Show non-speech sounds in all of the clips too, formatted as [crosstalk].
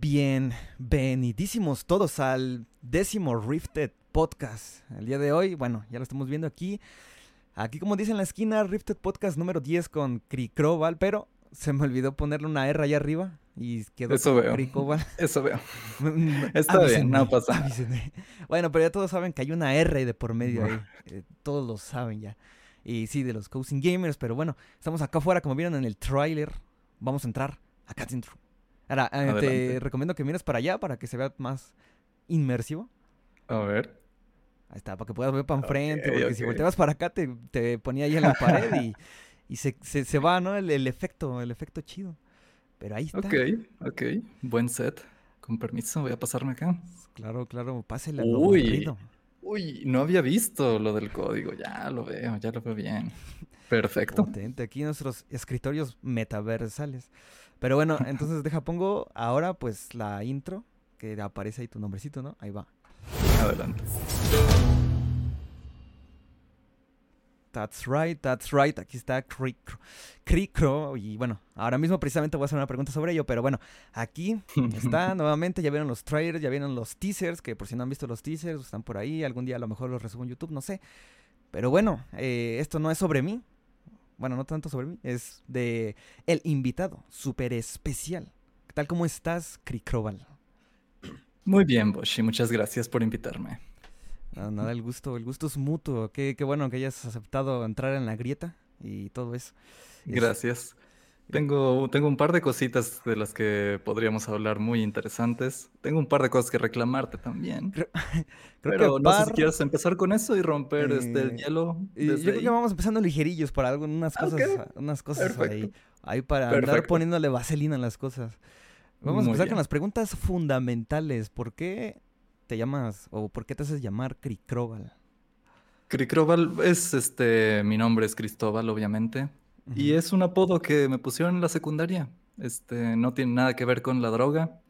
Bienvenidísimos todos al décimo Rifted Podcast. El día de hoy, bueno, ya lo estamos viendo aquí. Aquí, como dice en la esquina, Rifted Podcast número 10 con Cricroval, pero se me olvidó ponerle una R allá arriba y quedó Eso veo. Cricroval. [laughs] Eso veo. [laughs] Está bien, no pasa. avísenme. Bueno, pero ya todos saben que hay una R de por medio ahí. Eh, todos lo saben ya. Y sí, de los Coasting Gamers, pero bueno, estamos acá afuera, como vieron en el tráiler. Vamos a entrar acá dentro. Ahora, eh, te recomiendo que mires para allá para que se vea más inmersivo. A ver. Ahí está, para que puedas ver para enfrente, porque si volteabas para acá te, te ponía ahí en la pared y, y se, se, se va, ¿no? El, el efecto, el efecto chido. Pero ahí está. Ok, ok. Buen set. Con permiso, voy a pasarme acá. Claro, claro, pásele a lo Uy. aburrido. Uy, no había visto lo del código. Ya lo veo, ya lo veo bien. [laughs] Perfecto. Potente, aquí nuestros escritorios metaversales. Pero bueno, entonces deja, pongo ahora pues la intro, que aparece ahí tu nombrecito, ¿no? Ahí va. Adelante. That's right, that's right. Aquí está Cricro. Cricro. Y bueno, ahora mismo precisamente voy a hacer una pregunta sobre ello. Pero bueno, aquí está [laughs] nuevamente. Ya vieron los trailers, ya vieron los teasers. Que por si no han visto los teasers, están por ahí. Algún día a lo mejor los resubo en YouTube, no sé. Pero bueno, eh, esto no es sobre mí. Bueno, no tanto sobre mí. Es de el invitado, súper especial. Tal como estás, Cricroval. Muy bien, Boshi. Muchas gracias por invitarme. Nada, el gusto, el gusto es mutuo. Qué, qué bueno que hayas aceptado entrar en la grieta y todo eso. Es- Gracias. Tengo, tengo un par de cositas de las que podríamos hablar muy interesantes. Tengo un par de cosas que reclamarte también. Creo [laughs] Pero que no sé si quieres empezar con eso y romper este el Eh, hielo yo creo que vamos empezando ligerillos para algunas Ah, cosas, ah, unas cosas ahí, Perfecto. ahí para andar poniéndole vaselina a las cosas. Vamos a empezar bien. con las preguntas fundamentales. ¿Por qué te llamas o por qué te haces llamar Cricroval? Cricroval es este, mi nombre es Cristóbal, obviamente. Y es un apodo que me pusieron en la secundaria. Este, no tiene nada que ver con la droga.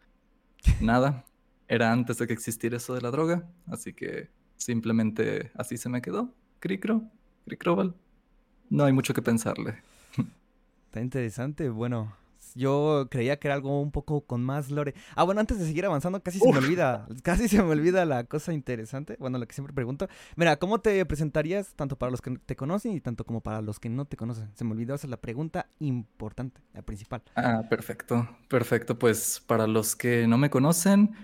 Nada. [laughs] Era antes de que existiera eso de la droga. Así que simplemente así se me quedó. Cricro, Cricroval. No hay mucho que pensarle. Está interesante. Bueno, yo creía que era algo un poco con más lore. Ah, bueno, antes de seguir avanzando, casi se me olvida, [laughs] casi se me olvida la cosa interesante. Bueno, lo que siempre pregunto. Mira, ¿cómo te presentarías tanto para los que te conocen y tanto como para los que no te conocen? Se me olvidó hacer la pregunta importante, la principal. Ah, perfecto. Perfecto. Pues para los que no me conocen,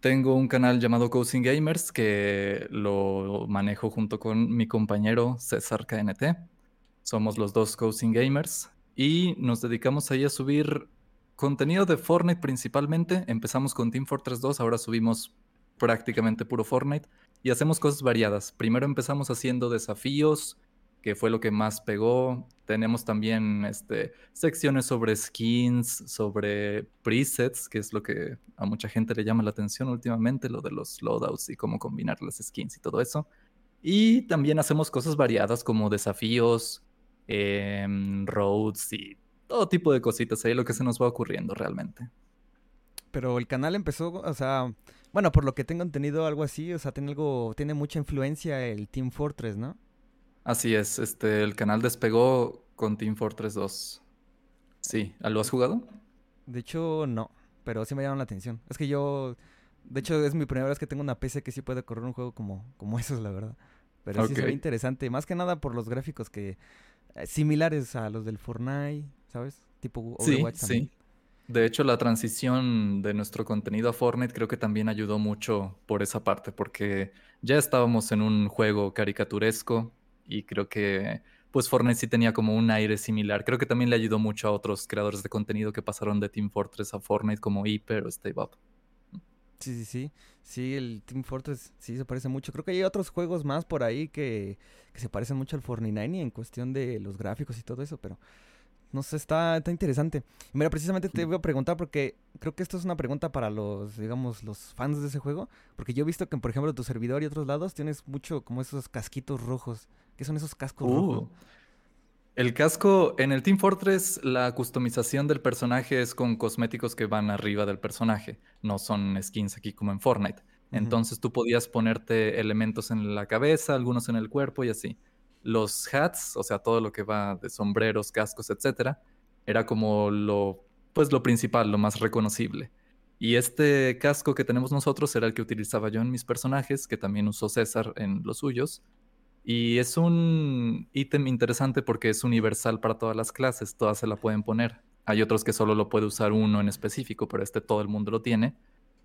tengo un canal llamado Coaching Gamers que lo manejo junto con mi compañero César KNT. Somos los dos Coaching Gamers y nos dedicamos ahí a subir contenido de Fortnite principalmente. Empezamos con Team Fortress 2, ahora subimos prácticamente puro Fortnite y hacemos cosas variadas. Primero empezamos haciendo desafíos, que fue lo que más pegó. Tenemos también este, secciones sobre skins, sobre presets, que es lo que a mucha gente le llama la atención últimamente, lo de los loadouts y cómo combinar las skins y todo eso. Y también hacemos cosas variadas como desafíos, em, roads y todo tipo de cositas ahí, lo que se nos va ocurriendo realmente. Pero el canal empezó, o sea, bueno, por lo que tengo entendido, algo así, o sea, tiene algo, tiene mucha influencia el Team Fortress, ¿no? Así es, este, el canal despegó con Team Fortress 2. Sí, ¿lo has jugado? De hecho, no, pero sí me llama la atención. Es que yo, de hecho, es mi primera vez que tengo una PC que sí puede correr un juego como, como [laughs] esos, la verdad. Pero sí se ve interesante, más que nada por los gráficos que similares a los del Fortnite, ¿sabes? Tipo Sí, Overwatch también. sí. De hecho, la transición de nuestro contenido a Fortnite creo que también ayudó mucho por esa parte, porque ya estábamos en un juego caricaturesco y creo que pues Fortnite sí tenía como un aire similar. Creo que también le ayudó mucho a otros creadores de contenido que pasaron de Team Fortress a Fortnite como Hyper o Stay Up. Sí, sí, sí. Sí, el Team Fortress sí se parece mucho. Creo que hay otros juegos más por ahí que, que se parecen mucho al Fortnite en cuestión de los gráficos y todo eso, pero no sé, está, está interesante. Mira, precisamente te voy a preguntar porque creo que esto es una pregunta para los, digamos, los fans de ese juego, porque yo he visto que, por ejemplo, tu servidor y otros lados tienes mucho como esos casquitos rojos. ¿Qué son esos cascos rojos? El casco, en el Team Fortress, la customización del personaje es con cosméticos que van arriba del personaje, no son skins aquí como en Fortnite. Entonces tú podías ponerte elementos en la cabeza, algunos en el cuerpo y así. Los hats, o sea, todo lo que va de sombreros, cascos, etcétera, era como lo, pues lo principal, lo más reconocible. Y este casco que tenemos nosotros era el que utilizaba yo en mis personajes, que también usó César en los suyos. Y es un ítem interesante porque es universal para todas las clases, todas se la pueden poner. Hay otros que solo lo puede usar uno en específico, pero este todo el mundo lo tiene.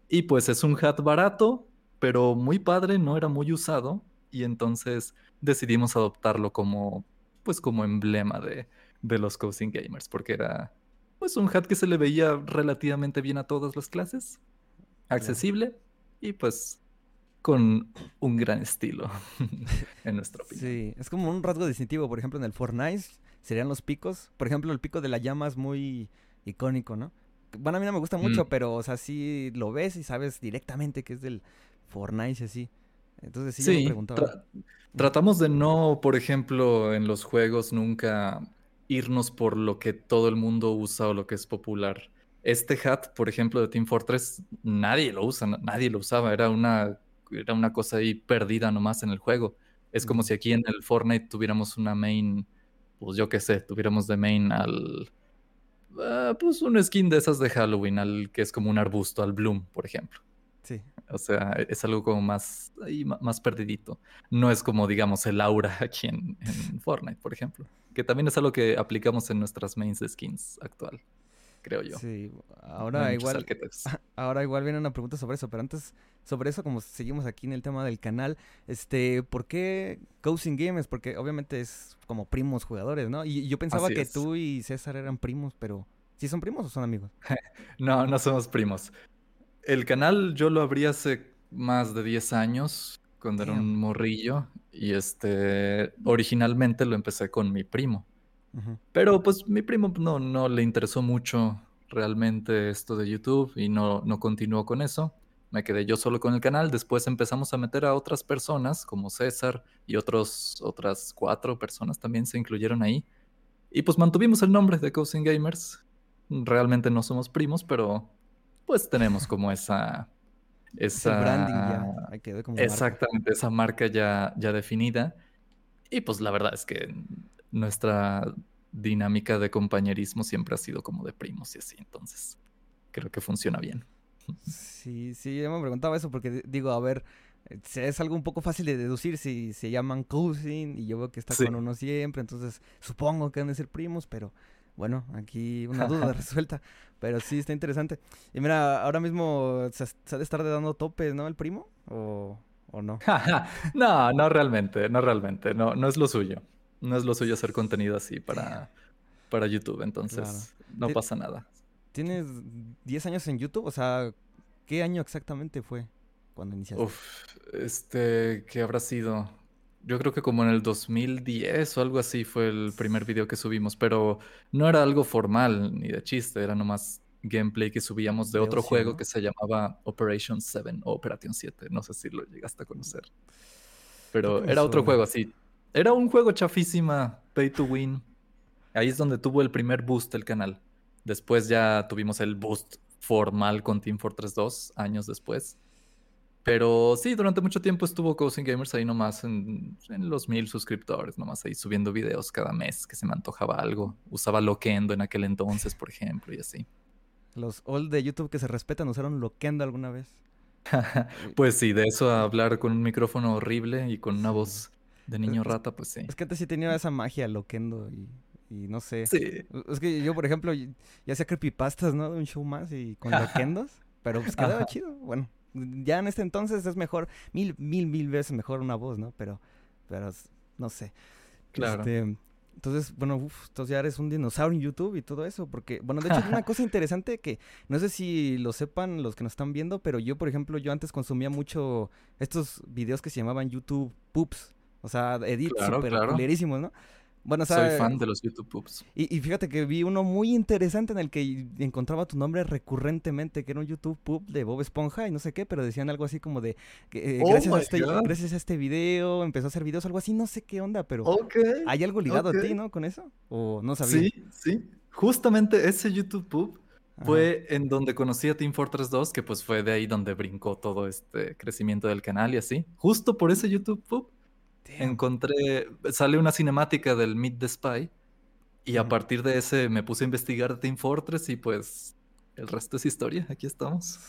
Y pues es un hat barato, pero muy padre, no era muy usado. Y entonces decidimos adoptarlo como, pues como emblema de, de los Coasting Gamers, porque era pues un hat que se le veía relativamente bien a todas las clases, accesible y pues con un gran estilo, [laughs] en nuestra opinión. Sí, es como un rasgo distintivo, por ejemplo, en el Fortnite serían los picos, por ejemplo, el pico de la llama es muy icónico, ¿no? Bueno, a mí no me gusta mucho, mm. pero, o sea, sí lo ves y sabes directamente que es del Fortnite, así. Entonces sí, me preguntaba. tratamos de no, por ejemplo, en los juegos nunca irnos por lo que todo el mundo usa o lo que es popular. Este hat, por ejemplo, de Team Fortress, nadie lo usa, nadie lo usaba, era una, era una cosa ahí perdida nomás en el juego. Es como si aquí en el Fortnite tuviéramos una main, pues yo qué sé, tuviéramos de main al, ah, pues un skin de esas de Halloween, al que es como un arbusto, al Bloom, por ejemplo. Sí. O sea, es algo como más, ahí, más perdidito. No es como, digamos, el aura [laughs] aquí en, en Fortnite, por ejemplo. Que también es algo que aplicamos en nuestras mains de skins actual, creo yo. Sí, ahora igual. [laughs] Ahora igual viene una pregunta sobre eso, pero antes, sobre eso, como seguimos aquí en el tema del canal, este, ¿por qué Coaching Games? Porque obviamente es como primos jugadores, ¿no? Y yo pensaba que tú y César eran primos, pero ¿sí son primos o son amigos? [laughs] no, no somos primos. El canal yo lo abrí hace más de 10 años cuando era un morrillo y este originalmente lo empecé con mi primo. Pero pues mi primo no, no le interesó mucho realmente esto de YouTube y no, no continuó con eso. Me quedé yo solo con el canal. Después empezamos a meter a otras personas como César y otros, otras cuatro personas también se incluyeron ahí. Y pues mantuvimos el nombre de Cousin Gamers. Realmente no somos primos, pero pues tenemos como esa esa branding ya como exactamente esa marca ya ya definida y pues la verdad es que nuestra dinámica de compañerismo siempre ha sido como de primos y así entonces creo que funciona bien sí sí yo me preguntaba eso porque digo a ver es algo un poco fácil de deducir si se llaman cousin y yo veo que está con uno siempre entonces supongo que han de ser primos pero bueno, aquí una duda [laughs] resuelta, pero sí está interesante. Y mira, ahora mismo se, ha de estar dando topes, ¿no? El primo, o, o no. [laughs] no, no realmente, no realmente, no, no es lo suyo. No es lo suyo hacer contenido así para, para YouTube, entonces no pasa nada. ¿Tienes 10 años en YouTube? O sea, ¿qué año exactamente fue cuando iniciaste? Uf, este, ¿qué habrá sido? Yo creo que como en el 2010 o algo así fue el primer video que subimos, pero no era algo formal ni de chiste, era nomás gameplay que subíamos de, otro juego que se llamaba Operation 7 o Operation 7, no sé si lo llegaste a conocer. Pero era otro juego así. Era un juego chafísima, pay to win. Ahí es donde tuvo el primer boost el canal. Después ya tuvimos el boost formal con Team Fortress 2 años después. Pero sí, durante mucho tiempo estuvo Coasting Gamers ahí nomás en, los mil suscriptores, nomás ahí subiendo videos cada mes que se me antojaba algo. Usaba Loquendo en aquel entonces, por ejemplo, y así. Los old de YouTube que se respetan usaron Loquendo alguna vez. [laughs] pues sí, de eso a hablar con un micrófono horrible y con una voz de niño rata, pues sí. Es que antes sí tenía esa magia Loquendo y, y no sé. Sí. Es que yo, por ejemplo, ya hacía creepypastas, ¿no? De un show más y con Loquendos, pero pues quedaba chido. Bueno, ya en este entonces es mejor, mil, mil, mil veces mejor una voz, ¿no? Pero, pero no sé. Claro. Este, entonces, bueno, uf, entonces ya eres un dinosaurio en YouTube y todo eso, porque, bueno, de hecho una cosa interesante que no sé si lo sepan los que nos están viendo, pero yo, por ejemplo, yo antes consumía mucho estos videos que se llamaban YouTube Poops, o sea, edits claro, super ¿no? Bueno, Soy fan de los YouTube Poops. Y, fíjate que vi uno muy interesante en el que encontraba tu nombre recurrentemente, que era un YouTube Poop de Bob Esponja y no sé qué, pero decían algo así como de eh, oh gracias, a este, gracias a este video empezó a hacer videos, algo así, no sé qué onda, pero hay algo ligado a ti, ¿no? Con eso. ¿O no sabía? Sí, sí. Justamente ese YouTube Poop fue en donde conocí a Team Fortress 2, que pues fue de ahí donde brincó todo este crecimiento del canal y así. Justo por ese YouTube Encontré, sale una cinemática del Meet the Spy y a partir de ese me puse a investigar Team Fortress y pues el resto es historia, aquí estamos.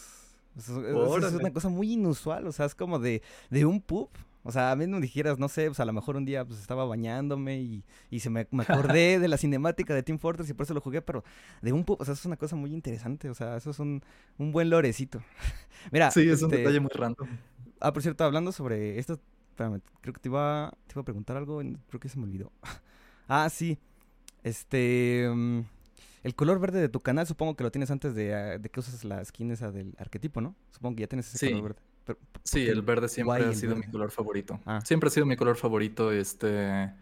Es, una cosa muy inusual, o sea, es como de, de un pup. O sea, a mí no dijeras, no sé, pues a lo mejor un día pues estaba bañándome y, y se me, me acordé [laughs] de la cinemática de Team Fortress y por eso lo jugué, pero de un pup, o sea, eso es una cosa muy interesante, o sea, eso es un, un buen lorecito. [laughs] Mira. Sí, es un este detalle muy random. Ah, por cierto, hablando sobre esto, espérame, creo que te iba, te iba a preguntar algo, creo que se me olvidó. [laughs] ah, sí, este... Mm, el color verde de tu canal supongo que lo tienes antes de, ah, de que usas la skin esa del arquetipo, ¿no? Supongo que ya tienes ese color verde. sí, el verde siempre ha sido mi color favorito. Ah. Siempre ha sido mi color favorito, este...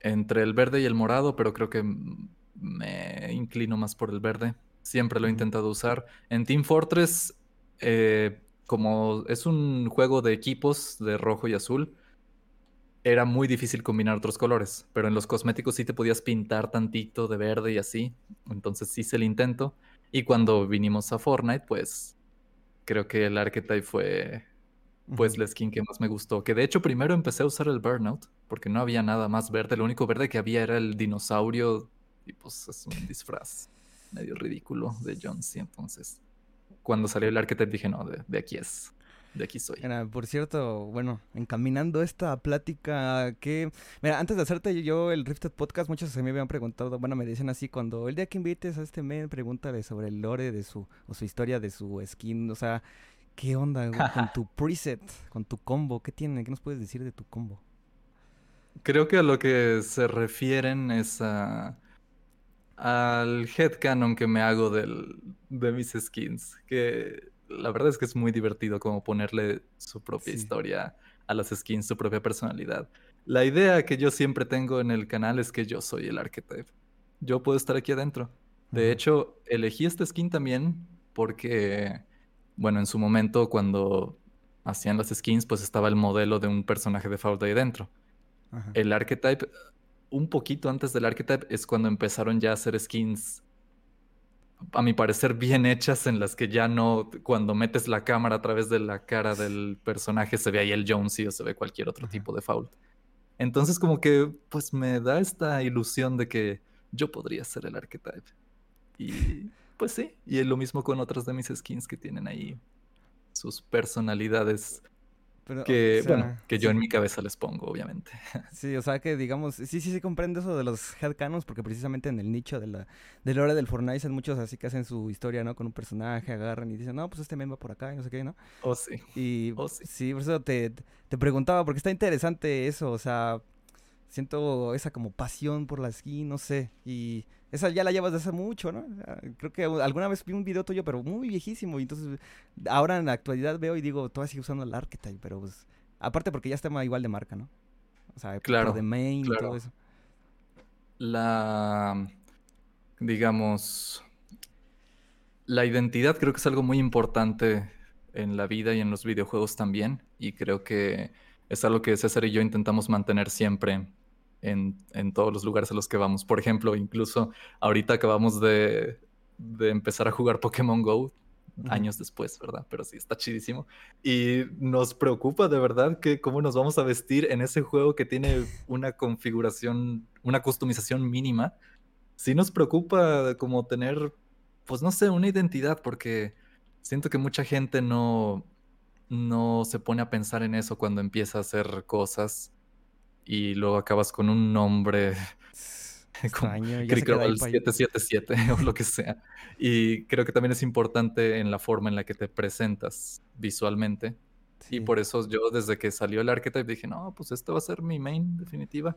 Entre el verde y el morado, pero creo que me inclino más por el verde. Siempre lo he intentado usar. En Team Fortress, eh, como es un juego de equipos de rojo y azul, era muy difícil combinar otros colores, pero en los cosméticos sí te podías pintar tantito de verde y así, entonces hice el intento. Y cuando vinimos a Fortnite, pues creo que el Archetype fue pues la skin que más me gustó. Que de hecho primero empecé a usar el Burnout, porque no había nada más verde, lo único verde que había era el dinosaurio, y pues es un disfraz medio ridículo de John C. Entonces, cuando salió el Archetype dije, no, de aquí es de aquí soy. por cierto, bueno, encaminando esta plática que... Mira, antes de hacerte yo el Rifted Podcast, muchos se me habían preguntado, bueno, me dicen así, cuando el día que invites a este men, pregúntale sobre el lore de su, o su historia de su skin, o sea, ¿qué onda con tu [laughs] preset, con tu combo? ¿Qué tiene? ¿Qué nos puedes decir de tu combo? Creo que a lo que se refieren es a al headcanon que me hago del, de mis skins, que la verdad es que es muy divertido como ponerle su propia historia a las skins, su propia personalidad. La idea que yo siempre tengo en el canal es que yo soy el archetype. Yo puedo estar aquí adentro. De hecho, elegí este skin también porque, bueno, en su momento cuando hacían las skins, pues estaba el modelo de un personaje de Fault ahí dentro. El archetype, un poquito antes del archetype, es cuando empezaron ya a hacer skins a mi parecer, bien hechas en las que ya no, cuando metes la cámara a través de la cara del personaje, se ve ahí el Jonesy o se ve cualquier otro tipo de fault. Entonces, como que, pues me da esta ilusión de que yo podría ser el archetype. Y pues sí, y es lo mismo con otras de mis skins que tienen ahí sus personalidades que, bueno, que yo en mi cabeza les pongo, obviamente. [laughs] Sí, o sea que digamos, sí, sí, sí comprendo eso de los headcanons, porque precisamente en el nicho de la, de la hora del Fortnite hay muchos así que hacen su historia, ¿no? Con un personaje, agarran y dicen, no, pues este men va por acá y no sé qué, ¿no? Oh, sí. Y oh, sí. sí, por eso te, te preguntaba, porque está interesante eso, o sea, siento esa como pasión por la skin, no sé, y esa ya la llevas de hace mucho, ¿no? Creo que alguna vez vi un video tuyo, pero muy viejísimo. Y entonces, ahora en la actualidad veo y digo, todavía sigue usando el Archetype, pero pues. Aparte porque ya está igual de marca, ¿no? O sea, claro, de main y todo eso. La. Digamos. La identidad creo que es algo muy importante en la vida y en los videojuegos también. Y creo que es algo que César y yo intentamos mantener siempre en, todos los lugares a los que vamos. Por ejemplo, incluso ahorita acabamos de, empezar a jugar Pokémon Go años después, ¿verdad? Pero sí, está chidísimo. Y nos preocupa de verdad que cómo nos vamos a vestir en ese juego que tiene [laughs] una configuración, una customización mínima. Sí nos preocupa como tener, pues no sé, una identidad, porque siento que mucha gente no, no se pone a pensar en eso cuando empieza a hacer cosas y luego acabas con un nombre [laughs] como 777 [laughs] o lo que sea. Y creo que también es importante en la forma en la que te presentas visualmente. Y por eso yo desde que salió el archetype dije, no, pues esto va a ser mi main definitiva.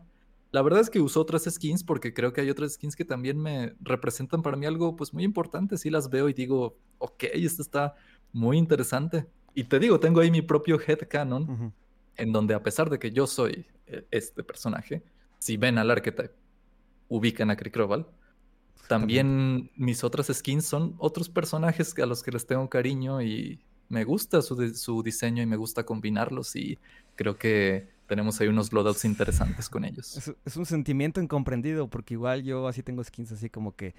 La verdad es que uso otras skins porque creo que hay otras skins que también me representan para mí algo pues muy importante. Si las veo y digo, ok, esto está muy interesante. Y te digo, tengo ahí mi propio headcanon en donde a pesar de que yo soy eh, este personaje, si ven al archetype, ubican a Krikroval. También mis otras skins son otros personajes a los que les tengo cariño y me gusta su, su diseño y me gusta combinarlos y creo que tenemos ahí unos loadouts interesantes con ellos. Es, un sentimiento incomprendido porque igual yo así tengo skins así como que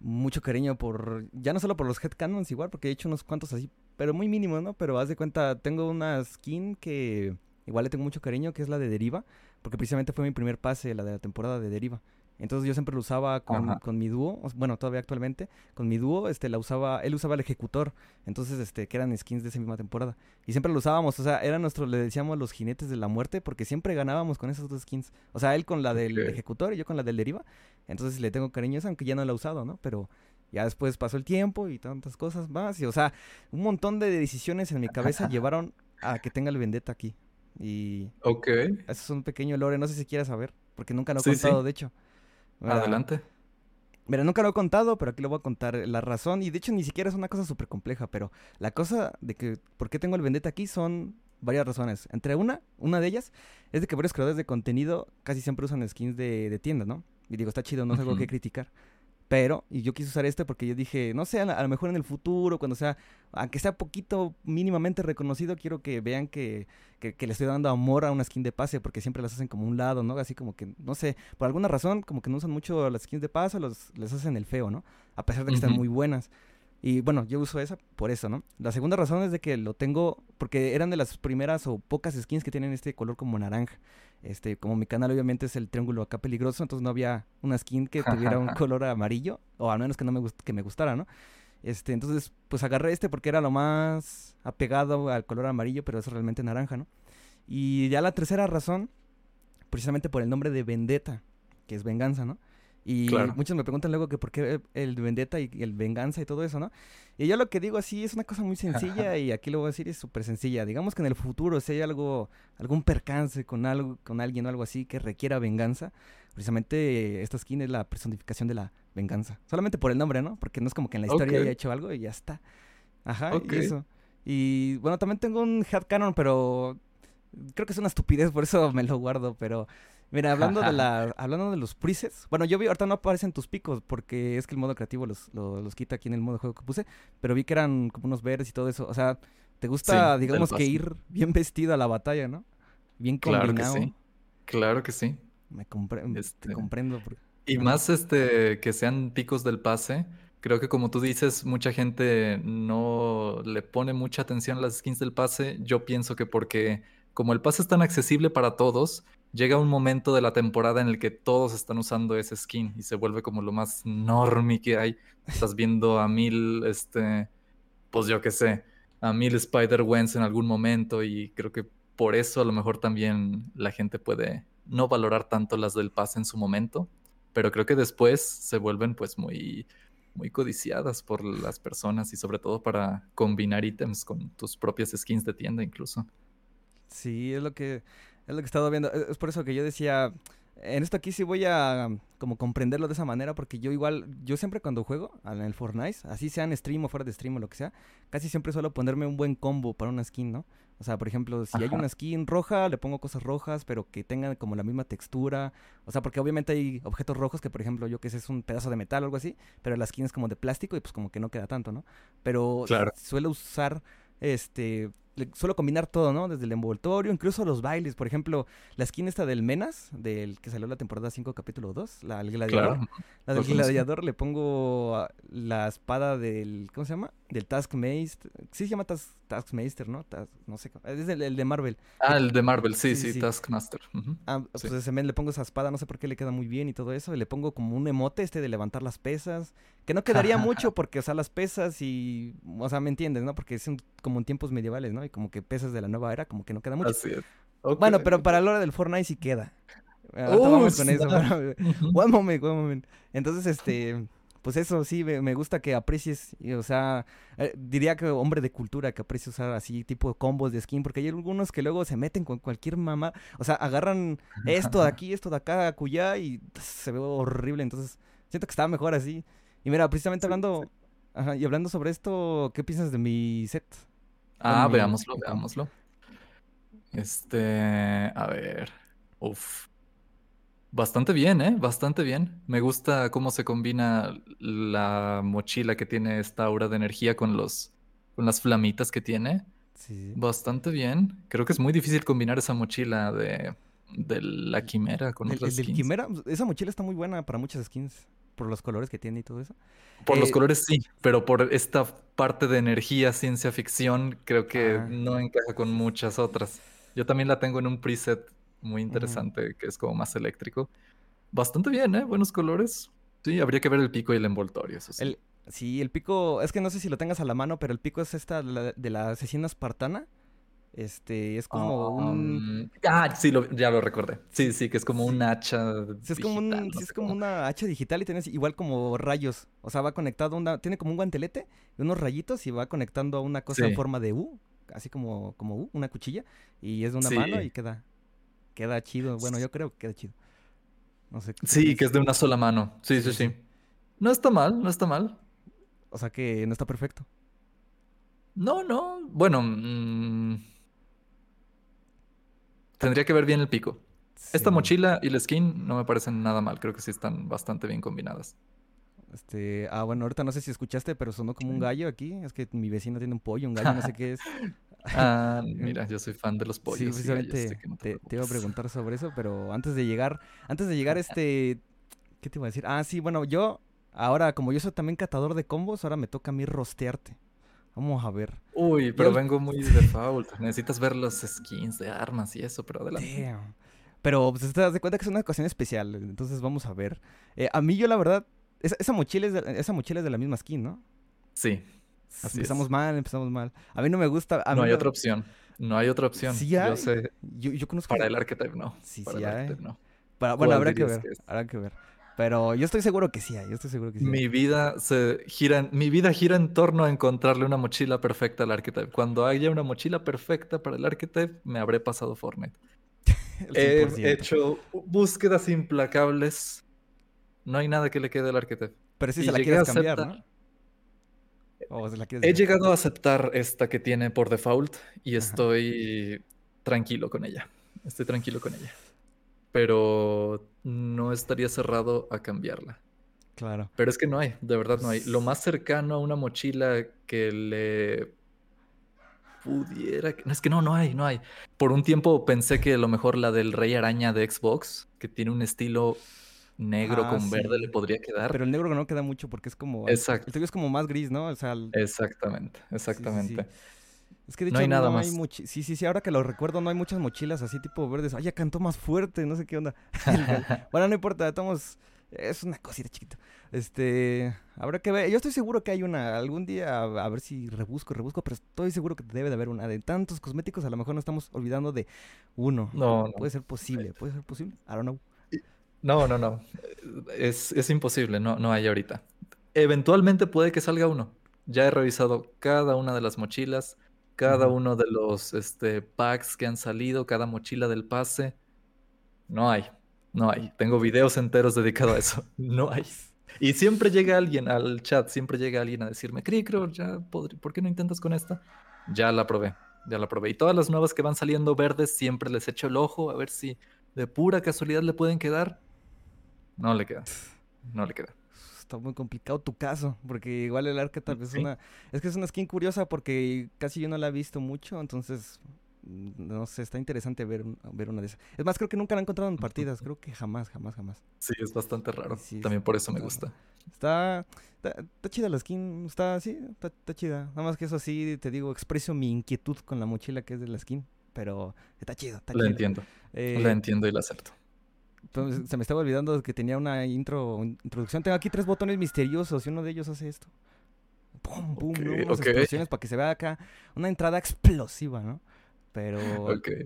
mucho cariño por, ya no solo por los headcanons igual, porque he hecho unos cuantos así, pero muy mínimos, ¿no? Pero haz de cuenta, tengo una skin que igual le tengo mucho cariño, que es la de Deriva, porque precisamente fue mi primer pase, la de la temporada de Deriva. Entonces yo siempre lo usaba con, con, mi dúo, bueno, todavía actualmente, con mi dúo, este, la usaba, él usaba el ejecutor, entonces, este, que eran skins de esa misma temporada. Y siempre lo usábamos, o sea, era nuestro, le decíamos los jinetes de la muerte, porque siempre ganábamos con esas dos skins. O sea, él con la del ejecutor y yo con la del deriva. Entonces le tengo cariño esa, aunque ya no la he usado, ¿no? Pero ya después pasó el tiempo y tantas cosas más. Y, o sea, un montón de decisiones en mi cabeza [laughs] llevaron a que tenga el vendetta aquí. Y. Ok. Eso es un pequeño lore, no sé si quieras saber, porque nunca lo he contado, de hecho. Adelante. Mira, nunca lo he contado, pero aquí lo voy a contar. La razón, y de hecho ni siquiera es una cosa súper compleja, pero la cosa de que por qué tengo el vendetta aquí son varias razones. Entre una, una de ellas, es de que varios creadores de contenido casi siempre usan skins de, de tienda, ¿no? Y digo, está chido, no es algo que criticar. Pero, y yo quise usar este porque yo dije, no sé, a, lo mejor en el futuro, cuando sea, aunque sea poquito mínimamente reconocido, quiero que vean que, que, le estoy dando amor a una skin de pase, porque siempre las hacen como un lado, ¿no? Así como que, no sé, por alguna razón, como que no usan mucho las skins de pase, los, les hacen el feo, ¿no? A pesar de que están muy buenas. Y bueno, yo uso esa por eso, ¿no? La segunda razón es de que lo tengo porque eran de las primeras o pocas skins que tienen este color como naranja. Este, como mi canal obviamente es el triángulo acá peligroso, entonces no había una skin que tuviera un [laughs] color amarillo, o al menos que no me que me gustara, ¿no? Este, entonces, pues agarré este porque era lo más apegado al color amarillo, pero es realmente naranja, ¿no? Y ya la tercera razón, precisamente por el nombre de Vendetta, que es venganza, ¿no? Y muchos me preguntan luego que por qué el vendetta y el venganza y todo eso, ¿no? Y yo lo que digo así es una cosa muy sencilla [laughs] y aquí lo voy a decir es súper sencilla. Digamos que en el futuro si hay algo, algún percance con algo, con alguien o algo así que requiera venganza, precisamente esta skin es la personificación de la venganza. Solamente por el nombre, ¿no? Porque no es como que en la historia haya hecho algo y ya está. Ajá, y eso. Y bueno, también tengo un headcanon, pero creo que es una estupidez, por eso me lo guardo, pero Mira, hablando de [laughs] la, hablando de los presets, bueno, yo vi, ahorita no aparecen tus picos, porque es que el modo creativo los, los, quita aquí en el modo de juego que puse, pero vi que eran como unos verdes y todo eso. O sea, ¿te gusta, digamos que ir bien vestido a la batalla, no? Bien combinado. Claro que sí. Claro que sí. Me te este, comprendo. Y más este que sean picos del pase. Creo que como tú dices, mucha gente no le pone mucha atención a las skins del pase. Yo pienso que porque como el pase es tan accesible para todos, llega un momento de la temporada en el que todos están usando ese skin y se vuelve como lo más normie que hay. Estás viendo a mil, este, pues yo qué sé, a mil Spider-Wens en algún momento y creo que por eso a lo mejor también la gente puede no valorar tanto las del pase en su momento, pero creo que después se vuelven pues muy muy codiciadas por las personas y sobre todo para combinar ítems con tus propias skins de tienda incluso. Sí, es lo que es lo que he estado viendo. Es por eso que yo decía, en esto aquí sí voy a como comprenderlo de esa manera, porque yo igual, yo siempre cuando juego en el Fortnite, así sea en stream o fuera de stream o lo que sea, casi siempre suelo ponerme un buen combo para una skin, ¿no? O sea, por ejemplo, si hay una skin roja, le pongo cosas rojas, pero que tengan como la misma textura. O sea, porque obviamente hay objetos rojos que, por ejemplo, yo que sé, es un pedazo de metal o algo así, pero la skin es como de plástico y pues como que no queda tanto, ¿no? Pero suelo usar este suelo combinar todo, ¿no? Desde el envoltorio, incluso los bailes. Por ejemplo, la skin esta del Menas, del que salió la temporada 5, capítulo 2, la del gladiador. La del gladiador le pongo la espada del, ¿cómo se llama? Del Taskmaster. Sí se llama Taskmaster, ¿no? no sé. Es el, de Marvel. Ah, el de Marvel, sí, sí, Taskmaster. Ah, pues ese men le pongo esa espada, no sé por qué le queda muy bien y todo eso. Y le pongo como un emote este de levantar las pesas. Que no quedaría mucho porque, o sea, las pesas y, o sea, ¿me entiendes, no? Porque es como en tiempos medievales, ¿no? Y como que pesas de la nueva era, como que no queda mucho. Así es. Bueno, pero para la hora del Fortnite sí queda. vamos con eso. one moment, one moment. Entonces, este, pues eso sí, me, gusta que aprecies, o sea, eh, diría que hombre de cultura que aprecia usar así tipo combos de skin, porque hay algunos que luego se meten con cualquier mamá, o sea, agarran esto de aquí, esto de acá, acullá y se ve horrible, entonces siento que estaba mejor así. Y mira, precisamente hablando, ajá, y hablando sobre esto, ¿qué piensas de mi set? Ah, veámoslo, veámoslo. Este, a ver. Uf. Bastante bien, ¿eh? Bastante bien. Me gusta cómo se combina la mochila que tiene esta aura de energía con los con las flamitas que tiene. Sí. Bastante bien. Creo que es muy difícil combinar esa mochila de, de la quimera con otras skins. quimera, esa mochila está muy buena para muchas skins por los colores que tiene y todo eso. Por los eh, colores sí, pero por esta parte de energía, ciencia ficción, creo que ah. no encaja con muchas otras. Yo también la tengo en un preset muy interesante que es como más eléctrico. bastante bien, ¿eh? Buenos colores. Sí, habría que ver el pico y el envoltorio, eso sí. El, sí, el pico, es que no sé si lo tengas a la mano, pero el pico es esta de la, de la asesina espartana. Este, es como un... Um, ah, sí, lo- ya lo recordé. Sí, sí, que es como un hacha. Sí, es como, un, digital, no sí, es como una hacha digital y tienes igual como rayos. O sea, va conectado a una... Tiene como un guantelete y unos rayitos y va conectando a una cosa en forma de U. Así como, como U, una cuchilla. Y es de una mano y queda... Queda chido. Bueno, yo creo que queda chido. No sé. ¿qué Sí, que piensas? es de una sola mano. Sí, sí, Sí, sí. sí. No está mal, no está mal. O sea que no está perfecto. No, no. Bueno, mm, tendría que ver bien el pico. Esta Sí. mochila y la skin no me parecen nada mal. Creo que sí están bastante bien combinadas. Este, ah, bueno, ahorita no sé si escuchaste, pero sonó como un gallo aquí. Es que mi vecino tiene un pollo, un gallo, no sé [laughs] qué es. Ah, [laughs] mira, yo soy fan de los Sí, pollos. gallos, precisamente no te te, te iba a preguntar sobre eso, pero antes de llegar, antes de llegar, [laughs] este, ¿qué te iba a decir? Ah, sí, bueno, yo, ahora, como yo soy también catador de combos, ahora me toca a mí rostearte. Vamos a ver. Uy, pero el- vengo muy default. Necesitas ver los skins de armas y eso, pero adelante. Damn. Pero pues, te das de cuenta que es una ocasión especial, entonces vamos a ver. Eh, a mí yo la verdad, esa, esa mochila es de, esa mochila es de la misma skin, ¿no? Sí, así empezamos es. mal, empezamos mal. A mí no me gusta. A No hay otra opción. No hay otra opción. Sí Yo sé, Yo, yo conozco. para el archetype no. Sí, para sí el hay. archetype no. para- bueno, ¿Cuál habrá que ver. que? Habrá que ver. Pero yo estoy seguro que sí. Yo estoy seguro que sí. Mi vida se gira, mi vida gira en torno a encontrarle una mochila perfecta al archetype. Cuando haya una mochila perfecta para el archetype, me habré pasado Fortnite. [laughs] He 100%. hecho búsquedas implacables. No hay nada que le quede al archetype. Pero si y se la quieres cambiar, aceptar- ¿no? O se la quieres He llegado a aceptar esta que tiene por default y Ajá. estoy tranquilo con ella. Estoy tranquilo con ella. Pero no estaría cerrado a cambiarla. Claro. Pero es que no hay, de verdad no hay. Lo más cercano a una mochila que le pudiera... No, es que no, no hay, no hay. Por un tiempo pensé que a lo mejor la del Rey Araña de Xbox, que tiene un estilo negro Ah, con verde, le podría quedar. Pero el negro no queda mucho porque es como. Exacto. El tuyo es como más gris, ¿no? O sea, el- Exactamente, sí, sí. Es que de No hecho hay nada no hay más. mochi- Sí, sí, sí. Ahora que lo recuerdo, no hay muchas mochilas así tipo verdes. Ay, ya cantó más fuerte, no sé qué onda. [laughs] [laughs] Bueno, no importa, estamos. Es una cosita chiquita. Este. Habrá que ver. Yo estoy seguro que hay una. Algún día, a, a ver si rebusco, rebusco. Pero estoy seguro que debe de haber una. De tantos cosméticos, a lo mejor nos estamos olvidando de uno. No, no. Puede ser posible, puede ser posible. I don't know. No, no, no. Es, es imposible, no, no hay ahorita. Eventualmente puede que salga uno. Ya he revisado cada una de las mochilas, cada uno de los este, packs que han salido, cada mochila del pase. No hay, no hay. Tengo videos enteros dedicados a eso. [laughs] No hay. Y siempre llega alguien al chat, siempre llega alguien a decirme, Cricro, ya ¿por qué no intentas con esta? Ya la probé, ya la probé. Y todas las nuevas que van saliendo verdes, siempre les echo el ojo a ver si de pura casualidad le pueden quedar. No le queda. No le queda. Está muy complicado tu caso, porque igual el Archetype es Sí. una... Es que es una skin curiosa porque casi yo no la he visto mucho, entonces... mm, No sé, está interesante ver, ver una de esas. Es más, creo que nunca la he encontrado en partidas, creo que jamás, jamás, jamás. Sí, es bastante raro. Sí, También por eso me gusta. Está, está, está chida la skin, está, sí, está, está chida. Nada más que eso sí, te digo, expreso mi inquietud con la mochila que es de la skin, pero está chido, está La chido. entiendo. Eh, La entiendo y la acepto. Se me estaba olvidando que tenía una intro, introducción. Tengo aquí tres botones misteriosos y uno de ellos hace esto. Pum, pum, Ok, ¿no? Unas ok. explosiones para que se vea acá una entrada explosiva, ¿no? Pero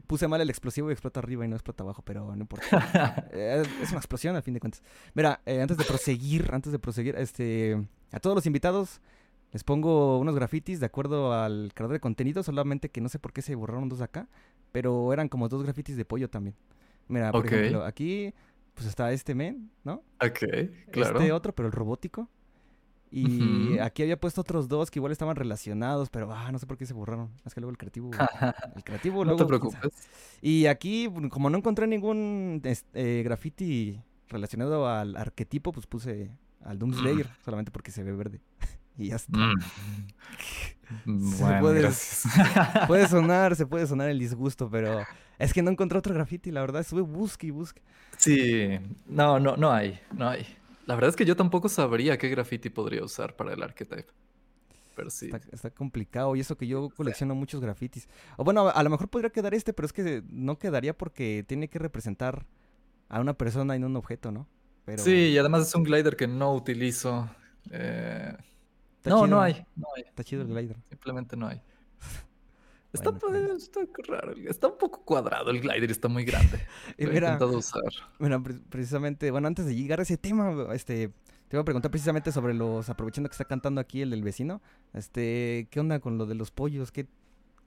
puse mal el explosivo y explota arriba y no explota abajo, pero no importa. [laughs] Eh, es una explosión al fin de cuentas. Mira, eh, antes de proseguir, antes de proseguir, este, a todos los invitados les pongo unos grafitis de acuerdo al creador de contenido, solamente que no sé por qué se borraron dos acá, pero eran como dos grafitis de pollo también. Mira, por ejemplo, aquí pues está este men, ¿no? ok, claro. Este otro, pero el robótico. Y aquí había puesto otros dos que igual estaban relacionados, pero ah, no sé por qué se borraron. Es que luego el creativo, [laughs] el creativo no luego te quién sabe. preocupes. Y aquí, como no encontré ningún eh, graffiti relacionado al arquetipo, pues puse al Doomslayer, solamente porque se ve verde. Y ya está. Mm. [laughs] Bueno, puede- [laughs] [laughs] sonar, se puede sonar el disgusto, pero es que no encontré otro graffiti, la verdad. Estuve busque y busque. Sí, no, no, no hay, no hay. La verdad es que yo tampoco sabría qué graffiti podría usar para el archetype. Pero sí. Está, está complicado. Y eso que yo colecciono muchos grafitis. O bueno, a, a lo mejor podría quedar este, pero es que no quedaría porque tiene que representar a una persona y no un objeto, ¿no? Pero... Sí, y además es un glider que no utilizo. Eh... No, no hay, no hay. Está chido el glider. Simplemente no hay. [laughs] Está, pues. está, raro, está un poco cuadrado el glider, está muy grande. [laughs] Lo he intentado usar. Bueno, precisamente, bueno, antes de llegar a ese tema, este, te iba a preguntar precisamente sobre los, aprovechando que está cantando aquí el del vecino, este, ¿qué onda con lo de los pollos? ¿Qué,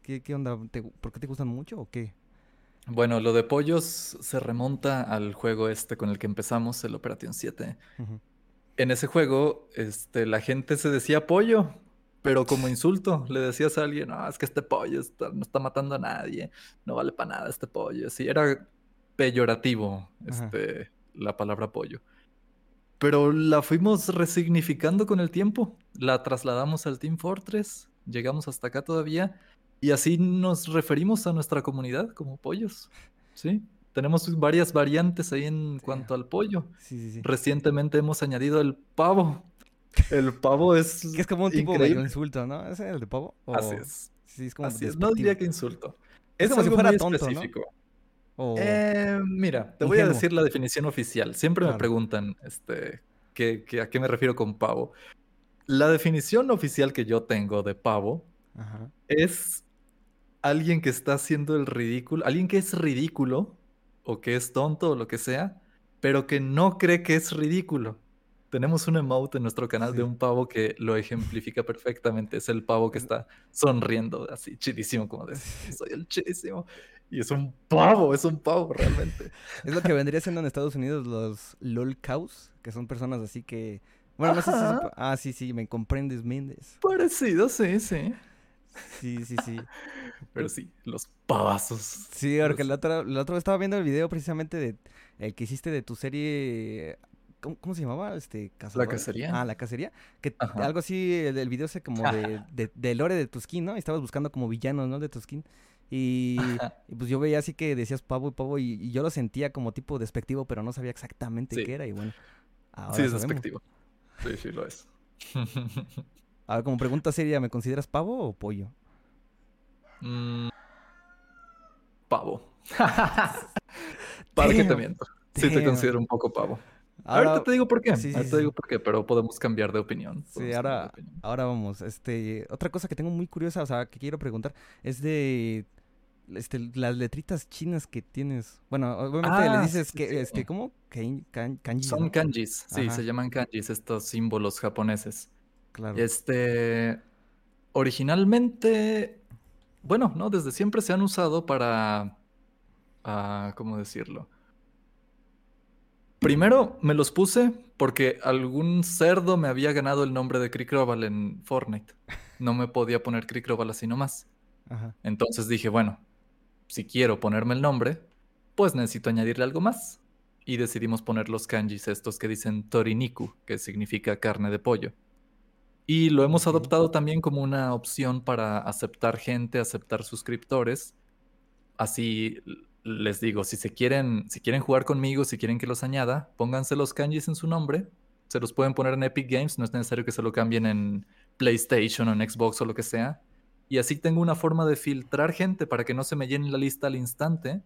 qué, qué onda? ¿Por qué te gustan mucho o qué? Bueno, lo de pollos se remonta al juego este con el que empezamos, el Operation 7. En ese juego, este, la gente se decía pollo, pero como insulto. Le decías a alguien, no, es que este pollo no está matando a nadie, no vale para nada este pollo. Sí, era peyorativo este, la palabra pollo. Pero la fuimos resignificando con el tiempo. La trasladamos al Team Fortress, llegamos hasta acá todavía y así nos referimos a nuestra comunidad como pollos. Sí, tenemos varias variantes ahí en cuanto al pollo. Recientemente hemos añadido el pavo. El pavo es. [laughs] Que es como un tipo de insulto, ¿no? ¿Es el de pavo? Así es. Sí, es como Así es. No diría que insulto. Es, como si fuera tonto, específico. Eh, mira, te voy a decir la definición oficial. Siempre me preguntan este, a qué me refiero con pavo. La definición oficial que yo tengo de pavo es alguien que está haciendo el ridículo, alguien que es ridículo o que es tonto o lo que sea, pero que no cree que es ridículo. Tenemos un emote en nuestro canal de un pavo que lo ejemplifica perfectamente. Es el pavo que está sonriendo así, chidísimo, como de, soy el chidísimo. Y es un [laughs] pavo, es un pavo realmente. es lo que vendría siendo en Estados Unidos los LOL cows, que son personas así que... Bueno, no sé si... Ah, sí, sí, me comprendes, Méndez. Parecido, sí, sí. Sí, sí, sí. [laughs] Pero sí, los pavazos. Sí, porque la otra, la otra vez estaba viendo el video precisamente de el que hiciste de tu serie. ¿Cómo, se llamaba? Este, La cacería. Ah, la cacería. Que algo así, el, video se como de, [laughs] de, de, lore de tu skin, ¿no? Y estabas buscando como villanos, ¿no? De tu skin. Y, pues yo veía así que decías pavo y pavo y, yo lo sentía como tipo despectivo, pero no sabía exactamente qué era. Y bueno, Sí, es despectivo. Sí, sí, lo es. [laughs] A ver, como pregunta seria, ¿me consideras pavo o pollo? Mm, pavo. ¿Para qué te miento? Sí te considero un poco pavo. Ahorita te digo por qué. Sí, te digo por qué, pero podemos cambiar de opinión. Sí, ahora, ahora vamos. Este, otra cosa que tengo muy curiosa, o sea, que quiero preguntar, es de este, las letritas chinas que tienes. Bueno, obviamente le ah, dices que, este, ¿cómo? kanjis. Son kanjis, sí, se llaman kanjis, estos símbolos japoneses. Claro. Este, originalmente, bueno, no, desde siempre se han usado para, ah, ¿cómo decirlo? Primero me los puse porque algún cerdo me había ganado el nombre de Cricroval en Fortnite. No me podía poner Cricroval así nomás. Entonces dije, bueno, si quiero ponerme el nombre, pues necesito añadirle algo más. Y decidimos poner los kanjis estos que dicen Toriniku, que significa carne de pollo. Y lo hemos adoptado también como una opción para aceptar gente, aceptar suscriptores. Así les digo, si se quieren, si quieren jugar conmigo, si quieren que los añada, pónganse los kanjis en su nombre. Se los pueden poner en Epic Games, no es necesario que se lo cambien en PlayStation o en Xbox o lo que sea. Y así tengo una forma de filtrar gente para que no se me llene la lista al instante.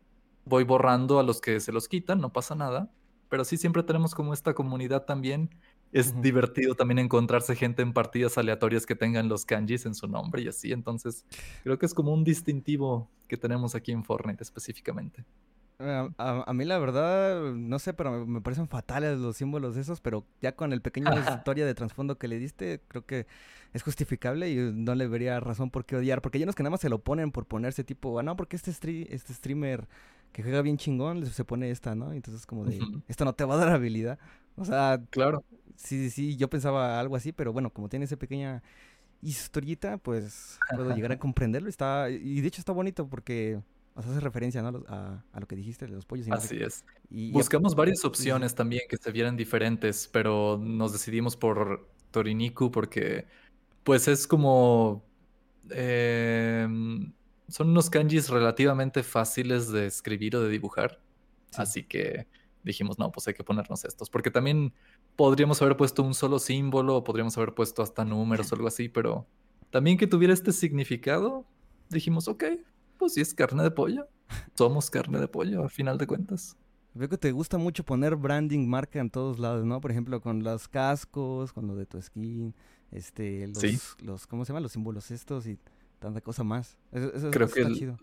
Voy borrando a los que se los quitan, no pasa nada. Pero sí siempre tenemos como esta comunidad también es divertido también encontrarse gente en partidas aleatorias que tengan los kanjis en su nombre y así. Entonces, creo que es como un distintivo que tenemos aquí en Fortnite específicamente. A, mí la verdad, no sé, pero me, parecen fatales los símbolos esos, pero ya con el pequeño [laughs] historia de trasfondo que le diste, creo que es justificable y no le vería razón por qué odiar, porque hay unos que nada más se lo ponen por ponerse tipo, ah, no, porque este, este streamer que juega bien chingón se pone esta, ¿no? Entonces como de, esto no te va a dar habilidad. O sea, claro. Sí, sí, sí, yo pensaba algo así, pero bueno, como tiene esa pequeña historieta, pues puedo llegar a comprenderlo. Está, y de hecho está bonito porque hace referencia ¿no? a, lo que dijiste de los pollos. Así es. Y, Buscamos varias opciones también que se vieran diferentes, pero nos decidimos por Toriniku porque pues es como... Em, son unos kanjis relativamente fáciles de escribir o de dibujar. Así que dijimos, no, pues hay que ponernos estos. Porque también podríamos haber puesto un solo símbolo, podríamos haber puesto hasta números o algo así, pero también que tuviera este significado, dijimos, ok, pues si es carne de pollo, somos carne de pollo, a final de cuentas. Veo que te gusta mucho poner branding, marca en todos lados, ¿no? Por ejemplo, con los cascos, con lo de tu skin, este, los, Sí. los ¿cómo se llaman? Los símbolos estos y tanta cosa más. Eso, eso Creo está que chido.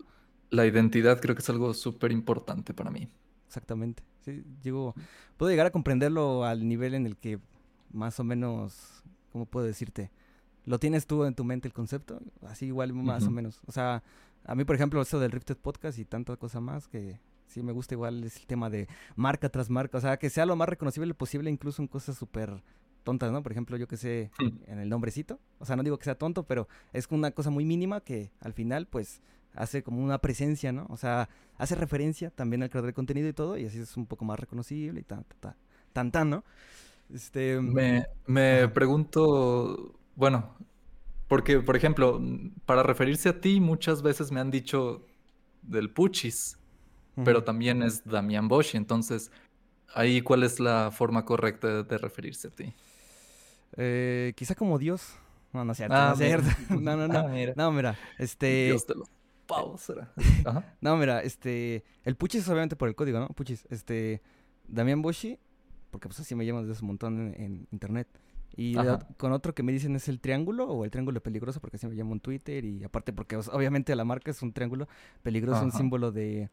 La identidad creo que es algo súper importante para mí. Exactamente. Sí, llego, puedo llegar a comprenderlo al nivel en el que más o menos, ¿cómo puedo decirte? ¿Lo tienes tú en tu mente el concepto? Así igual más o menos. O sea, a mí, por ejemplo, eso del Rifted Podcast y tanta cosa más que sí me gusta igual es el tema de marca tras marca. O sea, que sea lo más reconocible posible incluso en cosas súper tontas, ¿no? Por ejemplo, yo que sé, Hmm. en el nombrecito. O sea, no digo que sea tonto, pero es una cosa muy mínima que al final, pues, hace como una presencia, ¿no? O sea, hace referencia también al creador de contenido y todo, y así es un poco más reconocible y tan, tan, tan, tan, tan, ¿no? Este, Me, me Ajá. pregunto, bueno, porque, por ejemplo, mm, para referirse a ti, muchas veces me han dicho del Puchis, pero también es Damián Bosch, entonces, ahí, ¿cuál es la forma correcta de, de referirse a ti? Eh, quizá como Dios. No, no es cierto, no Ah, es mira. cierto. [laughs] No, no, [laughs] no. Ah, mira. No, mira, este... Dios de los [laughs] Ajá. No, mira, este... El Puchis es obviamente por el código, ¿no? Puchis, este... Damián Boshi, porque pues así me llaman desde un montón en, en internet. Y con otro que me dicen es el triángulo o el triángulo peligroso, porque así me llamo en Twitter. Y aparte porque obviamente la marca es un triángulo peligroso, un símbolo de,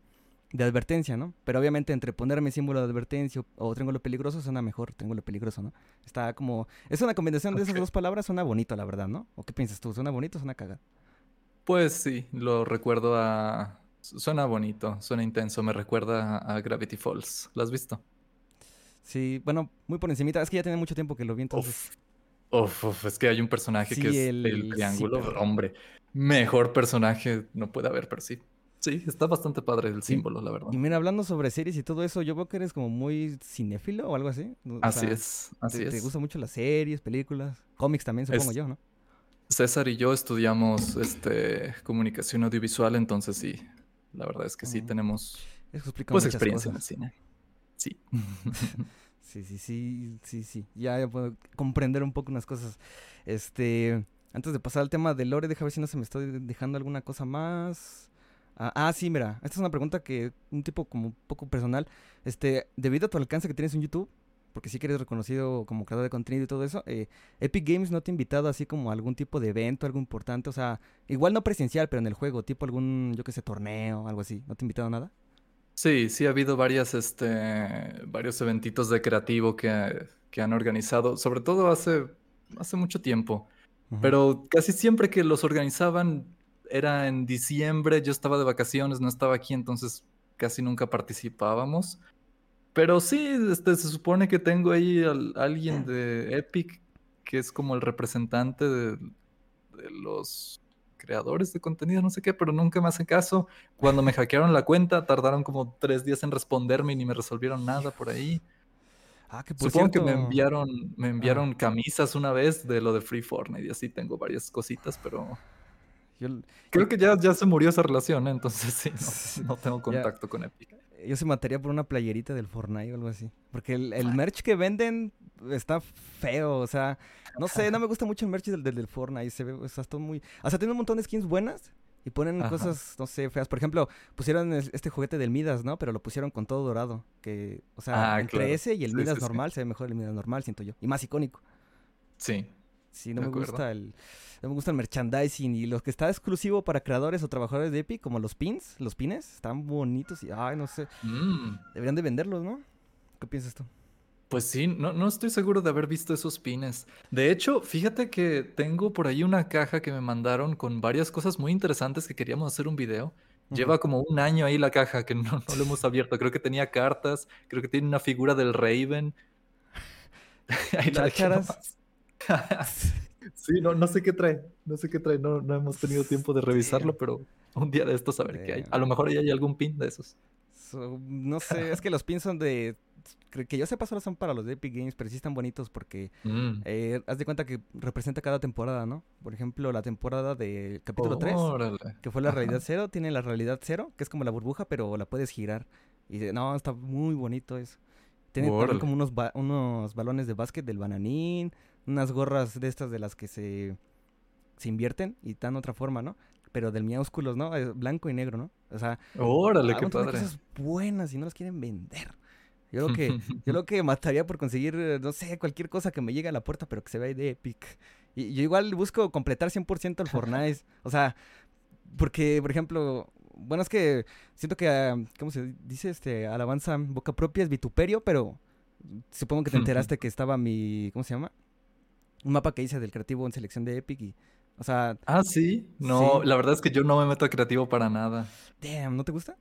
de advertencia, ¿no? Pero obviamente entre ponerme símbolo de advertencia o, o triángulo peligroso suena mejor triángulo peligroso, ¿no? Está como... Es una combinación de esas dos palabras, suena bonito, la verdad, ¿no? ¿O qué piensas tú? ¿Suena bonito o suena cagado? Pues sí, lo recuerdo a... Suena bonito, suena intenso, me recuerda a Gravity Falls. ¿Lo has visto? Sí, bueno, muy por encimita. Es que ya tiene mucho tiempo que lo vi, entonces... Uf, uf, uf, es que hay un personaje Sí, que es el- el, triángulo, sí, pero- hombre, mejor personaje no puede haber, pero sí. Sí, está bastante padre el símbolo, la verdad. Y mira, hablando sobre series y todo eso, yo veo que eres como muy cinéfilo o algo así. O Así sea, es, así te, te es. gustan mucho las series, películas, cómics también, supongo Es- yo, ¿no? César y yo estudiamos este, comunicación audiovisual, entonces sí, la verdad es que sí Mm. tenemos Eso pues experiencia en el cine. Sí. [laughs] Sí, sí, sí, sí, sí. Ya, ya puedo comprender un poco unas cosas. Este, antes de pasar al tema de Lore, deja ver si no se me estoy dejando alguna cosa más. Ah, ah, sí, mira, esta es una pregunta que un tipo como un poco personal. Este, debido a tu alcance que tienes en YouTube, porque sí que eres reconocido como creador de contenido y todo eso, eh, Epic Games no te ha invitado así como a algún tipo de evento, algo importante, o sea, igual no presencial, pero en el juego, tipo algún, yo qué sé, torneo, algo así. ¿No te ha invitado a nada? Sí, sí ha habido varias, este, varios eventitos de creativo que, que han organizado, sobre todo hace, hace mucho tiempo. Pero casi siempre que los organizaban era en diciembre, yo estaba de vacaciones, no estaba aquí, entonces casi nunca participábamos. Pero sí, este, se supone que tengo ahí al- alguien de Epic que es como el representante de, de los creadores de contenido, no sé qué, pero nunca me hace caso. Cuando me hackearon la cuenta, tardaron como tres días en responderme y ni me resolvieron nada por ahí. Ah, que por Supongo que me enviaron, me enviaron camisas una vez de lo de Free Fortnite y así tengo varias cositas, pero yo- creo que ya, ya se murió esa relación, ¿eh? entonces [laughs] sí, no, no tengo contacto con Epic. Yo se mataría por una playerita del Fortnite o algo así. Porque el, el merch que venden está feo. O sea, no sé, no me gusta mucho el merch del, del, del Fortnite. Se ve, o sea, está muy. O sea, tiene un montón de skins buenas y ponen Ajá. cosas, no sé, feas. Por ejemplo, pusieron es- este juguete del Midas, ¿no? Pero lo pusieron con todo dorado. Que, o sea, Ah, entre claro. ese y el Sí, Midas sí, sí. normal se ve mejor el Midas normal, siento yo. Y más icónico. Sí, Sí, no me acuerdo. gusta el. No me gusta el merchandising y los que está exclusivo para creadores o trabajadores de Epic, como los pins, los pines, están bonitos y, ay, no sé, Mm, deberían de venderlos, ¿no? ¿Qué piensas tú? Pues sí, no, no estoy seguro de haber visto esos pines. De hecho, fíjate que tengo por ahí una caja que me mandaron con varias cosas muy interesantes que queríamos hacer un video. Lleva como un año ahí la caja que no, no lo hemos abierto. Creo que tenía cartas, creo que tiene una figura del Raven. [laughs] ahí la. [laughs] sí, no, no sé qué trae, no sé qué trae, no, no hemos tenido tiempo de revisarlo, pero un día de estos a ver qué hay. A lo mejor ahí hay algún pin de esos. So, no sé, es que los pins son de. Que yo sepa, solo son para los de Epic Games, pero sí están bonitos porque. Mm. eh, haz de cuenta que representa cada temporada, ¿no? Por ejemplo, la temporada del capítulo 3, Órale. que fue la Ajá. realidad cero, tiene la realidad cero, que es como la burbuja, pero la puedes girar. Y no, está muy bonito eso. Tiene como unos, ba- unos balones de básquet del bananín, unas gorras de estas de las que se, se invierten y dan otra forma, ¿no? Pero del miaúsculos, ¿no? Es blanco y negro, ¿no? O sea, Órale, Ah, qué padre. cosas buenas y no las quieren vender. Yo lo que, [laughs] yo lo que mataría por conseguir, no sé, cualquier cosa que me llegue a la puerta, pero que se vea de Epic. Y yo igual busco completar 100% el Fortnite. [laughs] o sea, porque, por ejemplo, bueno, es que siento que, ah, ¿cómo se dice? Este, alabanza boca propia es vituperio, pero supongo que te [laughs] enteraste que estaba mi, ¿cómo se llama? Un mapa que hice del creativo en selección de Epic y, o sea... Ah, sí. No, la verdad es que yo no me meto a creativo para nada. Damn, ¿no te gusta?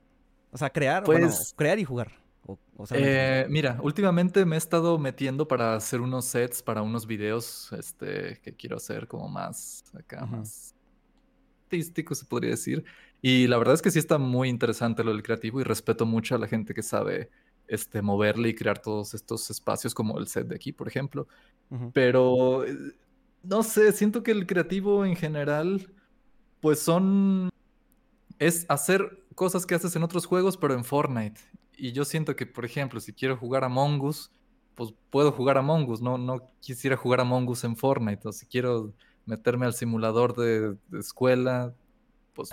O sea, crear, pues, crear y jugar. eh, mira, últimamente me he estado metiendo para hacer unos sets, para unos videos, este, que quiero hacer como más acá, más artístico, se podría decir. Y la verdad es que sí está muy interesante lo del creativo y respeto mucho a la gente que sabe este, moverle y crear todos estos espacios como el set de aquí, por ejemplo. Pero, eh, no sé, siento que el creativo en general, pues son... Es hacer cosas que haces en otros juegos, pero en Fortnite. Y yo siento que, por ejemplo, si quiero jugar a Mongus, pues puedo jugar a Mongus. No, no quisiera jugar a Mongus en Fortnite. O si quiero meterme al simulador de, de escuela, pues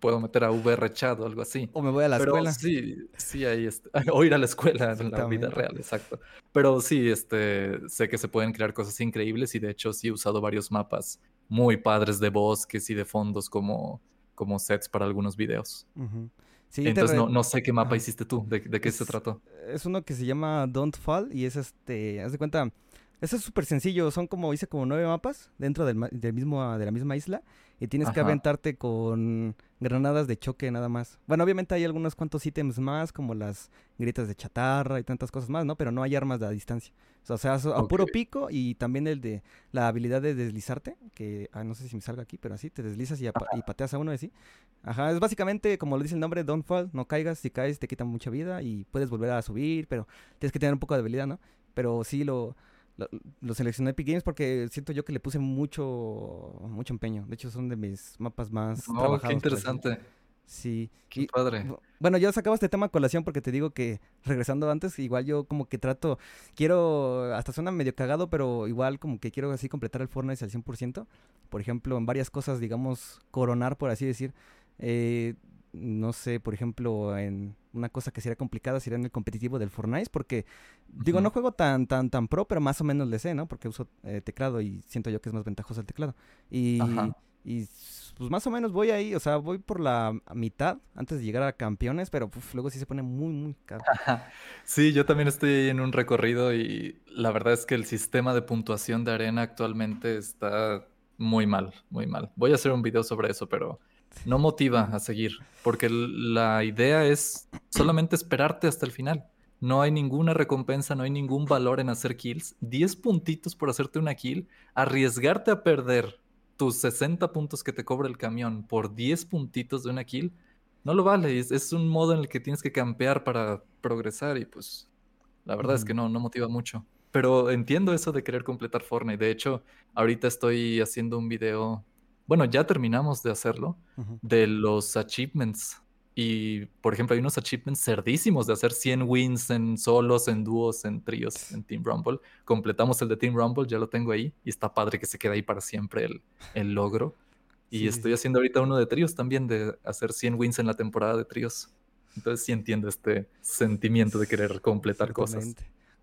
puedo meter a VR chat o algo así. O me voy a la escuela. Sí, sí, ahí está. [laughs] O ir a la escuela en la vida real, exacto. Pero sí, este, sé que se pueden crear cosas increíbles y de hecho sí he usado varios mapas muy padres de bosques y de fondos como, como sets para algunos videos. Entonces no, no, sé qué mapa hiciste tú, de, qué se trató. Es uno que se llama Don't Fall y es este, haz de cuenta, eso es súper sencillo, son como, hice como nueve mapas dentro del, del, mismo, de la misma isla y tienes que aventarte con granadas de choque nada más. Bueno, obviamente hay algunos cuantos ítems más, como las gritas de chatarra y tantas cosas más, ¿no? Pero no hay armas de a distancia. O sea, a puro pico y también el de la habilidad de deslizarte, que ah, no sé si me salga aquí, pero así, te deslizas y, y pateas a uno así. Ajá, es básicamente, como lo dice el nombre, don't fall, no caigas, si caes te quitan mucha vida y puedes volver a subir, pero tienes que tener un poco de habilidad, ¿no? Pero sí lo lo, seleccioné Epic Games porque siento yo que le puse mucho mucho empeño. De hecho, son de mis mapas más oh, qué interesante. Sí. Qué padre. Bueno, yo sacaba este tema a colación porque te digo que regresando antes, igual yo como que trato, quiero, hasta suena medio cagado, pero igual como que quiero así completar el Fortnite al 100%. Por ejemplo, en varias cosas, digamos, coronar, por así decir. Eh, no sé, por ejemplo, en una cosa que sería complicada sería en el competitivo del Fortnite, porque digo, no juego tan, tan, tan pro, pero más o menos le sé, ¿no? Porque uso eh, teclado y siento yo que es más ventajoso el teclado. Y, y pues más o menos voy ahí, o sea, voy por la mitad antes de llegar a campeones, pero luego sí se pone muy, muy caro. Sí, yo también estoy en un recorrido y la verdad es que el sistema de puntuación de arena actualmente está muy mal, muy mal. Voy a hacer un video sobre eso, pero no motiva a seguir, porque la idea es solamente esperarte hasta el final. No hay ninguna recompensa, no hay ningún valor en hacer kills. 10 puntitos por hacerte una kill, arriesgarte a perder tus 60 puntos que te cobra el camión por 10 puntitos de una kill, no lo vale. Es, un modo en el que tienes que campear para progresar y pues la verdad es que no, no motiva mucho. Pero entiendo eso de querer completar Fortnite. De hecho, ahorita estoy haciendo un video bueno, ya terminamos de hacerlo, de los achievements. Y, por ejemplo, hay unos achievements cerdísimos de hacer 100 wins en solos, en dúos, en tríos, en Team Rumble. Completamos el de Team Rumble, ya lo tengo ahí. Y está padre que se quede ahí para siempre el, el logro. Y estoy haciendo ahorita uno de tríos también, de hacer 100 wins en la temporada de tríos. Entonces sí entiendo este sentimiento de querer completar cosas.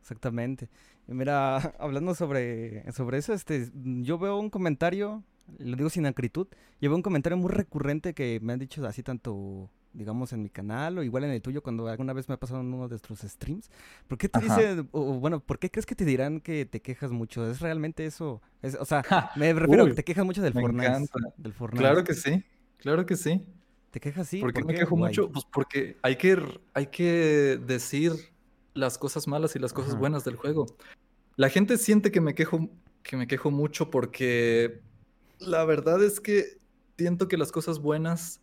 Exactamente. mira, [laughs] hablando sobre, sobre eso, este, yo veo un comentario lo digo sin acritud, llevo un comentario muy recurrente que me han dicho así tanto, digamos, en mi canal o igual en el tuyo cuando alguna vez me ha pasado en uno de nuestros streams. ¿Por qué te dice, o, bueno, por qué crees que te dirán que te quejas mucho? ¿Es realmente eso? o sea, me refiero a que te quejas mucho del Fortnite, del Claro que sí, claro que sí. ¿Te quejas sí? ¿Por qué me quejo mucho? Pues porque hay que, hay que decir las cosas malas y las cosas buenas del juego. La gente siente que me quejo, que me quejo mucho porque la verdad es que siento que las cosas buenas,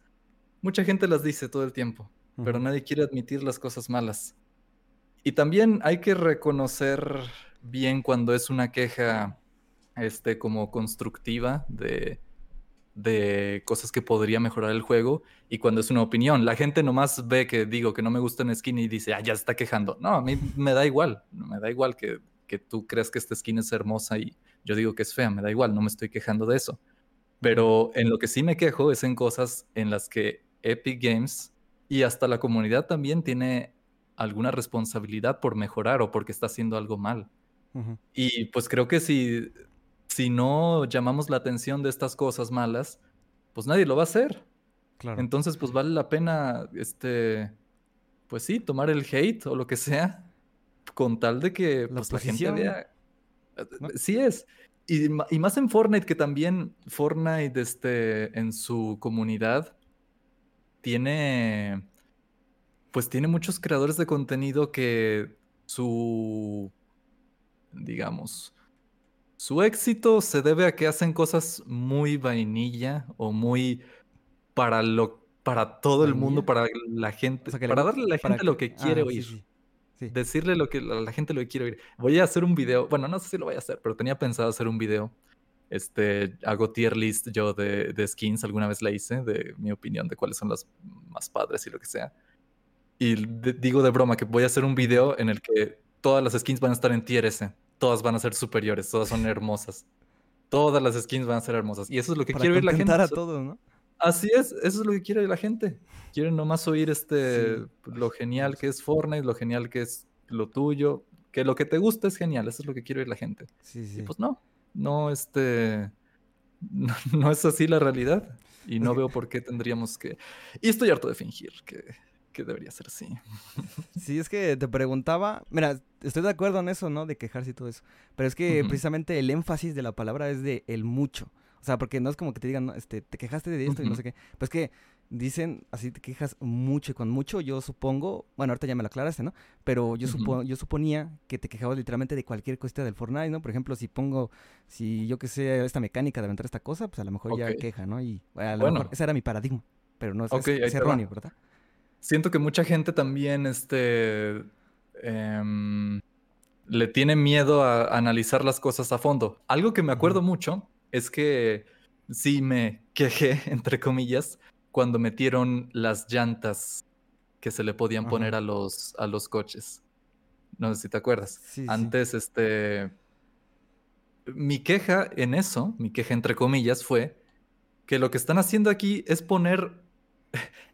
mucha gente las dice todo el tiempo, pero nadie quiere admitir las cosas malas. Y también hay que reconocer bien cuando es una queja este, como constructiva de, de cosas que podría mejorar el juego y cuando es una opinión. La gente nomás ve que digo que no me gusta una skin y dice, ah, ya se está quejando. No, a mí me da igual, me da igual que, que tú creas que esta skin es hermosa y yo digo que es fea, me da igual, no me estoy quejando de eso. Pero en lo que sí me quejo es en cosas en las que Epic Games y hasta la comunidad también tiene alguna responsabilidad por mejorar o porque está haciendo algo mal. Y pues creo que si, si no llamamos la atención de estas cosas malas, pues nadie lo va a hacer. Claro. Entonces, pues vale la pena, este, pues sí, tomar el hate o lo que sea, con tal de que la, pues, gente vea. Sí es. Y, y, más en Fortnite, que también Fortnite, este, en su comunidad, tiene, pues tiene muchos creadores de contenido que su, digamos, su éxito se debe a que hacen cosas muy vainilla o muy para lo para todo el mundo, para la gente, para darle a la gente lo que quiere ah, oír. Decirle lo que a la gente lo que quiere oír. Voy a hacer un video, bueno, no sé si lo voy a hacer, pero tenía pensado hacer un video. Este, hago tier list yo de, de skins, alguna vez la hice, de mi opinión de cuáles son las más padres y lo que sea. Y digo de broma que voy a hacer un video en el que todas las skins van a estar en tier S. Todas van a ser superiores, todas son hermosas. Todas las skins van a ser hermosas. Y eso es lo que quiere oír la gente. a todos, ¿no? Así es, eso es lo que quiere la gente. Quieren nomás oír este lo genial que es Fortnite, lo genial que es lo tuyo, que lo que te gusta es genial, eso es lo que quiere oír la gente. Sí, sí. Y pues no, no este [laughs] no, es así la realidad y no veo por qué tendríamos que y estoy harto de fingir que, que debería ser así. [laughs] Sí, es que te preguntaba, mira, estoy de acuerdo en eso, ¿no? De quejarse y todo eso, pero es que precisamente el énfasis de la palabra es de el mucho. O sea, porque no es como que te digan, este, te quejaste de esto y no sé qué. Pues que dicen, así te quejas mucho y con mucho, yo supongo, bueno, ahorita ya me lo aclaraste, ¿no? Pero yo, yo suponía que te quejabas literalmente de cualquier cuestión del Fortnite, ¿no? Por ejemplo, si pongo, si yo que sé, esta mecánica de aventar esta cosa, pues a lo mejor ya queja, ¿no? Y a lo mejor ese era mi paradigma, pero no es, erróneo, ¿verdad? Siento que mucha gente también, este, em, le tiene miedo a analizar las cosas a fondo. Algo que me acuerdo mucho es que sí me [laughs] quejé, entre comillas, cuando metieron las llantas que se le podían poner a los, a los coches. No sé si te acuerdas. Antes, este. Mi queja en eso, mi queja entre comillas, fue que lo que están haciendo aquí es poner.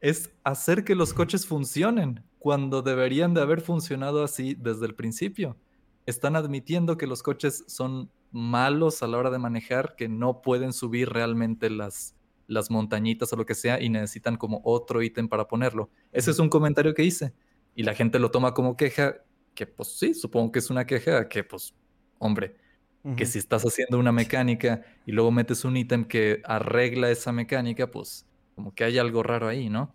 Es hacer que los coches funcionen cuando deberían de haber funcionado así desde el principio. Están admitiendo que los coches son malos a la hora de manejar que no pueden subir realmente las, las montañitas o lo que sea y necesitan como otro ítem para ponerlo. Ese es un comentario que hice y la gente lo toma como queja, que pues sí, supongo que es una queja, que pues, hombre, que si estás haciendo una mecánica y luego metes un ítem que arregla esa mecánica, pues como que hay algo raro ahí, ¿no?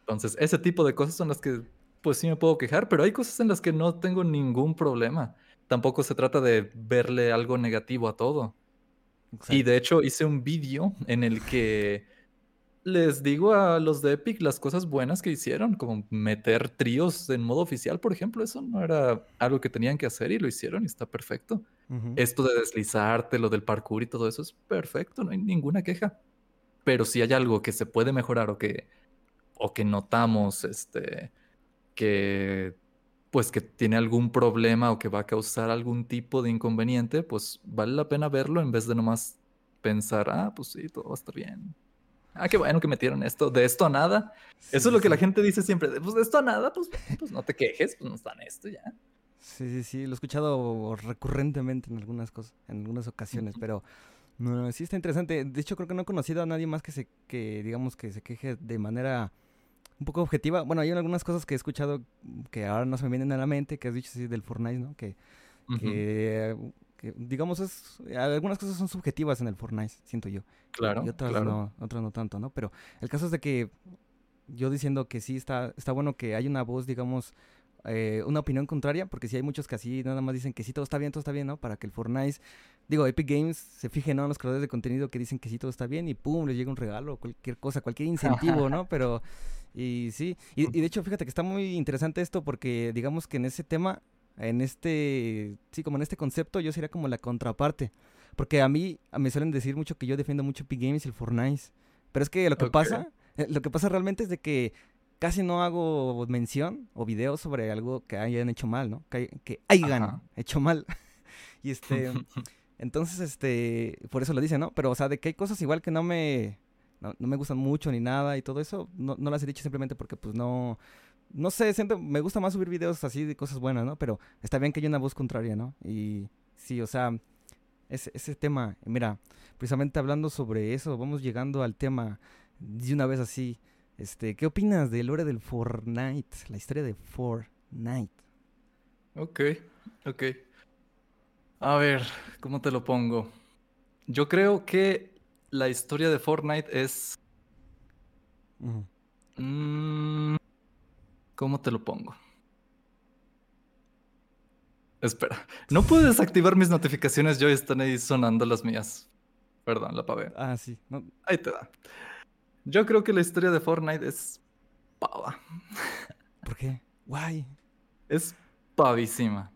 Entonces, ese tipo de cosas son las que pues sí me puedo quejar, pero hay cosas en las que no tengo ningún problema tampoco se trata de verle algo negativo a todo. Y de hecho hice un vídeo en el que les digo a los de Epic las cosas buenas que hicieron, como meter tríos en modo oficial, por ejemplo, eso no era algo que tenían que hacer y lo hicieron y está perfecto. Esto de deslizarte, lo del parkour y todo eso es perfecto, no hay ninguna queja. Pero si hay algo que se puede mejorar o que, o que notamos este, que pues que tiene algún problema o que va a causar algún tipo de inconveniente, pues vale la pena verlo en vez de nomás pensar, ah, pues sí, todo va a estar bien. Ah, qué bueno que metieron esto, de esto a nada. Eso es lo que la gente dice siempre, pues de esto a nada, pues, pues no te quejes, pues no está en esto ya. Sí, sí, sí, lo he escuchado recurrentemente en algunas cosas, en algunas ocasiones, pero no, sí está interesante. De hecho, creo que no he conocido a nadie más que se, que digamos que se queje de manera un poco objetiva. Bueno, hay algunas cosas que he escuchado que ahora no se me vienen a la mente, que has dicho así del Fortnite, ¿no? Que, que, digamos, es, algunas cosas son subjetivas en el Fortnite, siento yo. Claro. Y otras, No, otras no tanto, ¿no? Pero el caso es de que yo diciendo que sí está, está bueno que hay una voz, digamos, eh, una opinión contraria, porque si hay muchos que así nada más dicen que sí, todo está bien, todo está bien, ¿no? Para que el Fortnite, digo, Epic Games se fije, ¿no? En los creadores de contenido que dicen que sí, todo está bien y pum, les llega un regalo, cualquier cosa, cualquier incentivo, ¿no? [laughs] Pero y sí, y, de hecho, fíjate que está muy interesante esto porque digamos que en ese tema, en este, sí, como en este concepto, yo sería como la contraparte. Porque a mí me suelen decir mucho que yo defiendo mucho Epic Games y el Fortnite. Pero es que lo que pasa, eh, lo que pasa realmente es de que casi no hago mención o videos sobre algo que hayan hecho mal, ¿no? Que, que hayan hecho mal. [laughs] y este, [laughs] entonces, este, por eso lo dice, ¿no? Pero, o sea, de que hay cosas igual que no me, no, me gustan mucho ni nada y todo eso, no, no las he dicho simplemente porque pues no, no sé, siento, me gusta más subir videos así de cosas buenas, ¿no? Pero está bien que haya una voz contraria, ¿no? Y sí, o sea, ese, ese tema, mira, precisamente hablando sobre eso, vamos llegando al tema de una vez así. Este, ¿qué opinas del lore del Fortnite? La historia de Fortnite. Ok, ok. A ver, ¿cómo te lo pongo? Yo creo que la historia de Fortnite es... Mm, ¿Cómo te lo pongo? Espera, no puedes desactivar mis notificaciones, yo están ahí sonando las mías. Perdón, la pavé. Ah, sí. Ahí te da. Yo creo que la historia de Fortnite es pava. ¿Por qué? Guay. Es pavísima.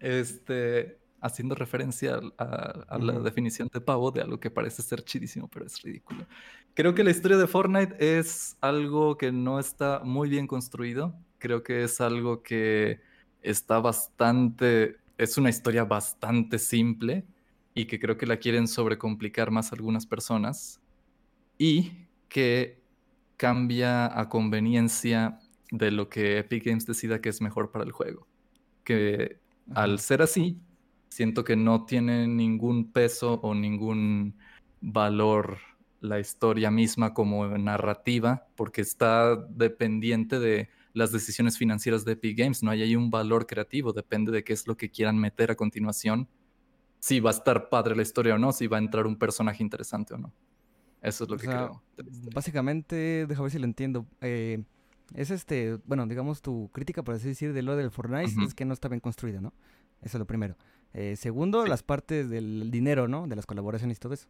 Este, haciendo referencia a, la definición de pavo de algo que parece ser chidísimo, pero es ridículo. Creo que la historia de Fortnite es algo que no está muy bien construido. Creo que es algo que está bastante, es una historia bastante simple y que creo que la quieren sobrecomplicar más algunas personas y que cambia a conveniencia de lo que Epic Games decida que es mejor para el juego. Que al ser así, siento que no tiene ningún peso o ningún valor la historia misma como narrativa, porque está dependiente de las decisiones financieras de Epic Games. No hay ahí un valor creativo, depende de qué es lo que quieran meter a continuación. Si va a estar padre la historia o no, si va a entrar un personaje interesante o no. Eso es lo que creo. Básicamente, déjame ver si lo entiendo. Eh, es este, bueno, digamos tu crítica, por así decir, de lo del Fortnite es que no está bien construida, ¿no? Eso es lo primero. Eh, segundo, las partes del dinero, ¿no? De las colaboraciones y todo eso.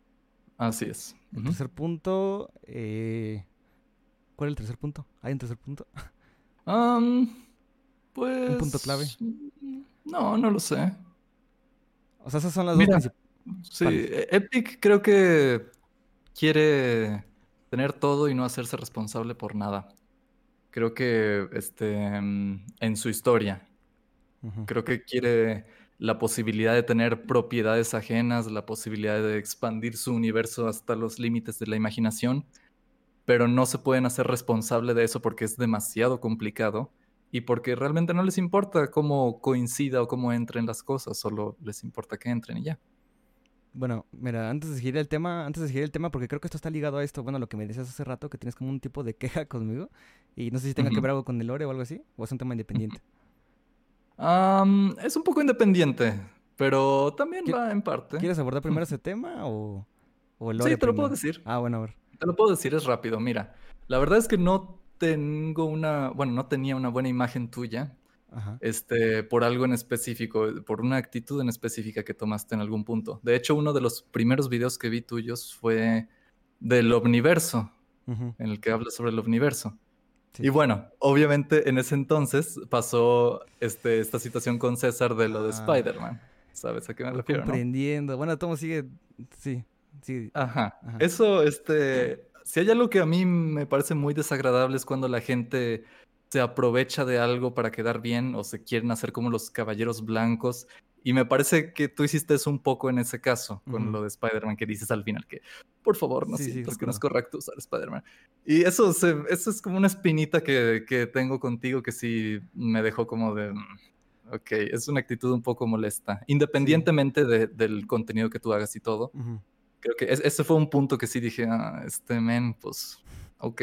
Así es. El tercer punto, eh, ¿cuál es el tercer punto? ¿Hay un tercer punto? [laughs] pues... ¿Un punto clave? No, no lo sé. O sea, esas son las dos principales. Sí, e-, Epic creo que quiere tener todo y no hacerse responsable por nada. Creo que este, mm, en su historia, creo que quiere la posibilidad de tener propiedades ajenas, la posibilidad de expandir su universo hasta los límites de la imaginación, pero no se pueden hacer responsable de eso porque es demasiado complicado y porque realmente no les importa cómo coincida o cómo entren las cosas, solo les importa que entren y ya. Bueno, mira, antes de seguir el tema, antes de seguir el tema, porque creo que esto está ligado a esto, bueno, lo que me decías hace rato, que tienes como un tipo de queja conmigo, y no sé si tenga que ver algo con el lore o algo así, o es un tema independiente es un poco independiente, pero también va en parte. ¿Quieres abordar primero [laughs] ese tema o, o el Sí, te lo puedo decir. Ah, bueno, a ver. Te lo puedo decir, es rápido. Mira, la verdad es que no tengo una, bueno, no tenía una buena imagen tuya. Este, por algo en específico, por una actitud en específica que tomaste en algún punto. De hecho, uno de los primeros videos que vi tuyos fue del Omniverso, en el que hablas sobre el Omniverso. Y bueno, obviamente en ese entonces pasó este, esta situación con César de lo de ah. Spider-Man. ¿Sabes a qué me refiero? Comprendiendo. Bueno, todo sigue. Sí, sí. Ajá. Eso, este. Si hay algo que a mí me parece muy desagradable es cuando la gente se aprovecha de algo para quedar bien o se quieren hacer como los caballeros blancos y me parece que tú hiciste eso un poco en ese caso, con lo de Spider-Man, que dices al final que, por favor, no sientas que no es correcto usar Spider-Man. Y eso, eso es como una espinita que, que, tengo contigo que sí me dejó como de... Mm, ok, es una actitud un poco molesta, independientemente de, del contenido que tú hagas y todo. Creo que ese fue un punto que sí dije, ah, este men, pues, ok.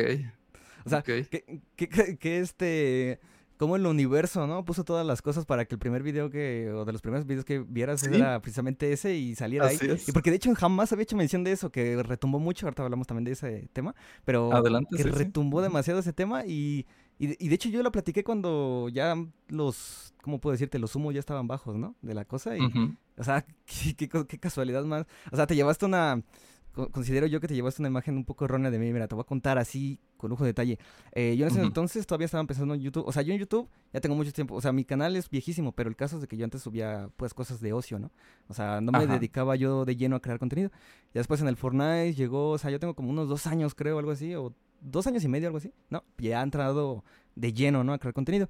O sea, que, que, que este como el universo, ¿no? Puso todas las cosas para que el primer video que, o de los primeros videos que vieras era precisamente ese y saliera ahí. Y porque de hecho jamás había hecho mención de eso, que retumbó mucho, ahorita hablamos también de ese tema, pero Adelante, que retumbó demasiado ese tema y, y, de hecho yo lo platiqué cuando ya los, ¿cómo puedo decirte? Los humos ya estaban bajos, ¿no? De la cosa y, o sea, [laughs] qué, qué casualidad más. O sea, te llevaste una considero yo que te llevaste una imagen un poco errónea de mí. Mira, te voy a contar así, con lujo de detalle. Eh, yo en ese entonces todavía estaba empezando en YouTube. O sea, yo en YouTube ya tengo mucho tiempo. O sea, mi canal es viejísimo, pero el caso es de que yo antes subía, pues, cosas de ocio, ¿no? O sea, no me dedicaba yo de lleno a crear contenido. Y después en el Fortnite llegó, o sea, yo tengo como unos dos años, creo, algo así, o dos años y medio, algo así. No, ya ha entrado de lleno, ¿no? A crear contenido.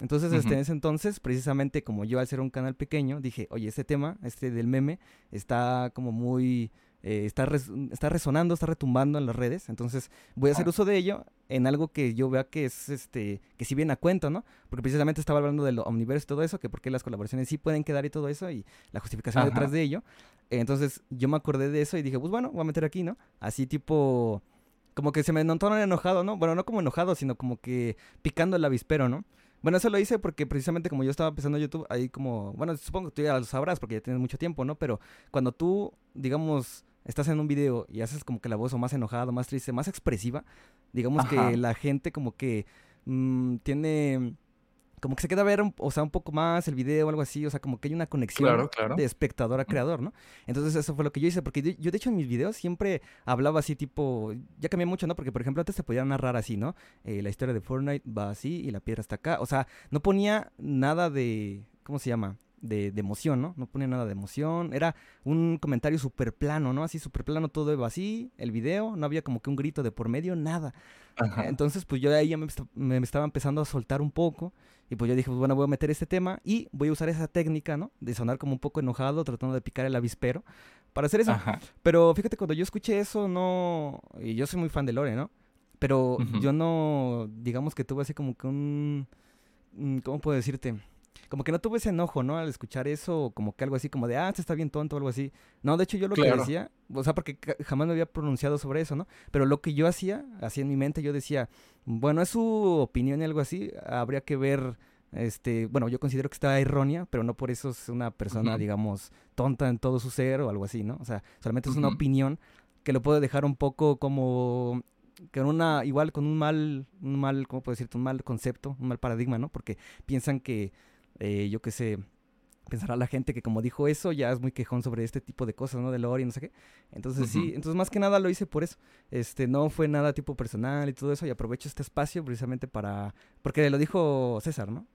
Entonces, este, en ese entonces, precisamente como yo al ser un canal pequeño, dije, oye, este tema, este del meme, está como muy eh, está, está resonando, está retumbando en las redes. Entonces voy a hacer uso de ello en algo que yo vea que es este que si viene a cuento, ¿no? Porque precisamente estaba hablando del omniverse y todo eso, que por qué las colaboraciones sí pueden quedar y todo eso, y la justificación detrás de ello. Entonces yo me acordé de eso y dije, pues bueno, voy a meter aquí, ¿no? Así tipo, como que se me notó enojado, ¿no? Bueno, no como enojado, sino como que picando el avispero, ¿no? Bueno, eso lo hice porque precisamente como yo estaba empezando YouTube, ahí como, bueno, supongo que tú ya lo sabrás porque ya tienes mucho tiempo, ¿no? Pero cuando tú, digamos, estás en un video y haces como que la voz o más enojada, más triste, más expresiva, digamos que la gente como que mm, tiene como que se queda a ver, o sea, un poco más el video o algo así, o sea, como que hay una conexión de espectador a creador, ¿no? Entonces eso fue lo que yo hice, porque yo, de hecho en mis videos siempre hablaba así tipo, ya cambié mucho, ¿no? Porque por ejemplo antes se podía narrar así, ¿no? Eh, la historia de Fortnite va así y la piedra está acá, o sea, no ponía nada de, ¿cómo se llama? De, de, emoción, ¿no? No ponía nada de emoción. Era un comentario súper plano, ¿no? Así súper plano, todo iba así, el video, no había como que un grito de por medio, nada. Entonces, pues yo de ahí ya me, me, estaba empezando a soltar un poco. Y pues yo dije, pues bueno, voy a meter este tema y voy a usar esa técnica, ¿no? De sonar como un poco enojado, tratando de picar el avispero, para hacer eso. Pero fíjate, cuando yo escuché eso, no... Y yo soy muy fan de Lore, ¿no? Pero yo no, digamos que tuve así como que un... ¿Cómo puedo decirte? Como que no tuve ese enojo, ¿no? Al escuchar eso, como que algo así como de, ah, este está bien tonto o algo así. No, de hecho yo lo que decía, o sea, porque jamás me había pronunciado sobre eso, ¿no? Pero lo que yo hacía, así en mi mente, yo decía, bueno, es su opinión y algo así, habría que ver, este, bueno, yo considero que está errónea, pero no por eso es una persona, digamos, tonta en todo su ser o algo así, ¿no? O sea, solamente es una opinión que lo puedo dejar un poco como con una, igual con un mal, un mal, ¿cómo puedo decirte? Un mal concepto, un mal paradigma, ¿no? Porque piensan que eh, yo qué sé, pensará la gente que como dijo eso, ya es muy quejón sobre este tipo de cosas, ¿no? De lore y no sé qué. Entonces sí, entonces más que nada lo hice por eso. Este, no fue nada tipo personal y todo eso, y aprovecho este espacio precisamente para... Porque lo dijo César, ¿no?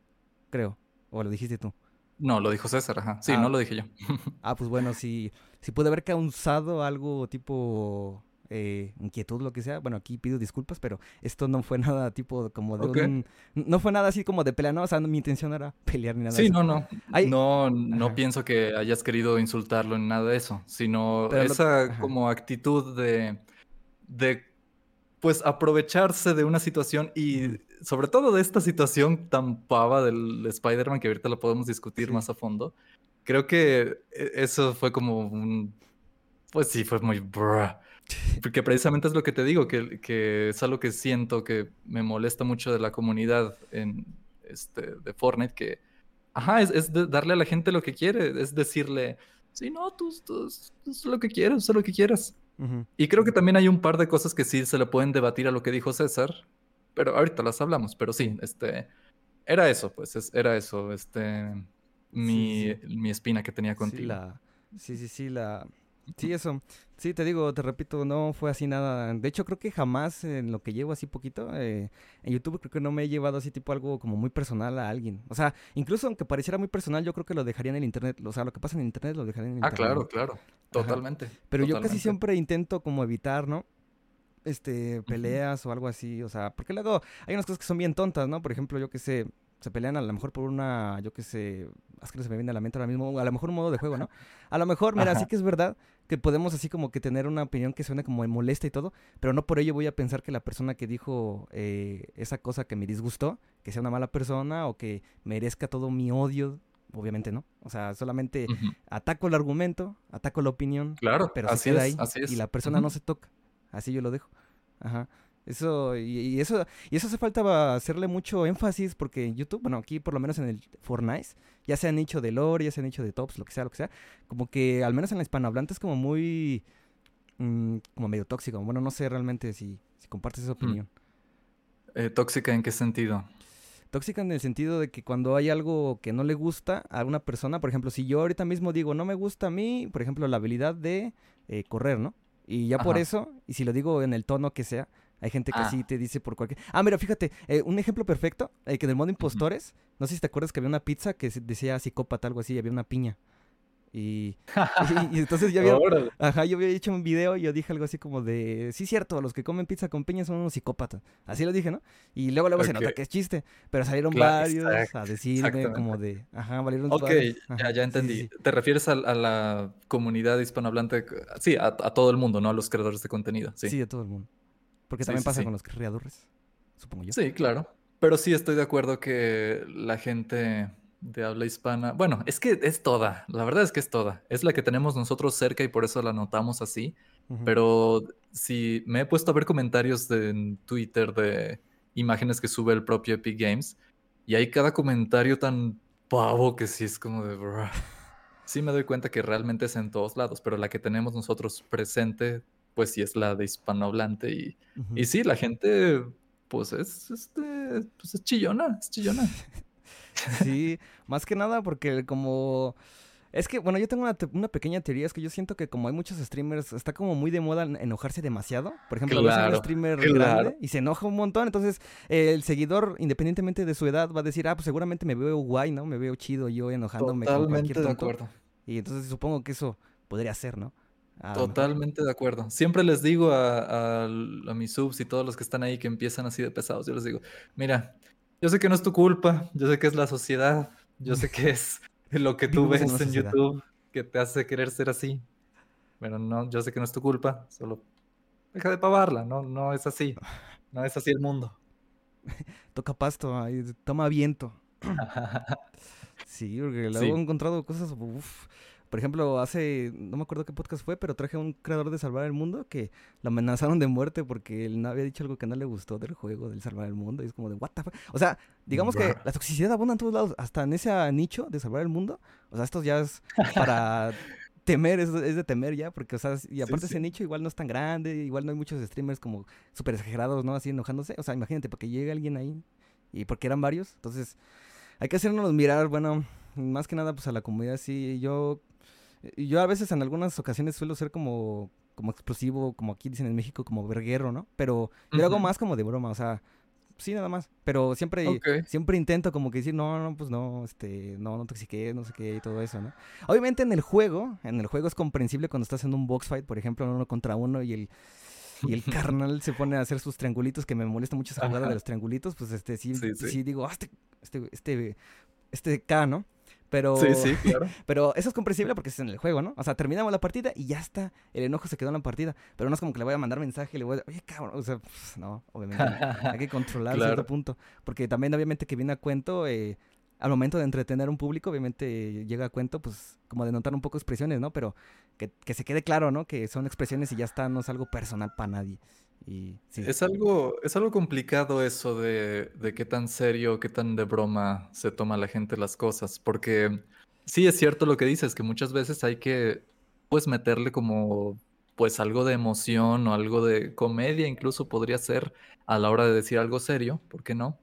Creo. ¿O lo dijiste tú? No, lo dijo César, ajá. Sí, no ah. lo dije yo. ah, pues bueno, si, si puede haber causado algo tipo eh, inquietud, lo que sea. Bueno, aquí pido disculpas, pero esto no fue [laughs] nada tipo como de un... No fue nada así como de pelea, ¿no? O sea, mi intención era [laughs] pelear ni nada Sí, no, no. No, no pienso que hayas querido insultarlo ni nada de eso, sino esa como actitud de... de pues aprovecharse de una situación y sobre todo de esta situación tan pava del Spider-Man que ahorita lo podemos discutir más a fondo. Creo que e, eso fue como un... Pues sí, fue muy... Porque precisamente es lo que te digo, que, que, es algo que siento que me molesta mucho de la comunidad en, este, de Fortnite, que, ajá, es, es darle a la gente lo que quiere, es decirle, sí, no, tú, tú, lo que quieras, haz lo que quieras. Y creo que también hay un par de cosas que sí se le pueden debatir a lo que dijo César, pero ahorita las hablamos, pero sí, este, era eso, pues, era eso, este, mi, mi espina que tenía contigo. Sí, la, sí, sí, sí, la Sí, eso. Sí, te digo, te repito, no fue así nada. De hecho, creo que jamás en lo que llevo así poquito, eh, en YouTube creo que no me he llevado así tipo algo como muy personal a alguien. O sea, incluso aunque pareciera muy personal, yo creo que lo dejaría en el Internet. O sea, lo que pasa en el Internet lo dejaría en el ah, Internet. Ah, claro, claro. Totalmente. Pero yo casi siempre intento como evitar, ¿no? Este, peleas o algo así. O sea, porque luego hay unas cosas que son bien tontas, ¿no? Por ejemplo, yo que sé, se pelean a lo mejor por una, yo qué sé, es que no se me viene a la mente ahora mismo, a lo mejor un modo de juego, ¿no? [laughs] A lo mejor, mira, sí que es verdad que podemos así como que tener una opinión que suene como molesta y todo, pero no por ello voy a pensar que la persona que dijo eh, esa cosa que me disgustó, que sea una mala persona o que merezca todo mi odio, obviamente no. O sea, solamente ataco el argumento, ataco la opinión, claro, pero se queda ahí y la persona no se toca. Así yo lo dejo. Ajá. Eso, y, eso, y eso hace falta hacerle mucho énfasis porque en YouTube, bueno, aquí por lo menos en el Fortnite, ya se han hecho de lore, ya se han hecho de tops, lo que sea, lo que sea, como que al menos en la hispanohablante es como muy, mm, como medio tóxico. Bueno, no sé realmente si, si compartes esa mm. opinión. Eh, ¿Tóxica en qué sentido? Tóxica en el sentido de que cuando hay algo que no le gusta a una persona, por ejemplo, si yo ahorita mismo digo, no me gusta a mí, por ejemplo, la habilidad de eh, correr, ¿no? Y ya por eso, y si lo digo en el tono que sea, hay gente que sí ah. te dice por cualquier... Ah, mira, fíjate, eh, un ejemplo perfecto, eh, que en el modo impostores, no sé si te acuerdas que había una pizza que decía psicópata, algo así, y había una piña. Y, y, entonces yo [laughs] había, ajá, yo había hecho un video y yo dije algo así como de, sí, cierto, los que comen pizza con piña son unos psicópatas. Así lo dije, ¿no? Y luego luego se nota que es chiste, pero salieron varios a decirme como de, ajá, valieron Ok, ya, ya entendí. Te refieres a, la comunidad hispanohablante, sí, a, todo el mundo, ¿no? A los creadores de contenido. Sí, sí a todo el mundo. Porque también pasa con los creadores, supongo yo. Sí, claro. Pero sí estoy de acuerdo que la gente de habla hispana. Bueno, es que es toda, la verdad es que es toda. Es la que tenemos nosotros cerca y por eso la notamos así. Pero si me he puesto a ver comentarios de, en Twitter de imágenes que sube el propio Epic Games y hay cada comentario tan pavo que sí es como de... Sí me doy cuenta que realmente es en todos lados, pero la que tenemos nosotros presente, pues sí es la de hispanohablante y, y sí, la gente pues es, este, pues es chillona, es chillona. [laughs] Sí, más que nada porque como... Es que, bueno, yo tengo una, pequeña teoría, es que yo siento que como hay muchos streamers, está como muy de moda enojarse demasiado. Por ejemplo, claro, un streamer grande y se enoja un montón, entonces el seguidor, independientemente de su edad, va a decir, ah, pues seguramente me veo guay, ¿no? Me veo chido yo enojándome Totalmente con cualquier de acuerdo. Y entonces supongo que eso podría ser, ¿no? Totalmente de acuerdo. Siempre les digo a, a, mis subs y todos los que están ahí que empiezan así de pesados, yo les digo, mira, yo sé que no es tu culpa, yo sé que es la sociedad, yo sé que es [laughs] lo que tú ves en YouTube que te hace querer ser así. Pero no, yo sé que no es tu culpa, solo deja de pavarla, no, no es así. No es así el mundo. [laughs] Toca pasto, toma viento. [laughs] sí, porque luego he encontrado cosas, por ejemplo, hace, no me acuerdo qué podcast fue, pero traje a un creador de Salvar el Mundo que lo amenazaron de muerte porque él no había dicho algo que no le gustó del juego del Salvar el Mundo. Y es como de, what the fuck. O sea, digamos que la toxicidad abunda en todos lados, hasta en ese nicho de Salvar el Mundo. O sea, esto ya es [laughs] para temer, es, de temer ya, porque, o sea, y aparte ese nicho igual no es tan grande, igual no hay muchos streamers como súper exagerados, ¿no? Así enojándose. O sea, imagínate, porque llega alguien ahí y porque eran varios. Entonces, hay que hacernos mirar, bueno, más que nada, pues a la comunidad, sí. Yo yo a veces en algunas ocasiones suelo ser como, como explosivo, como aquí dicen en México, como verguero, ¿no? Pero yo hago más como de broma, o sea, sí, nada más. Pero siempre, siempre intento como que decir, no, no, pues no, este, no, no toxiqué, no sé qué, y todo eso, ¿no? Obviamente en el juego, en el juego es comprensible cuando estás en un box fight, por ejemplo, uno contra uno y el y el [laughs] carnal se pone a hacer sus triangulitos, que me molesta mucho esa jugada de los triangulitos, pues este sí, sí, digo, ah, este, este, este, este K, ¿no? Pero, sí, sí, claro. [laughs] pero eso es comprensible porque es en el juego, ¿no? O sea, terminamos la partida y ya está. El enojo se quedó en la partida. Pero no es como que le voy a mandar mensaje y le voy a oye, cabrón. O sea, no, obviamente. [laughs] hay que controlar claro. cierto punto. Porque también, obviamente, que viene a cuento, eh, al momento de entretener a un público, obviamente llega a cuento, pues, como de notar un poco expresiones, ¿no? Pero que, que se quede claro, ¿no? Que son expresiones y ya está, no es algo personal para nadie. Es algo, es algo complicado eso de, de qué tan serio, qué tan de broma se toma la gente las cosas, porque sí es cierto lo que dices, que muchas veces hay que pues meterle como pues algo de emoción o algo de comedia incluso podría ser a la hora de decir algo serio, ¿por qué no?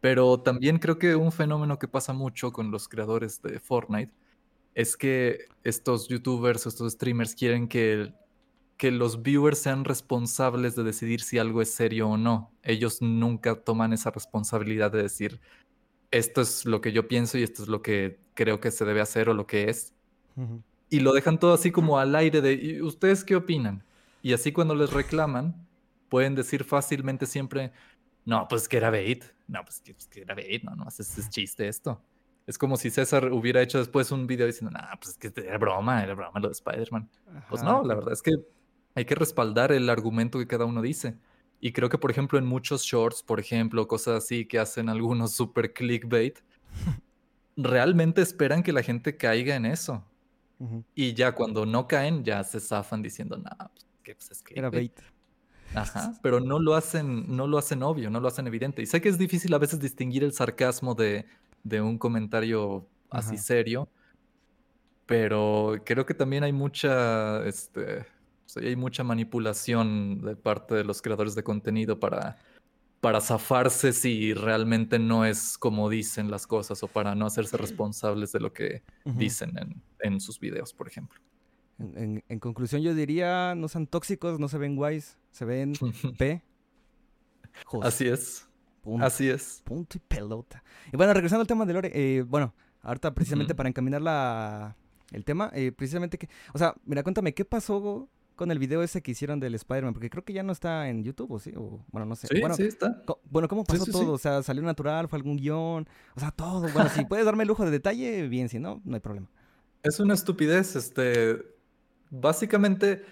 Pero también creo que un fenómeno que pasa mucho con los creadores de Fortnite es que estos youtubers, estos streamers quieren que que los viewers sean responsables de decidir si algo es serio o no. Ellos nunca toman esa responsabilidad de decir, esto es lo que yo pienso y esto es lo que creo que se debe hacer o lo que es. Y lo dejan todo así como al aire de, ¿ustedes qué opinan? Y así cuando les reclaman, pueden decir fácilmente siempre, no, pues que era bait. No, pues que, pues era bait, no, no, es, es chiste esto. Es como si César hubiera hecho después un video diciendo, no, pues es que era broma, era broma lo de Spider-Man. Pues no, la verdad es que hay que respaldar el argumento que cada uno dice. Y creo que, por ejemplo, en muchos shorts, por ejemplo, cosas así que hacen algunos [laughs] super clickbait, realmente esperan que la gente caiga en eso. Y ya cuando no caen, ya se zafan diciendo, nah, pues, que pues, es clickbait. Era bait. Ajá, [laughs] pero no lo hacen, no lo hacen obvio, no lo hacen evidente. Y sé que es difícil a veces distinguir el sarcasmo de, de un comentario así serio, pero creo que también hay mucha, este, hay mucha manipulación de parte de los creadores de contenido para, para zafarse si realmente no es como dicen las cosas o para no hacerse responsables de lo que dicen en, sus videos, por ejemplo. En, conclusión, yo diría, no sean tóxicos, no se ven guays, se ven [laughs] P. Así es. Así es. Punto y pelota. Y bueno, regresando al tema de Lore, eh, bueno, ahorita precisamente para encaminar la, el tema, eh, precisamente que, o sea, mira, cuéntame, ¿qué pasó con el video ese que hicieron del Spider-Man? Porque creo que ya no está en YouTube, ¿o sí? O, bueno, no sé. Sí, bueno, sí está. bueno, ¿cómo pasó todo? O sea, ¿salió natural? ¿Fue algún guion? O sea, todo. Bueno, si puedes darme el lujo de detalle, bien, si no, no hay problema. Es una estupidez, este... Básicamente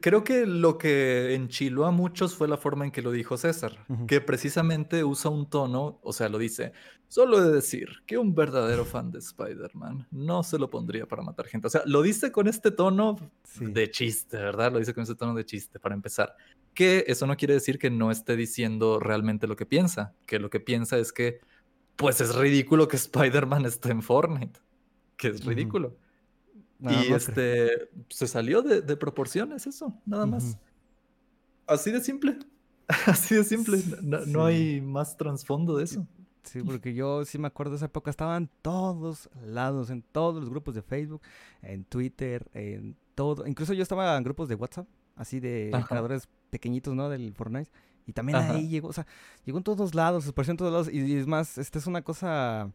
Creo que lo que enchiló a muchos fue la forma en que lo dijo César, que precisamente usa un tono, o sea, lo dice, solo de decir que un verdadero fan de Spider-Man no se lo pondría para matar gente. O sea, lo dice con este tono de chiste, ¿verdad? Lo dice con este tono de chiste, para empezar. Que eso no quiere decir que no esté diciendo realmente lo que piensa, que lo que piensa es que, pues es ridículo que Spider-Man esté en Fortnite, que es ridículo y este se salió de, proporciones eso, nada más. Así de simple. [laughs] Así de simple. No, hay más trasfondo de eso. Sí, porque yo sí me acuerdo de esa época, estaban todos lados, en todos los grupos de Facebook, en Twitter, en todo. Incluso yo estaba en grupos de WhatsApp, así de creadores pequeñitos, ¿no? Del Fortnite. Y también ahí llegó, o sea, llegó en todos lados, se en todos lados. Y, es más, esta es una cosa,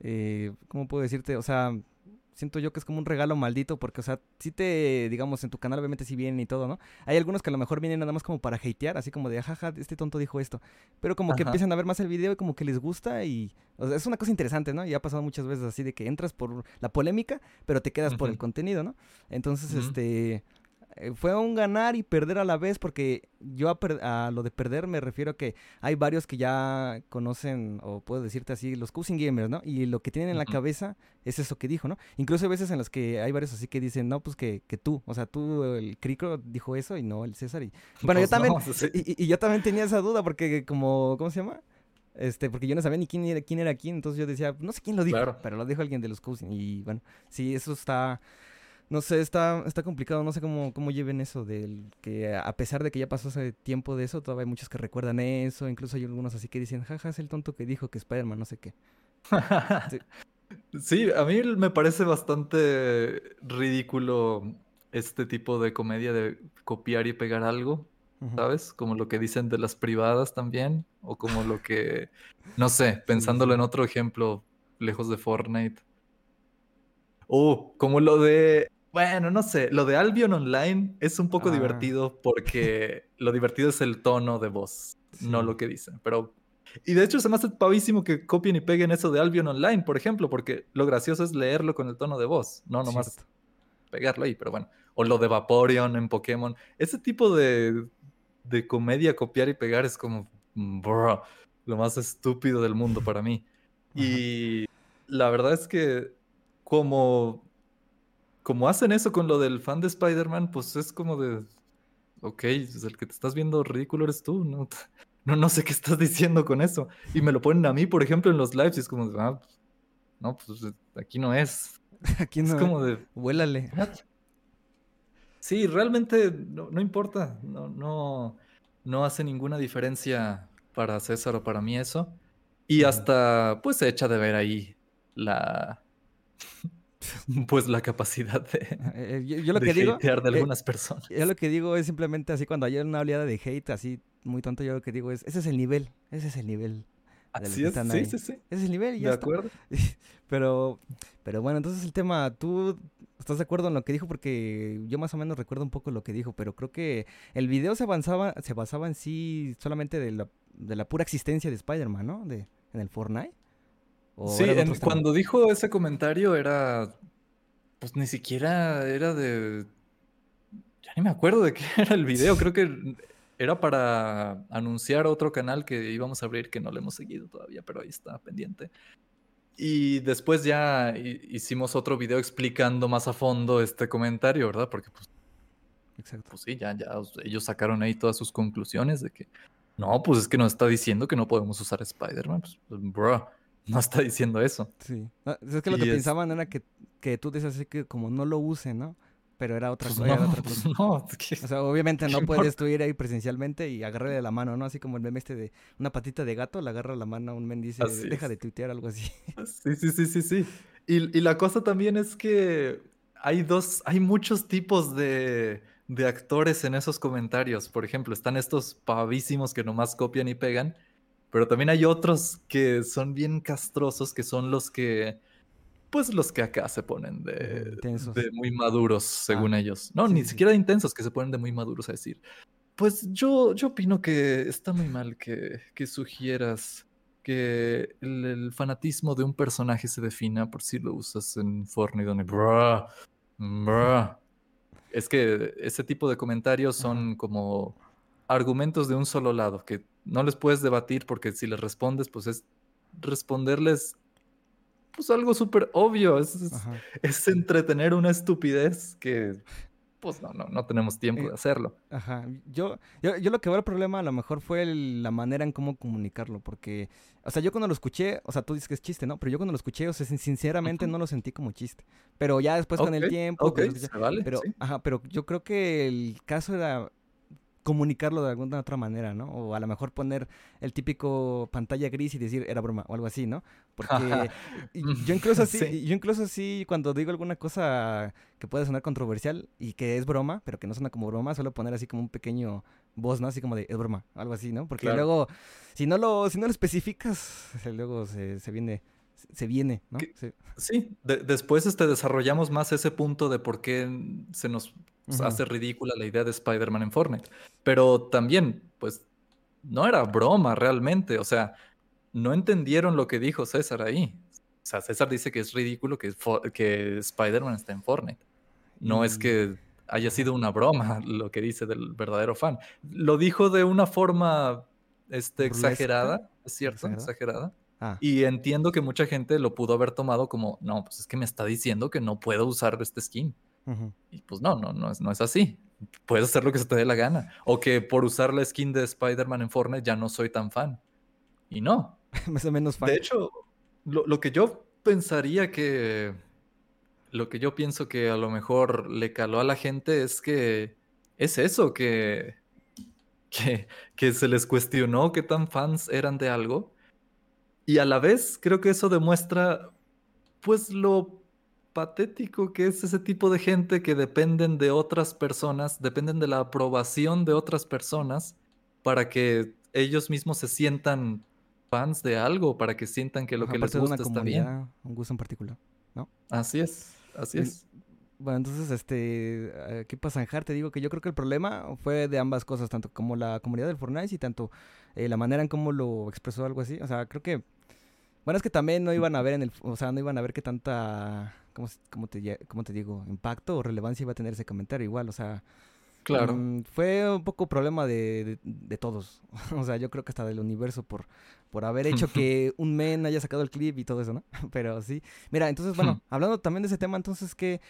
eh, ¿cómo puedo decirte? O sea, siento yo que es como un regalo maldito porque, o sea, si te, digamos, en tu canal obviamente sí vienen y todo, ¿no? Hay algunos que a lo mejor vienen nada más como para hatear, así como de, jaja, este tonto dijo esto. Pero como que empiezan a ver más el video y como que les gusta y, o sea, es una cosa interesante, ¿no? Y ha pasado muchas veces así de que entras por la polémica, pero te quedas por el contenido, ¿no? Entonces, este, fue un ganar y perder a la vez, porque yo a, lo de perder me refiero a que hay varios que ya conocen, o puedo decirte así, los cousin gamers, ¿no? Y lo que tienen en la cabeza es eso que dijo, ¿no? Incluso hay veces en las que hay varios así que dicen, no, pues que, que tú, o sea, tú, el Crico dijo eso y no el César. Y [laughs] bueno, yo pues también, [laughs] y, yo también tenía esa duda, porque como, ¿cómo se llama? Este, porque yo no sabía ni quién era quién, era quién entonces yo decía, no sé quién lo dijo, pero lo dijo alguien de los cousin. Y bueno, sí, eso está no sé, está, está complicado, no sé cómo, cómo lleven eso del que a pesar de que ya pasó ese tiempo de eso, todavía hay muchos que recuerdan eso, incluso hay algunos así que dicen, jaja, es el tonto que dijo que Spider-Man no sé qué. [laughs] sí. a mí me parece bastante ridículo este tipo de comedia de copiar y pegar algo, ¿sabes? Como lo que dicen de las privadas también, o como lo que, no [laughs] sé, pensándolo en otro ejemplo, lejos de Fortnite. O como lo de bueno, no sé, lo de Albion Online es un poco ah. divertido porque lo divertido es el tono de voz, no lo que dicen. Pero. Y de hecho se me hace pavísimo que copien y peguen eso de Albion Online, por ejemplo, porque lo gracioso es leerlo con el tono de voz, no nomás pegarlo ahí, pero bueno. O lo de Vaporeon en Pokémon. Ese tipo de, de comedia, copiar y pegar es como. Bro, lo más estúpido del mundo para mí. Y la verdad es que, como como hacen eso con lo del fan de Spider-Man, pues es como de, ok, pues el que te estás viendo ridículo eres tú, ¿no? [laughs] No, no sé qué estás diciendo con eso. Y me lo ponen a mí, por ejemplo, en los lives y es como, de, ah, no, pues aquí no es. [laughs] Aquí no. Es como de, vuélale. Sí, realmente no, no importa, no, no, no hace ninguna diferencia para César o para mí eso. Y hasta, pues, se echa de ver ahí la, [laughs] pues la capacidad de, eh, eh, yo, lo que digo, de eh, algunas personas. Yo lo que digo es simplemente así cuando hay una oleada de hate así muy tonto, yo lo que digo es, ese es el nivel, ese es el nivel. Así es, sí, sí, sí. Ese es el nivel y ya De acuerdo. [laughs] Pero, pero bueno, entonces el tema, ¿tú estás de acuerdo en lo que dijo? Porque yo más o menos recuerdo un poco lo que dijo, pero creo que el video se avanzaba, se basaba en sí solamente de la, de la pura existencia de Spider-Man, ¿no? De, en el Fortnite sí, cuando dijo ese comentario era. Pues ni siquiera era de. Ya ni me acuerdo de qué [laughs] era el video. Creo que era para anunciar otro canal que íbamos a abrir que no le hemos seguido todavía, pero ahí está pendiente. Y después ya hicimos otro video explicando más a fondo este comentario, ¿verdad? Porque pues. Exacto. Pues sí, ya, ya ellos sacaron ahí todas sus conclusiones de que. No, pues es que nos está diciendo que no podemos usar Spider-Man. Pues, bro [laughs] no está diciendo eso. Sí. es que lo que pensaban era que, que tú dices así que como no lo usen, ¿no? Pero era otra, pues cosa, otra cosa. no, O sea, obviamente [laughs] no puedes tú ir ahí presencialmente y agarrarle la mano, ¿no? Así como el meme este de una patita de gato, le agarra la mano a un men dice, deja de tuitear, algo así. [laughs] Sí, sí, sí, sí, sí. Y, y, la cosa también es que hay dos, hay muchos tipos de, de actores en esos comentarios. Por ejemplo, están estos pavísimos que nomás copian y pegan pero también hay otros que son bien castrosos, que son los que pues los que acá se ponen de, Intensos. de muy maduros, según Ah, ellos. No, sí, ni sí, siquiera de intensos, que se ponen de muy maduros a decir. Pues yo, yo opino que está muy mal que, que sugieras que el, el fanatismo de un personaje se defina por si lo usas en Fortnite. Donde, bruh, bruh. [laughs] Es que ese tipo de comentarios son como argumentos de un solo lado, que no les puedes debatir porque si les respondes, pues es responderles pues algo súper obvio. Es, es- entretener una estupidez que pues no, no, no tenemos tiempo Eh, de hacerlo. Ajá. Yo, yo, yo lo que veo el problema a lo mejor fue el- la manera en cómo comunicarlo, porque, o sea, yo cuando lo escuché, o sea, tú dices que es chiste, ¿no? Pero yo cuando lo escuché, o sea, sin- sinceramente no lo sentí como chiste. Pero ya después con el tiempo, ok, cuando lo escuché- se vale, pero, sí. ajá, pero yo creo que el caso era comunicarlo de alguna otra manera, ¿no? O a lo mejor poner el típico pantalla gris y decir era broma o algo así, ¿no? Porque [laughs] yo incluso así, Sí. yo incluso así cuando digo alguna cosa que puede sonar controversial y que es broma, pero que no suena como broma, suelo poner así como un pequeño voz, ¿no? Así como de es broma, algo así, ¿no? Porque Claro. luego si no lo si no lo especificas, [laughs] luego se, se viene se viene, ¿no? Sí. Sí, de- después este, desarrollamos más ese punto de por qué se nos hace ridícula la idea de Spider-Man en Fortnite. Pero también, pues, no era broma realmente. O sea, no entendieron lo que dijo César ahí. O sea, César dice que es ridículo que, Spider-Man esté en Fortnite. No es que haya sido una broma [laughs] lo que dice del verdadero fan. Lo dijo de una forma este, exagerada, ¿es cierto? ¿Exagerada? Exagerada. Ah, Y entiendo que mucha gente lo pudo haber tomado como, no, pues es que me está diciendo que no puedo usar este skin. Y pues no, no, no es, no es así. Puedes hacer lo que se te dé la gana. O que por usar la skin de Spider-Man en Fortnite ya no soy tan fan. Y no. [laughs] Más o menos fan. De hecho, lo, lo que yo pensaría que... Lo que yo pienso que a lo mejor le caló a la gente es que es eso, que, que, que se les cuestionó qué tan fans eran de algo. Y a la vez creo que eso demuestra pues lo patético que es ese tipo de gente que dependen de otras personas, dependen de la aprobación de otras personas para que ellos mismos se sientan fans de algo, para que sientan que lo Ajá, que les gusta está bien. un gusto en particular. Así es, así es. Bueno, entonces, este, aquí para zanjar, te digo que yo creo que el problema fue de ambas cosas, tanto como la comunidad del Fortnite y tanto eh, la manera en cómo lo expresó algo así. O sea, creo que, bueno, es que también no iban a ver en el, o sea, no iban a ver qué tanta, ¿cómo, cómo te, cómo te digo? Impacto o relevancia iba a tener ese comentario igual, o sea, Claro. mm, fue un poco problema de, de- de todos. [laughs] O sea, yo creo que hasta del universo por, por haber hecho [laughs] que un men haya sacado el clip y todo eso, ¿no? [laughs] Pero sí. Mira, entonces, bueno, hablando también de ese tema, entonces, ¿qué,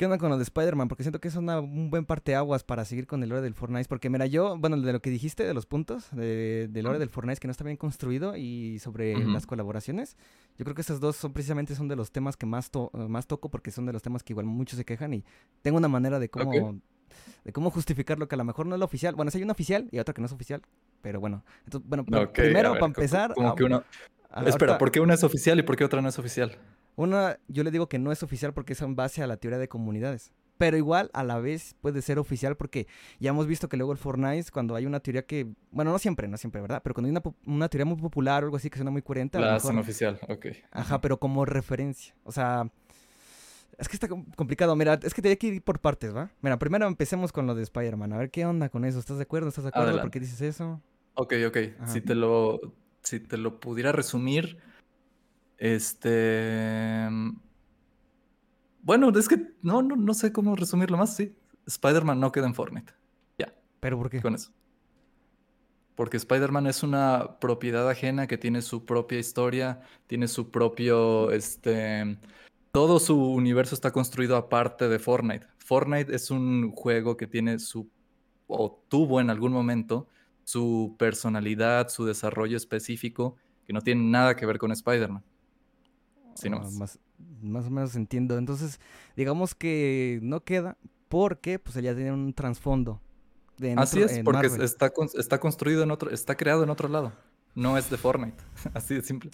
qué onda con lo de Spider-Man? Porque siento que es una, un buen parteaguas para seguir con el lore del Fortnite. Porque, mira, yo, bueno, de lo que dijiste, de los puntos, de, del lore del Fortnite que no está bien construido y sobre las colaboraciones, yo creo que esos dos son precisamente son de los temas que más, to- más toco porque son de los temas que igual muchos se quejan y tengo una manera de cómo... De cómo justificar lo que a lo mejor no es lo oficial. Bueno, sí hay una oficial y otra que no es oficial. Pero bueno, entonces, bueno, primero, ver, para empezar... Como ah, que una... a- Espera, ¿por qué una es oficial y por qué otra no es oficial? Una, yo le digo que no es oficial porque es en base a la teoría de comunidades. Pero igual, a la vez, puede ser oficial porque ya hemos visto que luego el Fortnite, cuando hay una teoría que... Bueno, no siempre, no siempre, ¿verdad? Pero cuando hay una, una teoría muy popular o algo así que suena muy coherente, La hacen oficial, ok. Ajá, pero como referencia. O sea, es que está com- complicado. Mira, es que tenía que ir por partes, ¿va? Mira, primero empecemos con lo de Spider-Man. A ver qué onda con eso. ¿Estás de acuerdo? ¿Estás de acuerdo? ¿Por qué dices eso? Ok, ok. Ajá. Si te lo, si te lo pudiera resumir, este... Bueno, es que no, no, no sé cómo resumirlo más, sí. Spider-Man no queda en Fortnite. Ya, ¿Pero por qué? con eso. Porque Spider-Man es una propiedad ajena que tiene su propia historia, tiene su propio, este... Todo su universo está construido aparte de Fortnite. Fortnite es un juego que tiene su, o tuvo en algún momento, su personalidad, su desarrollo específico, que no tiene nada que ver con Spider-Man. Sí, Ah, más, más o menos entiendo. Entonces, digamos que no queda porque pues ella tiene un trasfondo. Así es, porque Marvel. está, está construido en otro, está creado en otro lado. No es de Fortnite. [laughs] Así de simple.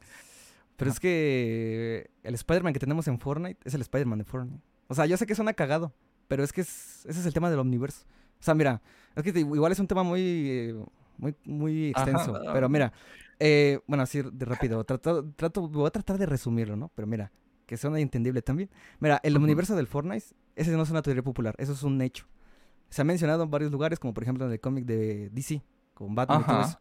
Pero es que el Spider-Man que tenemos en Fortnite es el Spider-Man de Fortnite. O sea, yo sé que suena cagado, pero es que es- ese es el tema del omniverso. O sea, mira, es que igual es un tema muy, eh, muy, muy extenso. ah. Pero mira, eh, bueno, así de rápido, trato, trato, voy a tratar de resumirlo, ¿no? Pero mira, que suena entendible también. Mira, el universo del Fortnite, ese no es una teoría popular, eso es un hecho. Se ha mencionado en varios lugares, como por ejemplo en el cómic de DC, con Batman y todo eso.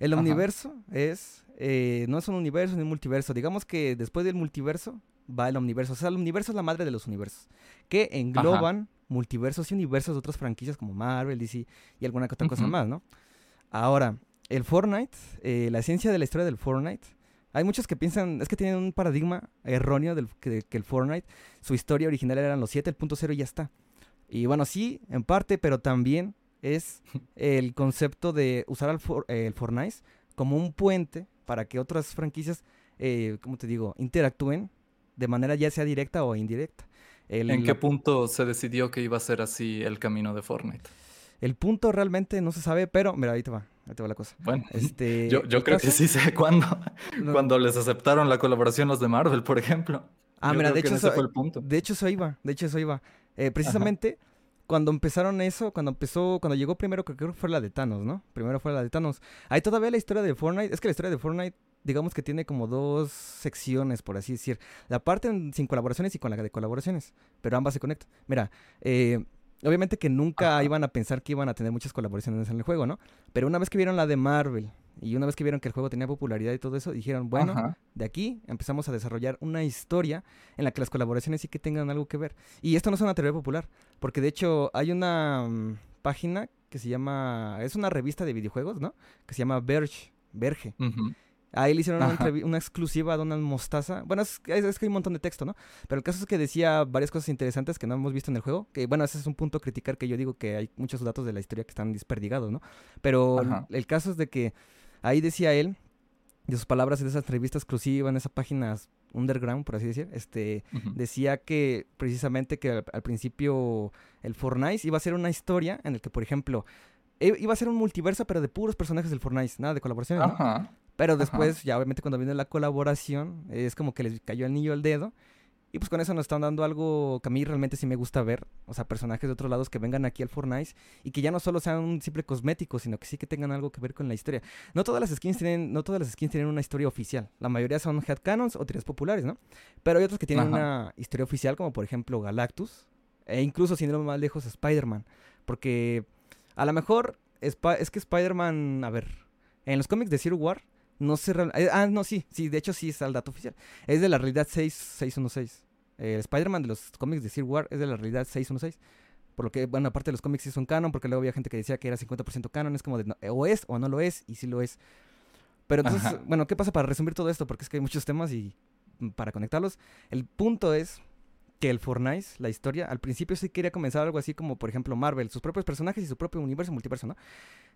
El universo es, eh, no es un universo ni un multiverso. Digamos que después del multiverso va el universo. O sea, el universo es la madre de los universos, que engloban multiversos y universos de otras franquicias como Marvel, DC y alguna otra cosa más, ¿no? Ahora, el Fortnite, eh, la ciencia de la historia del Fortnite, hay muchos que piensan, es que tienen un paradigma erróneo del que, el Fortnite, su historia original eran los 7, el punto cero y ya está. Y bueno, sí, en parte, pero también es [laughs] el concepto de usar el, el Fortnite como un puente para que otras franquicias, eh, como te digo, interactúen de manera ya sea directa o indirecta. ¿En qué punto se decidió que iba a ser así el camino de Fortnite? El punto realmente no se sabe, pero mira, ahí te va, ahí te va la cosa. Bueno, este, [laughs] yo, creo que sí sé [laughs] cuándo, cuando les aceptaron la colaboración los de Marvel, por ejemplo. Ah, mira, de hecho, eso, fue el punto. de hecho eso iba, de hecho eso iba. Eh, precisamente cuando empezaron eso, cuando empezó, cuando llegó primero, creo que fue la de Thanos, ¿no? Primero fue la de Thanos. Hay todavía la historia de Fortnite, es que la historia de Fortnite digamos que tiene como dos secciones, por así decir. La parte sin colaboraciones y con la de colaboraciones, pero ambas se conectan. Mira, eh, obviamente que nunca iban a pensar que iban a tener muchas colaboraciones en el juego, ¿no? Pero una vez que vieron la de Marvel y una vez que vieron que el juego tenía popularidad y todo eso, dijeron, bueno, de aquí empezamos a desarrollar una historia en la que las colaboraciones sí que tengan algo que ver. Y esto no es una teoría popular, porque de hecho hay una mm, página que se llama, es una revista de videojuegos, ¿no? Que se llama Verge, Verge. Ahí le hicieron una, exclusiva a Donald Mostaza. Bueno, es, que hay un montón de texto, ¿no? Pero el caso es que decía varias cosas interesantes que no hemos visto en el juego. Que, bueno, ese es un punto a criticar que yo digo que hay muchos datos de la historia que están desperdigados, ¿no? Pero el, caso es de que ahí decía él, de sus palabras en esa entrevista exclusiva, en esa página underground, por así decir, este, decía que precisamente que al, principio el Fortnite iba a ser una historia en el que, por ejemplo, e, iba a ser un multiverso, pero de puros personajes del Fortnite, nada de colaboración. Ajá. Pero después, ya obviamente cuando viene la colaboración, es como que les cayó el niño al dedo. Y pues con eso nos están dando algo que a mí realmente sí me gusta ver. O sea, personajes de otros lados que vengan aquí al Fortnite y que ya no solo sean un simple cosmético, sino que sí que tengan algo que ver con la historia. No todas las skins tienen, no todas las skins tienen una historia oficial. La mayoría son headcanons o teorías populares, ¿no? Pero hay otros que tienen una historia oficial, como por ejemplo Galactus. E incluso, sin ir más lejos, Spider-Man. Porque a lo mejor es que Spider-Man, a ver, en los cómics de Zero War no sé eh, Ah, no, sí, sí, de hecho sí es el dato oficial. Es de la realidad 6616. El Spider-Man de los cómics de Civil War es de la realidad 616. Por lo que, bueno, aparte de los cómics sí son canon, porque luego había gente que decía que era 50% canon, es como de o es o no lo es, y sí lo es. Pero entonces, bueno, ¿qué pasa para resumir todo esto? Porque es que hay muchos temas y mm, para conectarlos, el punto es que el Fortnite, la historia, al principio sí quería comenzar algo así como, por ejemplo, Marvel, sus propios personajes y su propio universo, multiverso, ¿no?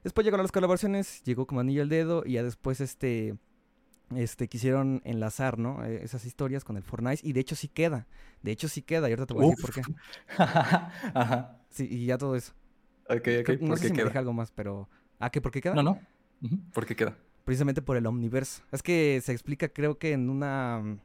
Después llegaron las colaboraciones, llegó como anillo al dedo y ya después este este quisieron enlazar, ¿no? Eh, esas historias con el Fortnite y de hecho sí queda. De hecho sí queda y ahorita te voy a decir por qué. [laughs] Ajá. Sí, y ya todo eso. Ok, ok. No sé si me deja algo más, pero ¿ah, qué por qué queda? No, no. ¿Por qué queda? Precisamente por el omniverso. Es que se explica creo que en una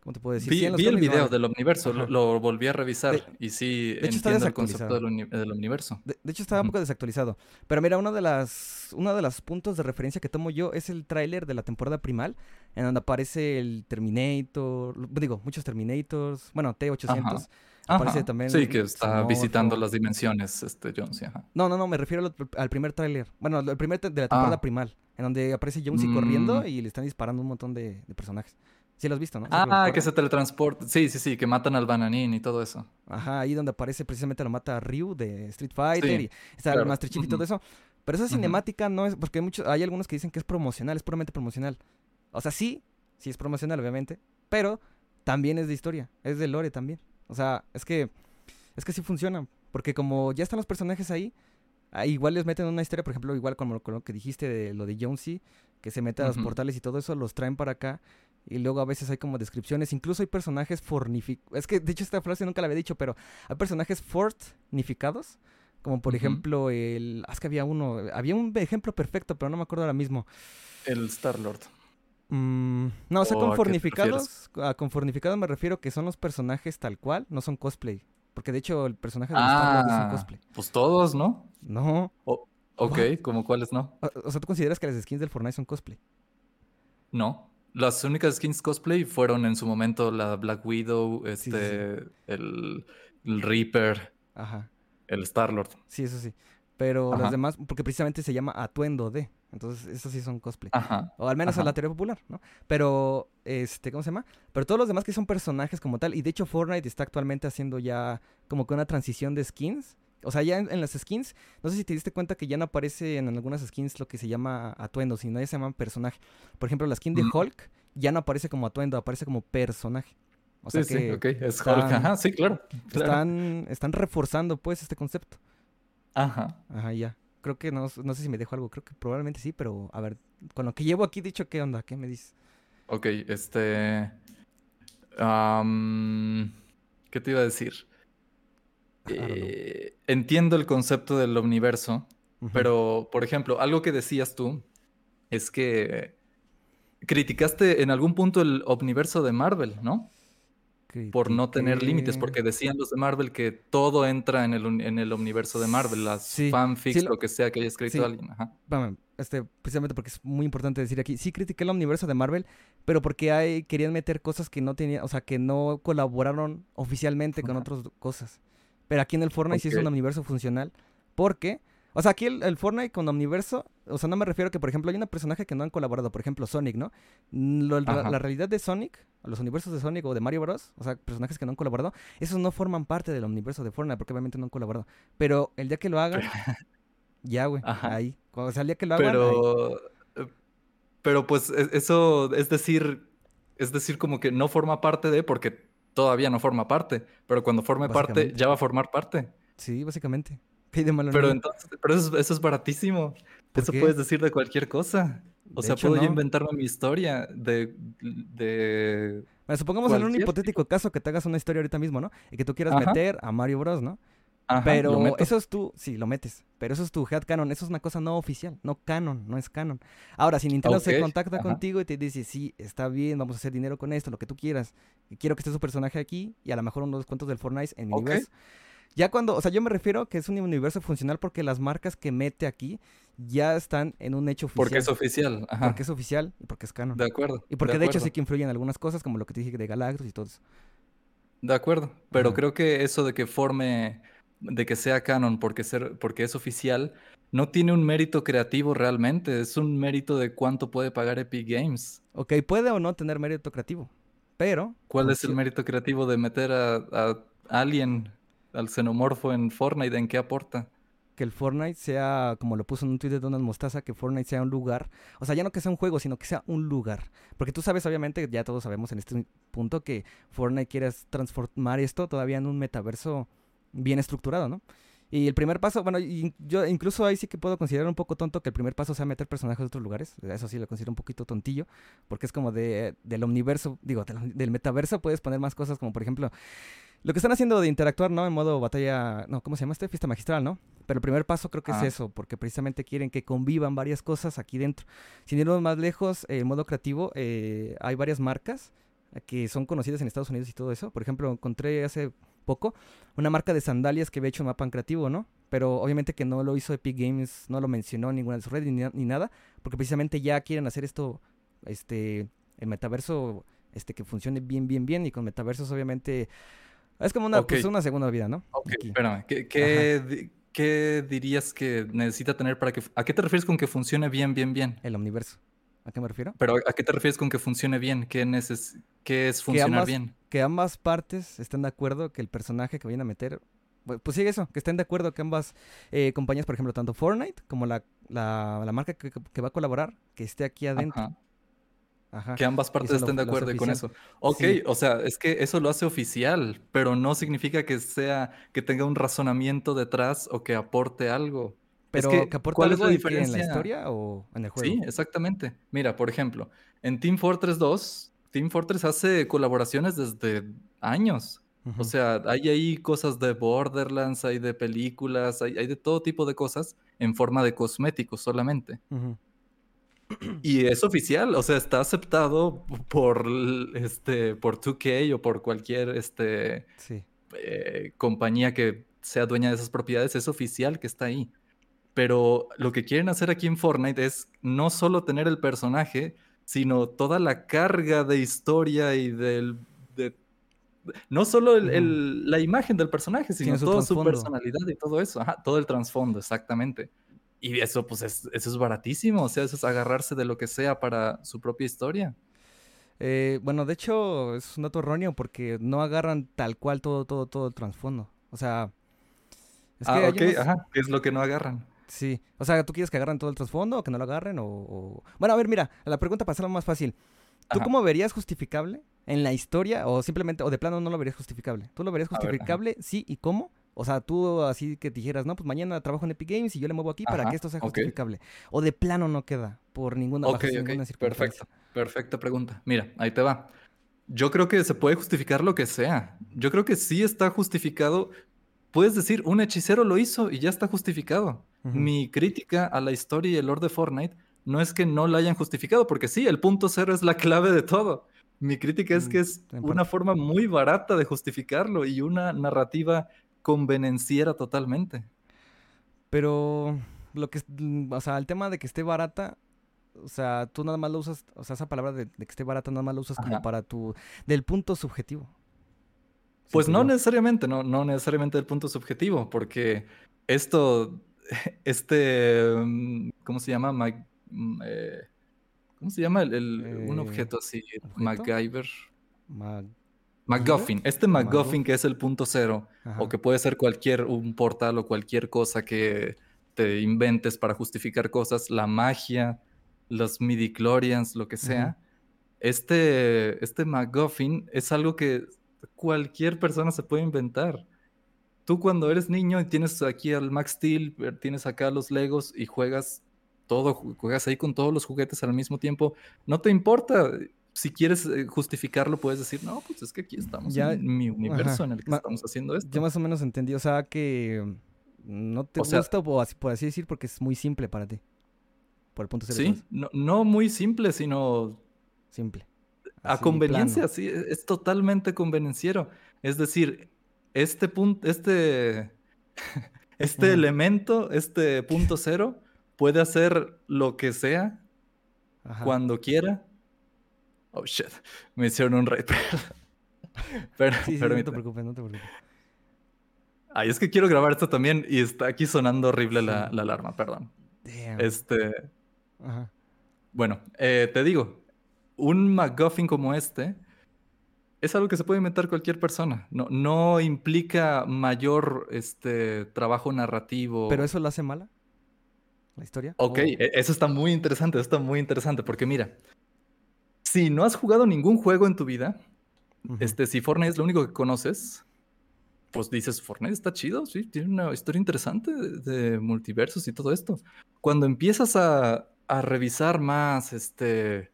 ¿Cómo te puedo decir? Vi, el video del Omniverso, lo, volví a revisar y sí entiendo el concepto del, Omniverso. De, hecho, estaba un poco desactualizado. Pero mira, uno de las uno de los puntos de referencia que tomo yo es el tráiler de la temporada primal, en donde aparece el Terminator, digo, muchos Terminators, bueno, T-800. Aparece también. Sí, que está visitando las dimensiones, este Jonesy. No, no, no, me refiero al, primer tráiler. Bueno, el primer de la temporada ah. primal, en donde aparece Jonesy corriendo mm. y le están disparando un montón de personajes. Sí lo has visto, ¿no? Ah, que se teletransporta. Sí, sí, sí, que matan al bananín y todo eso. Ajá, ahí donde aparece precisamente lo mata Ryu de Street Fighter y está el Master Chief y todo eso. Pero esa cinemática no es, porque hay, muchos, hay algunos que dicen que es promocional, es puramente promocional. O sea, sí, sí es promocional, obviamente, pero también es de historia, es de lore también. O sea, es que, es que sí funciona, porque como ya están los personajes ahí, igual les meten una historia, por ejemplo, igual como, lo que dijiste de lo de Jonesy, que se mete a los portales y todo eso, los traen para acá y luego a veces hay como descripciones, incluso hay personajes fornificados. Es que de hecho esta frase nunca la había dicho, pero hay personajes fortnificados. Como por ejemplo el... Ah, es que había uno... Había un ejemplo perfecto, pero no me acuerdo ahora mismo. El Star-Lord. Mm, no, o sea, con fornificados... con fornificados me refiero que son los personajes tal cual, no son cosplay. Porque de hecho el personaje de Star-Lord es un ah, cosplay. Pues todos, ¿no? No. ok, ¿como cuáles no? O, sea, ¿tú consideras que las skins del Fortnite son cosplay? No. Las únicas skins cosplay fueron en su momento la Black Widow, Sí, sí, sí. este, el, el Reaper, Ajá. el Star-Lord. Sí, eso sí. Pero las Ajá. demás, porque precisamente se llama atuendo de. Entonces, esos sí son cosplay. Ajá. O al menos a Ajá. la teoría popular, ¿no? Pero, este, ¿cómo se llama? Pero todos los demás que son personajes como tal. Y de hecho, Fortnite está actualmente haciendo ya como que una transición de skins. O sea, ya en, en las skins, no sé si te diste cuenta que ya no aparece en algunas skins lo que se llama atuendo, sino ya se llaman personaje. Por ejemplo, la skin de. Hulk ya no aparece como atuendo, aparece como personaje. O sea sí, que sí, ok. Es están- Hulk. Ajá, sí, claro. claro. están, están reforzando pues este concepto. Ajá. Ajá, ya. Creo que no, no sé si me dejo algo, creo que probablemente sí, pero a ver, con lo que llevo aquí dicho, ¿qué onda? ¿Qué me dices? Ok, este. ¿qué te iba a decir? Eh, entiendo el concepto del omniverso, Ujú. pero, por ejemplo, algo que decías tú es que criticaste en algún punto el omniverso de Marvel, ¿no? Por no tener límites, porque decían los de Marvel que todo entra en el, en el universo de Marvel, las Sí, fanfics, sí lo- lo que sea que haya escrito sí. alguien. Ajá. Este, precisamente porque es muy importante decir aquí, sí critiqué el universo de Marvel, pero porque hay, querían meter cosas que no tenían, o sea, que no colaboraron oficialmente con otras cosas. Pero aquí en el Fortnite sí es un universo funcional, porque, o sea, aquí el, el Fortnite con Omniverso, o sea, no me refiero a que, por ejemplo, hay un personaje que no han colaborado, por ejemplo, Sonic, ¿no? Lo- la, realidad de Sonic, los universos de Sonic o de Mario Bros, o sea, personajes que no han colaborado, esos no forman parte del universo de Fortnite, porque obviamente no han colaborado. Pero el día que lo hagan, [laughs] ya, güey, ahí. Cuando sea el día que lo hagan. Pero, eh, pero pues e- eso es decir, es decir, como que no forma parte de, porque todavía no forma parte, pero cuando forme parte, ya va a formar parte. Sí, básicamente. ¿Qué hay de malo Pero entonces, pero eso, es- eso es baratísimo. ¿Por Eso qué? puedes decir de cualquier cosa. O De sea, hecho, puedo yo inventarme mi historia de, de... Bueno, supongamos en un hipotético caso que te hagas una historia ahorita mismo, ¿no? Y que tú quieras Ajá. meter a Mario Bros, ¿no? Ajá, Pero eso es tu, sí, lo metes, pero eso es tu headcanon, eso es una cosa no oficial, no canon, no es canon. Ahora, si Nintendo se contacta ajá. contigo y te dice, sí, está bien, vamos a hacer dinero con esto, lo que tú quieras, quiero que esté su personaje aquí y a lo mejor unos cuantos del Fortnite en mi universo. Ya cuando, o sea, yo me refiero que es un universo funcional porque las marcas que mete aquí ya están en un hecho oficial. Porque es oficial. Ajá. Porque es oficial y porque es canon. De acuerdo. Y porque de, hecho sí que influyen algunas cosas, como lo que te dije de Galactus y todo eso. De acuerdo, pero creo que eso de que forme, de que sea canon porque, ser, porque es oficial, no tiene un mérito creativo realmente, es un mérito de cuánto puede pagar Epic Games. Ok, puede o no tener mérito creativo, pero... ¿Cuál es el mérito creativo de meter a, a Alien, al xenomorfo en Fortnite? ¿En qué aporta? que el Fortnite sea, como lo puso en un tweet de Donald Mostaza, que Fortnite sea un lugar, o sea, ya no que sea un juego, sino que sea un lugar. Porque tú sabes, obviamente, ya todos sabemos en este punto que Fortnite quiere transformar esto todavía en un metaverso bien estructurado, ¿no? Y el primer paso, bueno, yo incluso ahí sí que puedo considerar un poco tonto que el primer paso sea meter personajes de otros lugares. Eso sí lo considero un poquito tontillo, porque es como de, del omniverso, digo, del, del metaverso puedes poner más cosas, como por ejemplo, lo que están haciendo de interactuar, ¿no? En modo batalla, no, ¿cómo se llama este? Fiesta magistral, ¿no? Pero el primer paso creo que Ah. es eso, porque precisamente quieren que convivan varias cosas aquí dentro. Sin irnos más lejos, eh, en modo creativo, eh, hay varias marcas que son conocidas en Estados Unidos y todo eso. Por ejemplo, encontré hace poco una marca de sandalias que había hecho un mapa en creativo, ¿no? Pero obviamente que no lo hizo Epic Games, no lo mencionó en ninguna de sus redes ni, ni nada, porque precisamente ya quieren hacer esto, este, el metaverso, este, que funcione bien, bien, bien, y con metaversos obviamente es como una, pues, una segunda vida, ¿no? Ok, Aquí. espérame, ¿qué, qué, di- qué dirías que necesita tener para que... ¿A qué te refieres con que funcione bien, bien, bien? El omniverso. ¿A qué me refiero? Pero ¿a qué te refieres con que funcione bien? ¿Qué, neces qué es Que funcionar ambas, bien? Que ambas partes estén de acuerdo que el personaje que vayan a meter, pues, sí, eso, que estén de acuerdo que ambas eh, compañías, por ejemplo, tanto Fortnite como la, la, la marca que, que va a colaborar, que esté aquí adentro. Ajá. Ajá. Que ambas partes eso estén de lo acuerdo con eso. Ok, Sí. o sea, es que eso lo hace oficial, pero no significa que sea, que tenga un razonamiento detrás o que aporte algo. Es Pero que, que, aporta ¿cuál es algo la en, qué, en la diferencia? historia o en el juego. Sí, exactamente. Mira, por ejemplo, en Team Fortress 2, Team Fortress hace colaboraciones desde años. O sea, hay ahí cosas de Borderlands, hay de películas, hay, hay de todo tipo de cosas en forma de cosméticos solamente. Y es oficial, o sea, está aceptado por este por 2K o por cualquier este Sí. eh, compañía que sea dueña de esas propiedades, es oficial que está ahí. Pero lo que quieren hacer aquí en Fortnite es no solo tener el personaje, sino toda la carga de historia y del... no solo la imagen del personaje, sino toda su personalidad y todo eso, todo el trasfondo, exactamente. Y eso, pues, eso es baratísimo, o sea, eso es agarrarse de lo que sea para su propia historia. Eh, bueno, de hecho, es un dato erróneo porque no agarran tal cual todo, todo, todo el trasfondo. O sea... Es ah, ok, ajá, ¿qué es lo que no agarran? Sí, o sea, ¿tú quieres que agarren todo el trasfondo o que no lo agarren? O, Bueno, a ver, mira, la pregunta para hacerlo más fácil. ¿Tú cómo verías justificable en la historia o simplemente, o de plano no lo verías justificable? ¿Tú lo verías justificable? sí, ¿y cómo? O sea, tú así que dijeras, no, pues mañana trabajo en Epic Games y yo le muevo aquí para que esto sea justificable. O de plano no queda por ninguna, Ok, Perfecto, perfecta pregunta. Mira, ahí te va. Yo creo que se puede justificar lo que sea. Yo creo que sí está justificado. Puedes decir, un hechicero lo hizo y ya está justificado. Mi crítica a la historia y el lore de Fortnite no es que no la hayan justificado, porque sí, el punto cero es la clave de todo. Mi crítica es mm, que es una forma muy barata de justificarlo y una narrativa convenenciera totalmente. Pero lo que, mm, o sea, el tema de que esté barata, o sea, tú nada más lo usas, o sea, esa palabra de, que esté barata nada más lo usas como para tu, del punto subjetivo. Pues no necesariamente, no, no necesariamente del punto subjetivo, porque esto, [laughs] este, mm, ¿cómo se llama? Mm, eh, ¿Cómo se llama el, un objeto así? MacGyver. MacGuffin. Este MacGuffin que es el punto cero, o que puede ser cualquier, un portal o cualquier cosa que te inventes para justificar cosas, la magia, los midi-chlorians, lo que sea. Este, este MacGuffin es algo que cualquier persona se puede inventar. Tú cuando eres niño y tienes aquí al Max Steel, eh, tienes acá los Legos y juegas todo, juegas ahí con todos los juguetes al mismo tiempo, no te importa si quieres eh, justificarlo, puedes decir, no, pues es que aquí estamos en mi universo en el que estamos haciendo esto. Yo más o menos entendí, o sea, que no te gusta, así, por así decir, porque es muy simple para ti. Por el punto de Sí, no, no, muy simple, sino... Simple. a conveniencia, sí, e, es, totalmente convenenciero. Es decir, este punto, este, [laughs] este elemento, este punto cero, puede hacer lo que sea, cuando quiera, Oh shit, me hicieron un raid. [laughs] pero, sí, no te preocupes, no te preocupes. Ay, es que quiero grabar esto también y está aquí sonando horrible la, alarma, perdón. Damn. Este. Ajá. Bueno, eh, te digo, un MacGuffin como este es algo que se puede inventar cualquier persona. No, no implica mayor este, trabajo narrativo. ¿Pero eso lo hace mala? ¿La historia? Ok, e, eso está muy interesante, eso está muy interesante, porque mira, si no has jugado ningún juego en tu vida, este, si Fortnite es lo único que conoces, pues dices, Fortnite está chido, sí, tiene una historia interesante de, multiversos y todo esto. Cuando empiezas a, revisar más, este,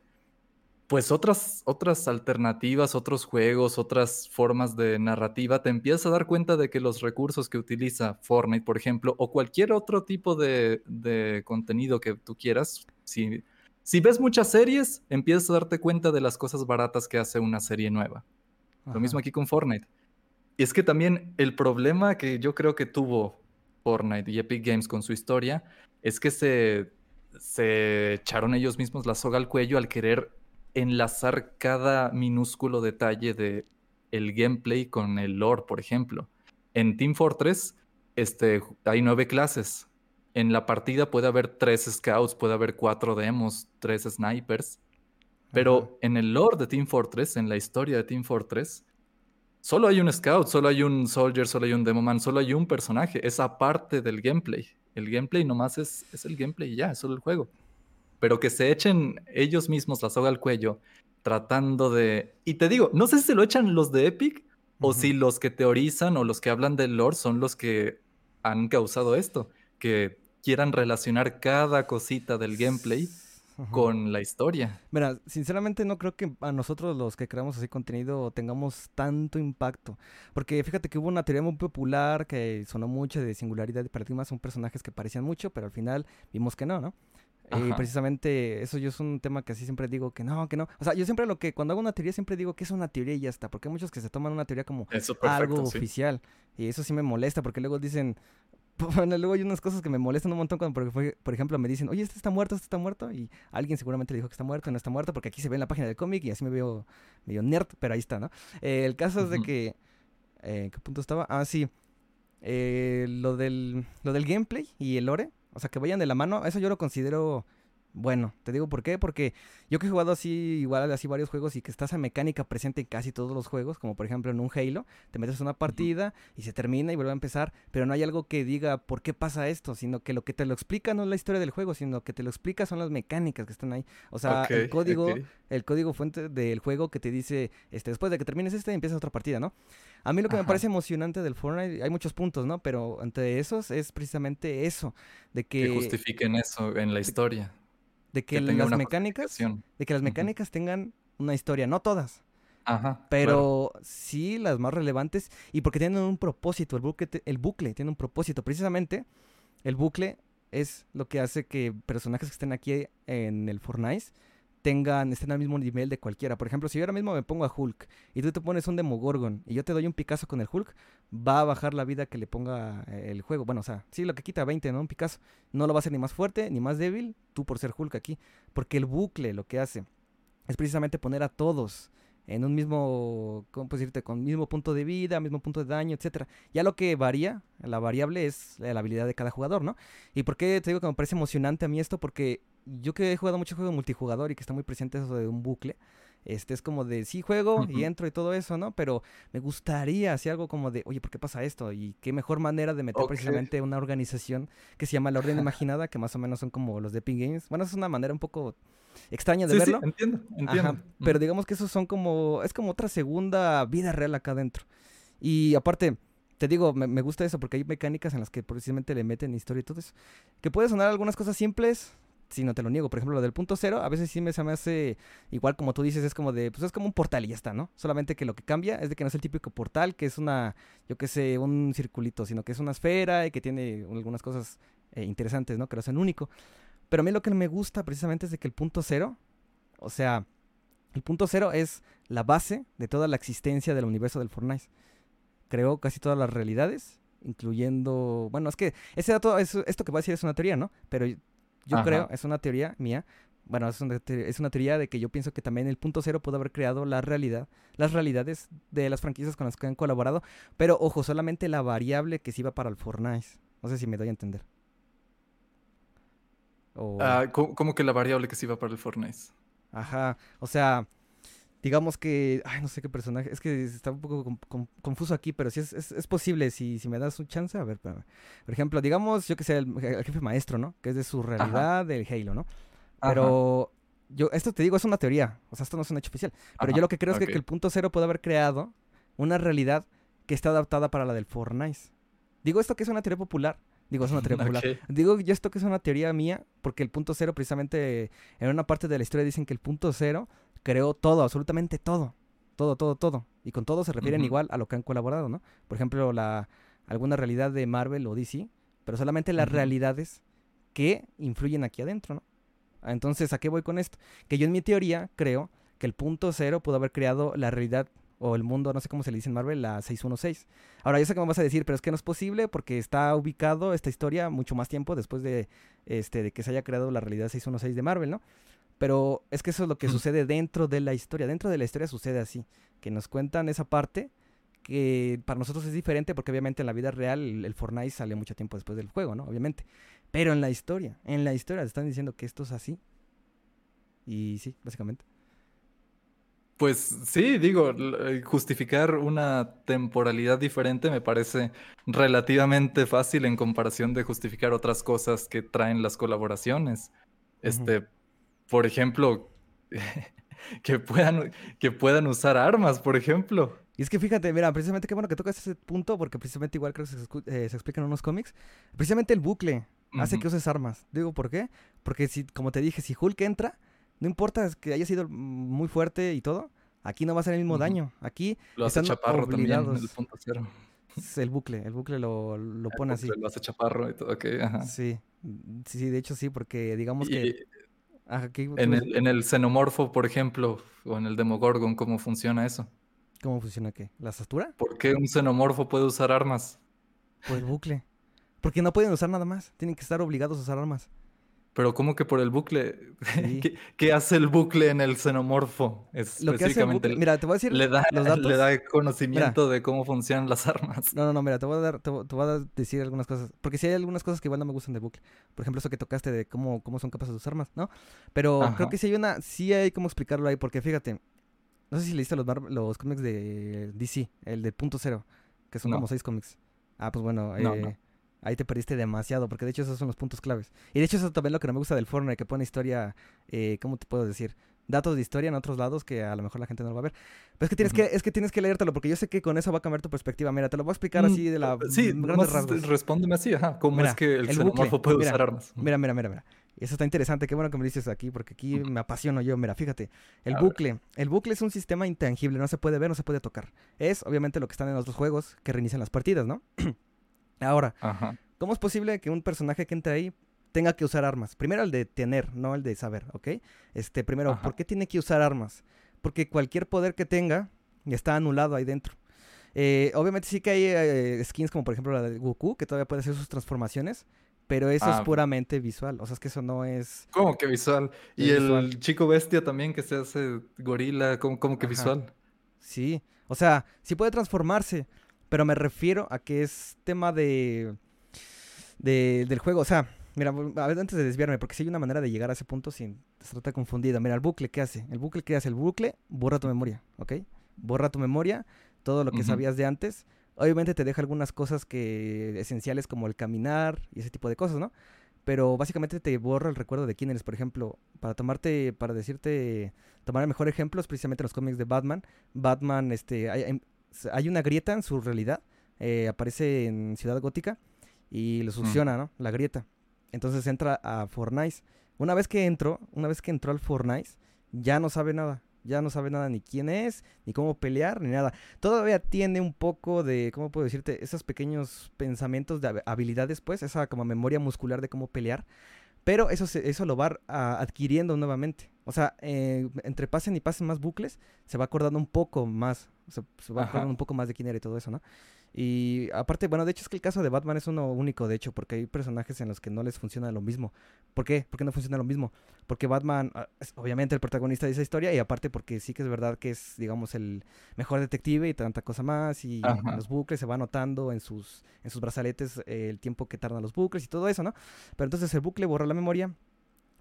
pues otras, otras alternativas, otros juegos, otras formas de narrativa, te empiezas a dar cuenta de que los recursos que utiliza Fortnite, por ejemplo, o cualquier otro tipo de, de contenido que tú quieras, si si ves muchas series, empiezas a darte cuenta de las cosas baratas que hace una serie nueva. Lo mismo aquí con Fortnite. Y es que también el problema que yo creo que tuvo Fortnite y Epic Games con su historia es que se, se echaron ellos mismos la soga al cuello al querer enlazar cada minúsculo detalle de el gameplay con el lore, por ejemplo. En Team Fortress este, hay nueve clases en la partida puede haber tres scouts, puede haber cuatro demos, tres snipers. Pero en el lore de Team Fortress, en la historia de Team Fortress, solo hay un scout, solo hay un soldier, solo hay un demoman, solo hay un personaje. Es aparte del gameplay. El gameplay nomás es, es el gameplay y ya, es solo el juego. Pero que se echen ellos mismos la soga al cuello tratando de... Y te digo, no sé si se lo echan los de Epic o si los que teorizan o los que hablan del lore son los que han causado esto. Que quieran relacionar cada cosita del gameplay con la historia. Mira, sinceramente no creo que a nosotros los que creamos así contenido tengamos tanto impacto. Porque fíjate que hubo una teoría muy popular que sonó mucho de singularidad de paradigmas, son personajes que parecían mucho, pero al final vimos que no, ¿no? Y precisamente eso yo es un tema que así siempre digo que no, que no. O sea, yo siempre lo que cuando hago una teoría siempre digo que es una teoría y ya está. Porque hay muchos que se toman una teoría como algo oficial. Y eso sí me molesta porque luego dicen, [laughs] Bueno, luego hay unas cosas que me molestan un montón cuando, por, por ejemplo, me dicen, oye, este está muerto, este está muerto, y alguien seguramente le dijo que está muerto, no está muerto, porque aquí se ve en la página del cómic y así me veo medio nerd, pero ahí está, ¿no? Eh, el caso es de que, eh, ¿qué punto estaba? Ah, sí, eh, lo, del, lo del gameplay y el lore, o sea, que vayan de la mano, eso yo lo considero bueno, te digo por qué, porque yo que he jugado así, igual así varios juegos y que está esa mecánica presente en casi todos los juegos, como por ejemplo en un Halo, te metes una partida y se termina y vuelve a empezar, pero no hay algo que diga por qué pasa esto, sino que lo que te lo explica no es la historia del juego, sino que te lo explica son las mecánicas que están ahí. O sea, el código, el código fuente del juego que te dice, este, después de que termines este, empieza otra partida, ¿no? A mí lo que me parece emocionante del Fortnite, hay muchos puntos, ¿no? Pero entre esos es precisamente eso, de que... Que justifiquen eso en la historia de que, las mecánicas, de que las mecánicas tengan una historia, no todas. Ajá, pero sí las más relevantes y porque tienen un propósito, el bucle, el bucle tiene un propósito. Precisamente el bucle es lo que hace que personajes que estén aquí en el Fortnite tengan, estén al mismo nivel de cualquiera. Por ejemplo, si yo ahora mismo me pongo a Hulk y tú te pones un Demogorgon y yo te doy un Picasso con el Hulk, va a bajar la vida que le ponga eh, el juego. Bueno, o sea, sí, lo que quita 20, ¿no? Un Picasso. No lo va a hacer ni más fuerte ni más débil, tú por ser Hulk aquí. Porque el bucle lo que hace es precisamente poner a todos en un mismo, ¿cómo decirte? Con mismo punto de vida, mismo punto de daño, etcétera. Ya lo que varía, la variable es la habilidad de cada jugador, ¿no? ¿Y por qué te digo que me parece emocionante a mí esto? Porque yo que he jugado mucho juego multijugador y que está muy presente eso de un bucle, este es como de sí juego y entro y todo eso, ¿no? Pero me gustaría hacer algo como de, oye, ¿por qué pasa esto? Y qué mejor manera de meter precisamente una organización que se llama la Orden Imaginada, que más o menos son como los de Epic Games. Bueno, es una manera un poco extraña de verlo. Sí, entiendo, entiendo. pero digamos que esos son como, es como otra segunda vida real acá adentro. Y aparte, te digo, me, me, gusta eso porque hay mecánicas en las que precisamente le meten historia y todo eso. Que puede sonar algunas cosas simples, si no te lo niego. Por ejemplo, lo del punto cero, a veces sí me, se me hace, igual como tú dices, es como de, pues es como un portal y ya está, ¿no? Solamente que lo que cambia es de que no es el típico portal, que es una, yo qué sé, un circulito, sino que es una esfera y que tiene algunas cosas eh, interesantes, ¿no? Que lo hacen único. Pero a mí lo que me gusta precisamente es de que el punto cero, o sea, el punto cero es la base de toda la existencia del universo del Fortnite. Creó casi todas las realidades, incluyendo, bueno, es que ese dato, esto que voy a decir es una teoría, ¿no? Pero yo creo, es una teoría mía, bueno, es una, es una, teoría de que yo pienso que también el punto cero pudo haber creado la realidad, las realidades de las franquicias con las que han colaborado, pero ojo, solamente la variable que se iba para el Fortnite. No sé si me doy a entender. Ah, ¿cómo, que la variable que se iba para el Fortnite? Ajá, o sea, digamos que, ay, no sé qué personaje, es que está un poco confuso aquí, pero sí es, es, posible, si, si me das un chance, a ver, por ejemplo, digamos, yo que sé, el, jefe maestro, ¿no? Que es de su realidad del Halo, ¿no? Pero yo, esto te digo, es una teoría, o sea, esto no es un hecho oficial, pero yo lo que creo es que, el punto cero puede haber creado una realidad que está adaptada para la del Fortnite. Digo esto que es una teoría popular, Digo, es una teoría [laughs] popular. Digo yo esto que es una teoría mía, porque el punto cero, precisamente, en una parte de la historia dicen que el punto cero creó todo, absolutamente todo. Todo, todo, todo. Y con todo se refieren igual a lo que han colaborado, ¿no? Por ejemplo, la alguna realidad de Marvel o DC, pero solamente las realidades que influyen aquí adentro, ¿no? Entonces, ¿a qué voy con esto? Que yo en mi teoría creo que el punto cero pudo haber creado la realidad o el mundo, no sé cómo se le dice en Marvel, la 616. Ahora, yo sé que me vas a decir, pero es que no es posible porque está ubicado esta historia mucho más tiempo después de, este, de que se haya creado la realidad 616 de Marvel, ¿no? Pero es que eso es lo que sucede dentro de la historia. Dentro de la historia sucede así, que nos cuentan esa parte que para nosotros es diferente porque obviamente en la vida real el, Fortnite sale mucho tiempo después del juego, ¿no? Obviamente. Pero en la historia, en la historia te están diciendo que esto es así. Y sí, básicamente. Pues sí, digo, eh, justificar una temporalidad diferente me parece relativamente fácil en comparación de justificar otras cosas que traen las colaboraciones. Este, por ejemplo, [laughs] que puedan, que puedan usar armas, por ejemplo. Y es que fíjate, mira, precisamente qué bueno que tocas ese punto, porque precisamente igual creo que se, eh, se explica en unos cómics. Precisamente el bucle hace que uses armas. Digo, ¿por qué? Porque si, como te dije, si Hulk entra, no importa que haya sido muy fuerte y todo, aquí no va a ser el mismo daño. Aquí lo hace chaparro también el punto cero. el bucle, el bucle lo, lo pone así. Lo hace chaparro y todo, ok, ajá. Sí, sí, de hecho sí, porque digamos que en, el, en el xenomorfo, por ejemplo, o en el Demogorgon, ¿cómo funciona eso? ¿Cómo funciona qué? ¿La satura? ¿Por qué un xenomorfo puede usar armas? Por el bucle. Porque no pueden usar nada más. Tienen que estar obligados a usar armas. Pero ¿cómo que por el bucle? [laughs] ¿Qué, hace el bucle en el xenomorfo? Lo que hace el bucle, mira, te voy a decir le da, los datos. Le da conocimiento de cómo funcionan las armas. No, no, no, mira, te voy a dar, te, voy a decir algunas cosas. Porque sí hay algunas cosas que igual no me gustan de bucle. Por ejemplo, eso que tocaste de cómo, cómo son capaces de usar armas, ¿no? Pero creo que sí hay una, sí hay cómo explicarlo ahí, porque fíjate, no sé si leíste los, los cómics de DC, el de punto cero, que son como seis cómics. Ah, pues bueno, eh, ahí te perdiste demasiado, porque de hecho esos son los puntos claves. Y de hecho eso también es lo que no me gusta del Fortnite, que pone historia, eh, ¿cómo te puedo decir? Datos de historia en otros lados que a lo mejor la gente no lo va a ver. Pero es que tienes que, es que tienes que leértelo, porque yo sé que con eso va a cambiar tu perspectiva. Mira, te lo voy a explicar así de la mm, Sí, grandes rasgos. respóndeme así, ajá. ¿Cómo es que el, el puede usar armas? Mira, mira, mira, mira. Eso está interesante, qué bueno que me dices aquí, porque aquí me apasiono yo. Mira, fíjate, el bucle. El bucle es un sistema intangible, no se puede ver, no se puede tocar. Es obviamente lo que están en otros juegos que reinician las partidas, ¿no? [clears throat] Ahora, Ajá. ¿Cómo es posible que un personaje que entre ahí tenga que usar armas? Primero el de tener, no el de saber, ¿ok? Este, primero, ¿por qué tiene que usar armas? Porque cualquier poder que tenga está anulado ahí dentro. Eh, obviamente sí que hay eh, skins como por ejemplo la de Goku, que todavía puede hacer sus transformaciones, pero eso es ah, puramente visual. O sea, es que eso no es... ¿Cómo que visual? Y el chico bestia también que se hace gorila, ¿cómo, que visual? Sí, o sea, sí puede transformarse, pero me refiero a que es tema de del juego. O sea, mira, a ver, antes de desviarme, porque si hay una manera de llegar a ese punto sin estar confundido. Mira, el bucle, ¿qué hace? El bucle, ¿qué hace? El bucle borra tu memoria, ¿ok? Borra tu memoria, todo lo que sabías de antes. Obviamente te deja algunas cosas que esenciales como el caminar y ese tipo de cosas, ¿no? Pero básicamente te borra el recuerdo de quién eres. Por ejemplo, para tomarte, para decirte, tomar el mejor ejemplo es precisamente los cómics de Batman. Batman, este, hay, hay una grieta en su realidad. Eh, aparece en Ciudad Gótica y lo mm. succiona, ¿no? La grieta. Entonces entra a Fortnite. Una vez que entró, una vez que entró al Fortnite, ya no sabe nada. Ya no sabe nada ni quién es, ni cómo pelear, ni nada. Todavía tiene un poco de, ¿cómo puedo decirte? Esos pequeños pensamientos de habilidades, pues, esa como memoria muscular de cómo pelear. Pero eso, eso lo va adquiriendo nuevamente. O sea, eh, entre pasen y pasen más bucles, se va acordando un poco más. se va acordando un poco más de quién era y todo eso, ¿no? Y aparte, bueno, de hecho es que el caso de Batman es uno único, de hecho, porque hay personajes en los que no les funciona lo mismo. ¿Por qué? ¿Por qué no funciona lo mismo? Porque Batman ah, es obviamente el protagonista de esa historia y aparte porque sí que es verdad que es, digamos, el mejor detective y tanta cosa más y los bucles se va anotando en sus, en sus brazaletes el tiempo que tardan los bucles y todo eso, ¿no? Pero entonces el bucle borra la memoria,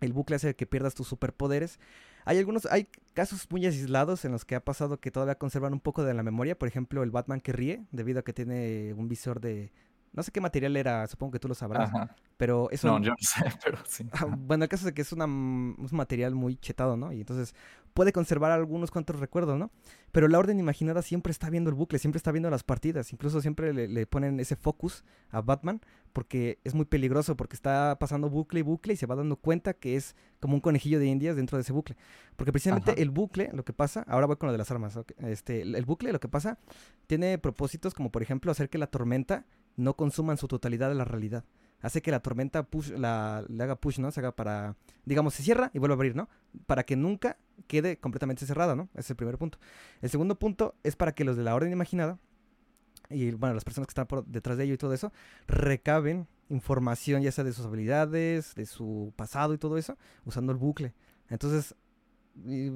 el bucle hace que pierdas tus superpoderes. Hay algunos, hay casos muy aislados en los que ha pasado que todavía conservan un poco de la memoria. Por ejemplo, el Batman que ríe, debido a que tiene un visor de, no sé qué material era, supongo que tú lo sabrás. Pero eso. No, yo no sé, [laughs] pero sí. Ah, bueno, el caso es que es una, un material muy chetado, ¿no? Y entonces puede conservar algunos cuantos recuerdos, ¿no? Pero la orden imaginada siempre está viendo el bucle, siempre está viendo las partidas. Incluso siempre le, ponen ese focus a Batman porque es muy peligroso, porque está pasando bucle y bucle y se va dando cuenta que es como un conejillo de indias dentro de ese bucle. Porque precisamente el bucle, lo que pasa, ahora voy con lo de las armas, este, el bucle, lo que pasa, tiene propósitos como por ejemplo hacer que la tormenta no consuma en su totalidad la realidad. Hace que la tormenta push, la, le haga push, ¿no? Se haga para, digamos, se cierra y vuelve a abrir, ¿no? Para que nunca quede completamente cerrada, ¿no? Ese es el primer punto. El segundo punto es para que los de la orden imaginada y, bueno, las personas que están por detrás de ello y todo eso, recaben información ya sea de sus habilidades, de su pasado y todo eso, usando el bucle. Entonces,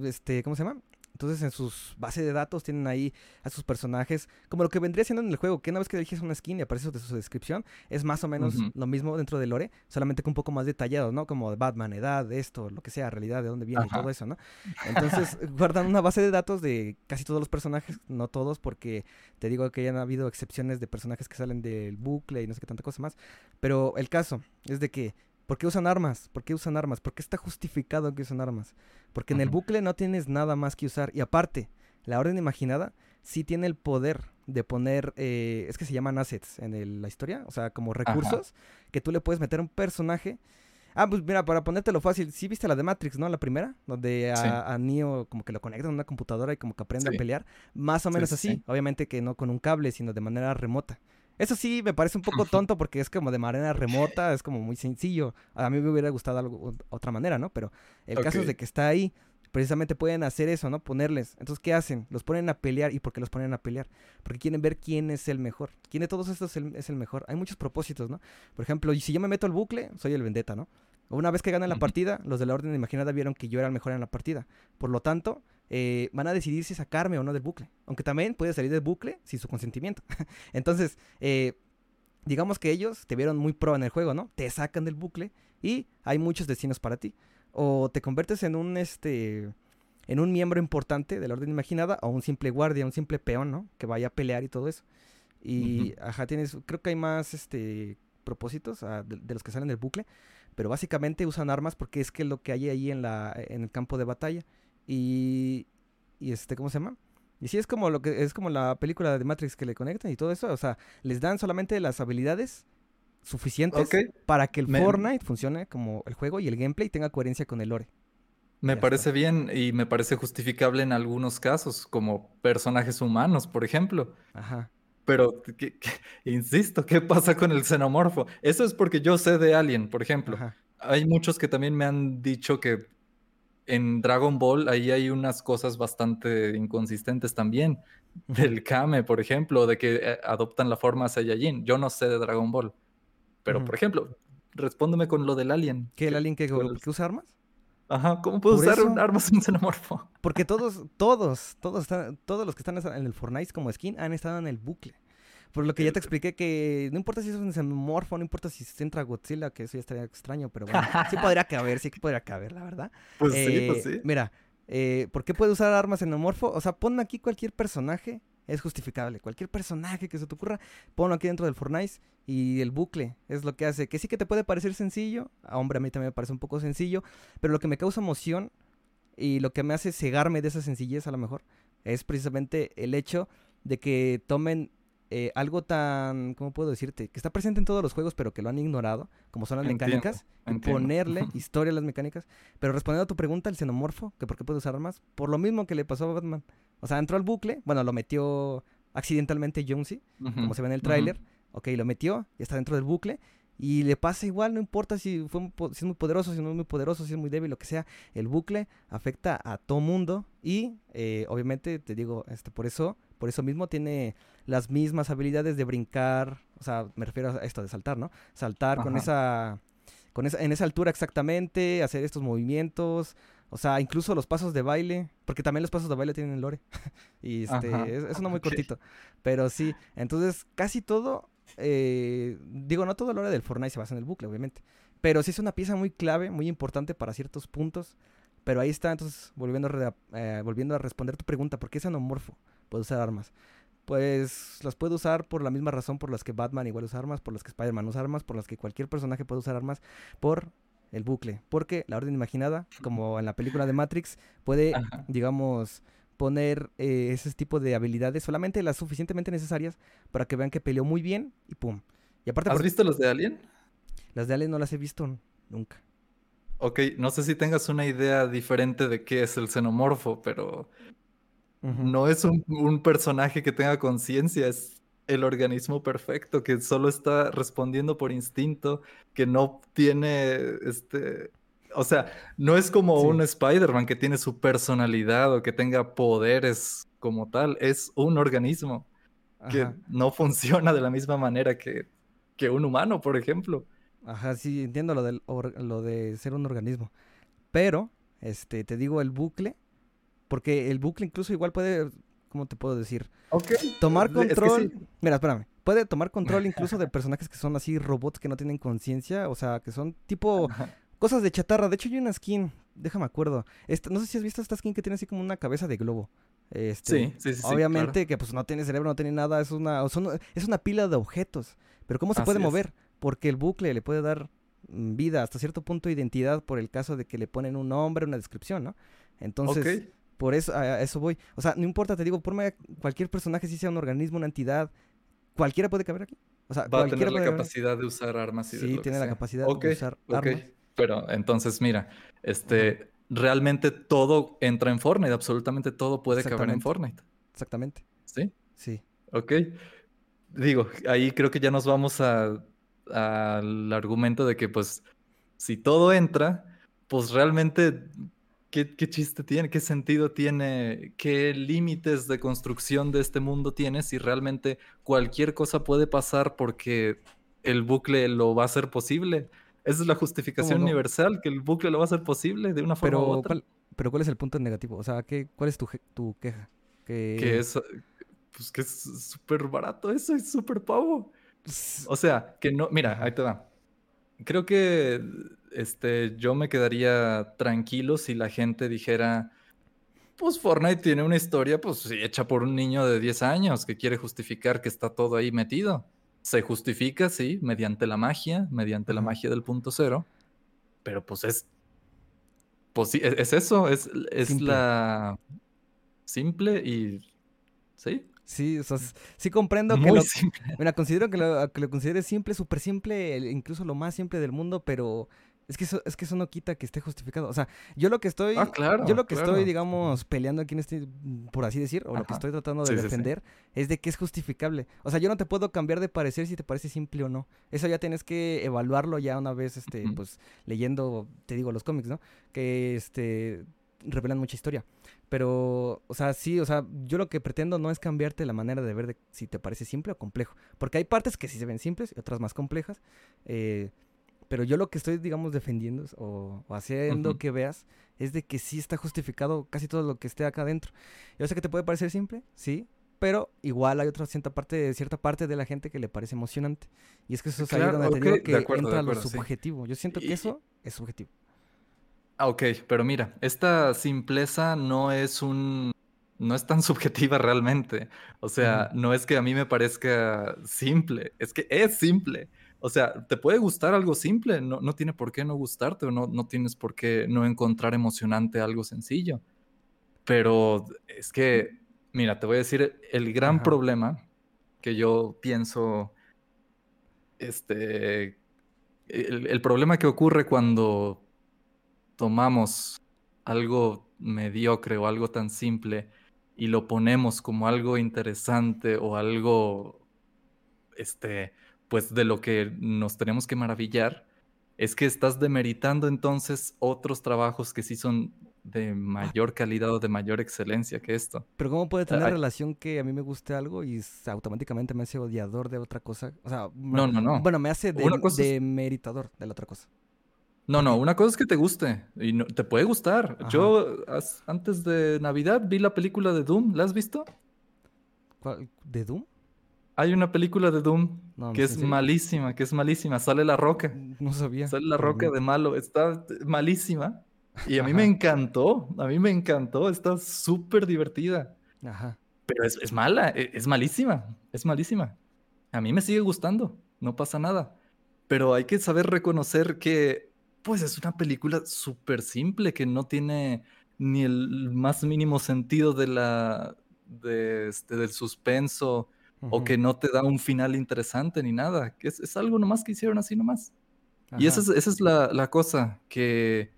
este, ¿cómo se llama? Entonces en sus bases de datos tienen ahí a sus personajes, como lo que vendría siendo en el juego, que una vez que eliges una skin y aparece de su descripción, es más o menos lo mismo dentro de lore, solamente que un poco más detallado, ¿no? Como de Batman, edad, esto, lo que sea, realidad, de dónde viene y todo eso, ¿no? [laughs] Entonces guardan una base de datos de casi todos los personajes, no todos, porque te digo que ya han habido excepciones de personajes que salen del bucle y no sé qué tanta cosa más, pero el caso es de que ¿Por qué usan armas? ¿Por qué usan armas? ¿Por qué está justificado que usan armas? Porque en el bucle no tienes nada más que usar. Y aparte, la orden imaginada sí tiene el poder de poner, eh, es que se llaman assets en la historia, o sea, como recursos que tú le puedes meter a un personaje. Ah, pues mira, para ponértelo fácil, sí viste la de Matrix, ¿no? La primera, donde a, Neo como que lo conectan a una computadora y como que aprende a pelear. Más o menos así, obviamente que no con un cable, sino de manera remota. Eso sí me parece un poco tonto porque es como de manera remota, es como muy sencillo. A mí me hubiera gustado algo, otra manera, ¿no? Pero el caso es de que está ahí precisamente pueden hacer eso, ¿no? Ponerles. Entonces, ¿qué hacen? Los ponen a pelear. ¿Y por qué los ponen a pelear? Porque quieren ver quién es el mejor. ¿Quién de todos estos es el, mejor? Hay muchos propósitos, ¿no? Por ejemplo, si yo me meto al bucle, soy el vendetta, ¿no? Una vez que ganan la partida, los de la Orden Imaginada vieron que yo era el mejor en la partida. Por lo tanto, eh, van a decidir si sacarme o no del bucle. Aunque también puede salir del bucle sin su consentimiento. [laughs] Entonces, eh, digamos que ellos te vieron muy pro en el juego, ¿no? Te sacan del bucle y hay muchos destinos para ti. O te conviertes en un este en un miembro importante de la orden imaginada o un simple guardia, un simple peón, ¿no? Que vaya a pelear y todo eso. Y ajá, tienes, creo que hay más este propósitos ah, de, los que salen del bucle, pero básicamente usan armas porque es que lo que hay ahí en la en el campo de batalla y y este, ¿cómo se llama? Y sí es como lo que es como la película de Matrix que le conectan y todo eso, o sea, les dan solamente las habilidades suficientes para que el Fortnite funcione como el juego y el gameplay tenga coherencia con el lore. Me parece bien y me parece justificable en algunos casos, como personajes humanos, por ejemplo. Ajá. Pero, insisto, ¿qué pasa con el xenomorfo? Eso es porque yo sé de Alien, por ejemplo. Hay muchos que también me han dicho que en Dragon Ball ahí hay unas cosas bastante inconsistentes también. Del Kame, por ejemplo, de que eh, adoptan la forma Saiyajin. Yo no sé de Dragon Ball. Pero, por ejemplo, respóndeme con lo del alien. ¿Qué el alien que, usa armas? Ajá, ¿cómo puede usar un armas un xenomorfo? Porque [laughs] todos, todos, todos, todos los que están en el Fortnite como skin han estado en el bucle. Por lo que ya te expliqué que no importa si es un xenomorfo, no importa si se entra Godzilla, que eso ya estaría extraño, pero bueno, sí podría [laughs] caber, sí que podría caber, la verdad. Pues sí, pues sí. Mira, eh, ¿por qué puede usar armas xenomorfo? O sea, pon aquí cualquier personaje, es justificable. Cualquier personaje que se te ocurra, ponlo aquí dentro del Fortnite y el bucle es lo que hace. Que sí que te puede parecer sencillo, a hombre, a mí también me parece un poco sencillo, pero lo que me causa emoción y lo que me hace cegarme de esa sencillez a lo mejor es precisamente el hecho de que tomen eh, algo tan, ¿cómo puedo decirte? Que está presente en todos los juegos, pero que lo han ignorado, como son las mecánicas, ponerle [laughs] historia a las mecánicas. Pero respondiendo a tu pregunta, el xenomorfo, que por qué puede usar armas, por lo mismo que le pasó a Batman. O sea, entró al bucle, bueno, lo metió accidentalmente Jonesy, como se ve en el tráiler. Ok, lo metió, y está dentro del bucle. Y le pasa igual, no importa si, fue, si es muy poderoso, si no es muy poderoso, si es muy débil, lo que sea. El bucle afecta a todo mundo. Y eh, obviamente, te digo, este, por eso, por eso mismo tiene las mismas habilidades de brincar. O sea, me refiero a esto de saltar, ¿no? Saltar con esa. Con esa, en esa altura exactamente, hacer estos movimientos, o sea, incluso los pasos de baile, porque también los pasos de baile tienen lore. [laughs] y este, es, uno muy cortito. Pero sí, entonces casi todo, eh, digo, no todo el lore del Fortnite se basa en el bucle, obviamente. Pero sí es una pieza muy clave, muy importante para ciertos puntos. Pero ahí está, entonces, volviendo a, eh, volviendo a responder tu pregunta, ¿por qué es anomorfo? Puede usar armas. Pues las puede usar por la misma razón por las que Batman igual usa armas, por las que Spider-Man usa armas, por las que cualquier personaje puede usar armas, por el bucle. Porque la orden imaginada, como en la película de Matrix, puede, digamos, poner eh, ese tipo de habilidades, solamente las suficientemente necesarias para que vean que peleó muy bien y pum. Y aparte, ¿Has visto las de Alien? Las de Alien no las he visto nunca. Ok, no sé si tengas una idea diferente de qué es el xenomorfo, pero no es un, un personaje que tenga conciencia, es el organismo perfecto, que solo está respondiendo por instinto, que no tiene, este, o sea, no es como un Spider-Man que tiene su personalidad o que tenga poderes como tal, es un organismo que no [laughs] funciona de la misma manera que, que, un humano, por ejemplo. Ajá, sí, entiendo lo, del lo de ser un organismo. Pero, este, te digo el bucle, porque el bucle incluso igual puede ¿cómo te puedo decir? Tomar control. Mira, espérame. Puede tomar control [laughs] incluso de personajes que son así robots que no tienen conciencia. O sea, que son tipo cosas de chatarra. De hecho, hay una skin. Déjame acuerdo. no sé si has visto esta skin que tiene así como una cabeza de globo. Este, sí, sí, sí. Obviamente que pues no tiene cerebro, no tiene nada. Es una, es una pila de objetos. Pero ¿cómo se puede mover? Porque el bucle le puede dar mm, vida hasta cierto punto identidad por el caso de que le ponen un nombre, una descripción, ¿no? Entonces, por eso, a eso voy. O sea, no importa, te digo, por cualquier personaje, si sea un organismo, una entidad, cualquiera puede caber aquí. O sea, Va a tener la capacidad de usar armas y Sí, tiene la capacidad de usar armas. Pero entonces, mira, este, realmente todo entra en Fortnite, absolutamente todo puede caber en Fortnite. Exactamente. ¿Sí? Sí. Ok. Digo, ahí creo que ya nos vamos al argumento de que, pues, si todo entra, pues realmente ¿qué, ¿qué, chiste tiene? ¿Qué sentido tiene? ¿Qué límites de construcción de este mundo tiene si realmente cualquier cosa puede pasar porque el bucle lo va a hacer posible? Esa es la justificación no? universal, que el bucle lo va a hacer posible de una forma pero, u otra. ¿cuál, pero ¿cuál es el punto negativo? O sea, ¿qué, ¿cuál es tu, tu queja? Que... que es pues que es súper barato eso, es súper pavo. O sea, que no, mira, ahí te va. Creo que este, yo me quedaría tranquilo si la gente dijera, pues Fortnite tiene una historia, pues hecha por un niño de 10 años que quiere justificar que está todo ahí metido. Se justifica, sí, mediante la magia, mediante la magia del punto cero, pero pues es, pues sí, es, es eso, es, es simple. la simple y, sí, Sí, o sea, sí comprendo Muy que lo, simple. mira, considero que lo, que lo consideres simple, súper simple, incluso lo más simple del mundo, pero es que eso, es que eso no quita que esté justificado. O sea, yo lo que estoy, ah, claro, yo lo que claro. estoy, digamos, peleando aquí en este, por así decir, o Ajá. lo que estoy tratando de sí, defender, sí, sí. es de que es justificable. O sea, yo no te puedo cambiar de parecer si te parece simple o no. Eso ya tienes que evaluarlo ya una vez, este, uh -huh. pues, leyendo, te digo, los cómics, ¿no? Que, este, revelan mucha historia. Pero, o sea, sí, o sea, yo lo que pretendo no es cambiarte la manera de ver de si te parece simple o complejo. Porque hay partes que sí se ven simples y otras más complejas. Eh, pero yo lo que estoy, digamos, defendiendo o, o haciendo uh -huh. que veas es de que sí está justificado casi todo lo que esté acá adentro. Yo sé que te puede parecer simple, sí, pero igual hay otra cierta parte, cierta parte de la gente que le parece emocionante. Y es que eso es claro, ahí donde okay, te digo que acuerdo, entra acuerdo, lo subjetivo. Sí. Yo siento que eso es subjetivo. Ah, ok, pero mira, esta simpleza no es un. no es tan [laughs] subjetiva realmente. O sea, no es que a mí me parezca simple, es que es simple. O sea, te puede gustar algo simple, no, no tiene por qué no gustarte, o no, no tienes por qué no encontrar emocionante algo sencillo. Pero es que, mira, te voy a decir el gran Ajá. problema que yo pienso. Este. El, el problema que ocurre cuando tomamos algo mediocre o algo tan simple y lo ponemos como algo interesante o algo, este, pues de lo que nos tenemos que maravillar, es que estás demeritando entonces otros trabajos que sí son de mayor calidad o de mayor excelencia que esto. Pero ¿cómo puede tener Ay. relación que a mí me guste algo y automáticamente me hace odiador de otra cosa? O sea, no, no, no. Bueno, me hace de, de la otra cosa. No, no, una cosa es que te guste y no, te puede gustar. Ajá. Yo as, antes de Navidad vi la película de Doom, ¿la has visto? ¿Cuál? ¿De Doom? Hay una película de Doom no, que no es malísima, que es malísima. Sale la roca. No sabía. Sale la roca de malo. Está malísima. Y a mí Ajá. me encantó. A mí me encantó. Está súper divertida. Ajá. Pero es, es mala. Es, es malísima. Es malísima. A mí me sigue gustando. No pasa nada. Pero hay que saber reconocer que pues es una película súper simple que no tiene ni el más mínimo sentido de la, de este, del suspenso uh -huh. o que no te da un final interesante ni nada. Que es, es algo nomás que hicieron así nomás. Ajá. Y esa es, esa es la, la, cosa que,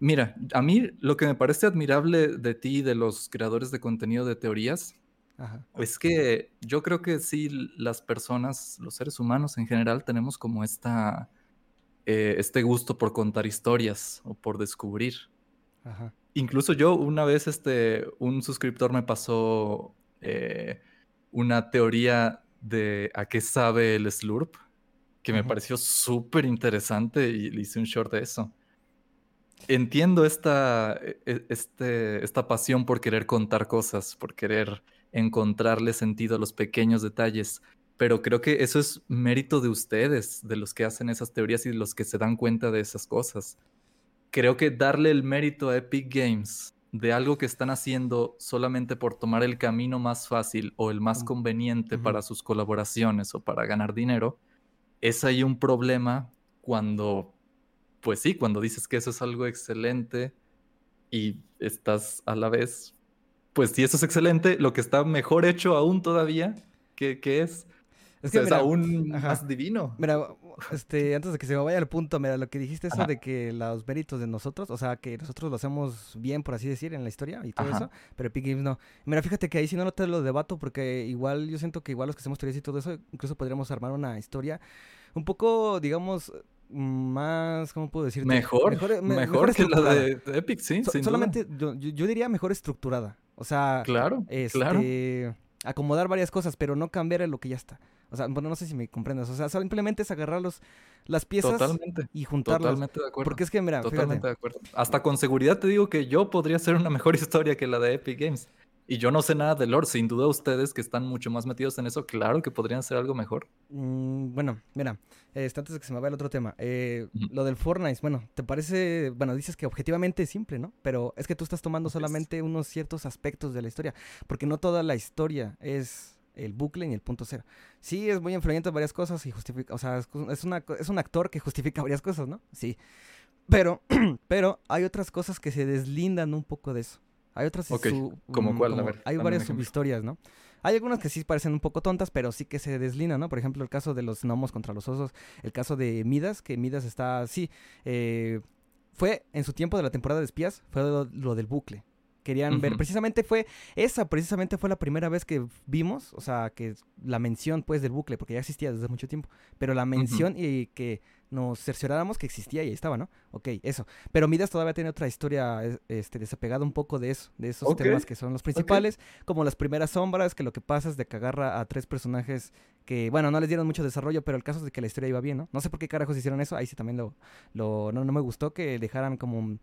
mira, a mí lo que me parece admirable de ti y de los creadores de contenido de teorías Ajá. es que yo creo que sí las personas, los seres humanos en general, tenemos como esta eh, este gusto por contar historias o por descubrir. Ajá. Incluso yo una vez este, un suscriptor me pasó eh, una teoría de a qué sabe el slurp, que me pareció súper interesante y le hice un short de eso. Entiendo esta, e, e, este, esta pasión por querer contar cosas, por querer encontrarle sentido a los pequeños detalles, pero creo que eso es mérito de ustedes, de los que hacen esas teorías y de los que se dan cuenta de esas cosas. Creo que darle el mérito a Epic Games de algo que están haciendo solamente por tomar el camino más fácil o el más conveniente uh -huh. para sus colaboraciones o para ganar dinero, es ahí un problema cuando, pues sí, cuando dices que eso es algo excelente y estás a la vez, pues si eso es excelente, lo que está mejor hecho aún todavía, que, que es es que sea, mira, es aún ajá. más divino. Mira, [laughs] este, antes de que se me vaya al punto, mira, lo que dijiste eso ajá. de que los méritos de nosotros, o sea, que nosotros lo hacemos bien, por así decir, en la historia y todo ajá. eso, pero Epic Games no. Mira, fíjate que ahí si no, no te lo debato porque igual yo siento que igual los que hacemos teorías y todo eso, incluso podríamos armar una historia un poco, digamos, más, ¿cómo puedo decir? Mejor, mejor, que la de Epic, sí. solamente Yo, yo, diría mejor estructurada. O sea, claro, claro. Acomodar varias cosas, pero no cambiar en lo que ya está. O sea, bueno, no sé si me comprendes. O sea, simplemente es agarrar las piezas y juntarlas. Totalmente de acuerdo. Porque es que, mira, Totalmente de acuerdo. Hasta con seguridad te digo que yo podría hacer una mejor [laughs] historia que la de Epic Games. Y yo no sé nada de lore. Sin duda ustedes que están mucho más metidos en eso, claro que podrían hacer algo mejor. Mm, bueno, mira, este, antes de que se me vaya el otro tema. Eh, lo del Fortnite, bueno, ¿te parece, bueno, dices que objetivamente es simple, ¿no? Pero es que tú estás tomando solamente unos ciertos aspectos de la historia. Porque no toda la historia es el bucle y el punto cero. Sí, es muy influyente en varias cosas y justifica, o sea, es, una, es un actor que justifica varias cosas, ¿no? Sí. Pero, [clears throat] pero hay otras cosas que se deslindan un poco de eso. Hay otras... ¿Como mm, cuál? a ver, hay varias subhistorias, ¿no? Hay algunas que sí parecen un poco tontas, pero sí que se deslindan, ¿no? Por ejemplo, el caso de los gnomos contra los osos, el caso de Midas, que Midas está, sí, eh, fue en su tiempo de la temporada de espías, fue lo del bucle querían ver. Precisamente fue, esa precisamente fue la primera vez que vimos, o sea, que la mención pues del bucle, porque ya existía desde mucho tiempo, pero la mención y que nos cercioráramos que existía y ahí estaba, ¿no? Ok, eso. Pero Midas todavía tiene otra historia este, desapegada un poco de eso, de esos temas que son los principales, como las primeras sombras, que lo que pasa es de que agarra a tres personajes que, bueno, no les dieron mucho desarrollo, pero el caso es de que la historia iba bien, ¿no? No sé por qué carajos hicieron eso, ahí sí también lo, lo no, no me gustó que dejaran como,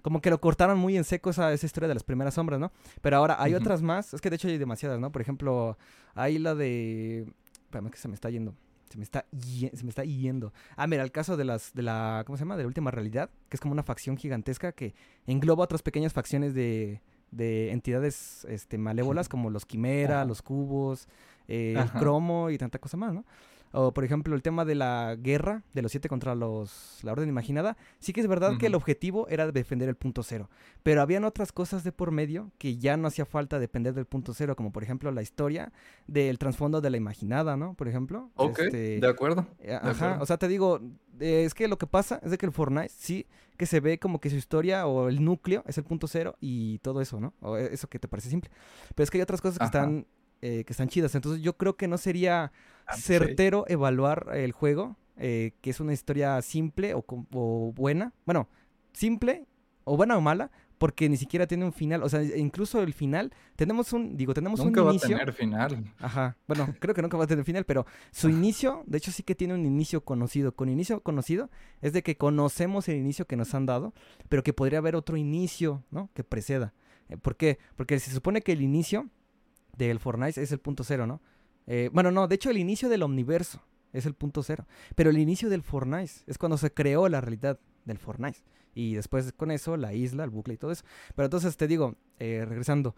como que lo cortaron muy en seco esa, esa historia de las primeras sombras, ¿no? Pero ahora hay otras más, es que de hecho hay demasiadas, ¿no? Por ejemplo, hay la de... Espérame que se me está yendo. Se me está, se me está yendo. Ah, mira, el caso de las, de la, ¿cómo se llama? De la última realidad, que es como una facción gigantesca que engloba otras pequeñas facciones de, de entidades este, malévolas como los quimera, los cubos, eh, el cromo y tanta cosa más, ¿no? O, por ejemplo, el tema de la guerra de los siete contra los la orden imaginada. Sí que es verdad que el objetivo era defender el punto cero. Pero habían otras cosas de por medio que ya no hacía falta depender del punto cero. Como por ejemplo la historia del trasfondo de la imaginada, ¿no? Por ejemplo. Ok, este, de acuerdo. Eh, ajá, o sea, te digo, eh, es que lo que pasa es de que el Fortnite sí que se ve como que su historia o el núcleo es el punto cero y todo eso, ¿no? O eso que te parece simple. Pero es que hay otras cosas que están eh, que están chidas. Entonces yo creo que no sería ah, pues certero evaluar el juego, eh, que es una historia simple o, buena. Bueno, simple o buena o mala, porque ni siquiera tiene un final. O sea, incluso el final, tenemos un, digo, tenemos un inicio. Nunca va a tener final. Ajá. Bueno, [laughs] creo que nunca va a tener final, pero su inicio, de hecho sí que tiene un inicio conocido. Con inicio conocido es de que conocemos el inicio que nos han dado, pero que podría haber otro inicio, ¿no? Que preceda. Eh, ¿Por qué? Porque se supone que el inicio del Fortnite es el punto cero, ¿no? Eh, bueno, no, de hecho el inicio del universo es el punto cero. Pero el inicio del Fortnite es cuando se creó la realidad del Fortnite. Y después con eso, la isla, el bucle y todo eso. Pero entonces te digo, eh, regresando.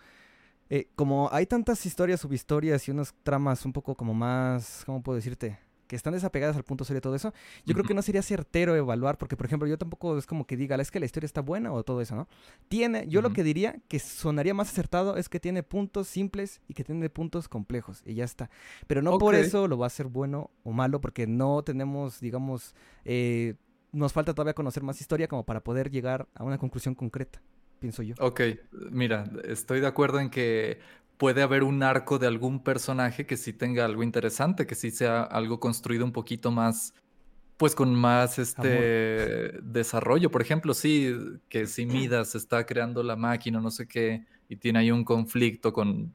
Eh, como hay tantas historias, subhistorias y unas tramas un poco como más, ¿cómo puedo decirte? Que están desapegadas al punto serio de todo eso, yo creo que no sería certero evaluar, porque por ejemplo yo tampoco es como que diga, es que la historia está buena o todo eso, ¿no? Tiene, yo lo que diría que sonaría más acertado es que tiene puntos simples y que tiene puntos complejos y ya está. Pero no por eso lo va a hacer bueno o malo, porque no tenemos, digamos, eh, nos falta todavía conocer más historia como para poder llegar a una conclusión concreta pienso yo. Ok, mira, estoy de acuerdo en que puede haber un arco de algún personaje que sí tenga algo interesante, que sí sea algo construido un poquito más, pues con más este desarrollo. Por ejemplo, sí, que si Midas está creando la máquina, no sé qué, y tiene ahí un conflicto con,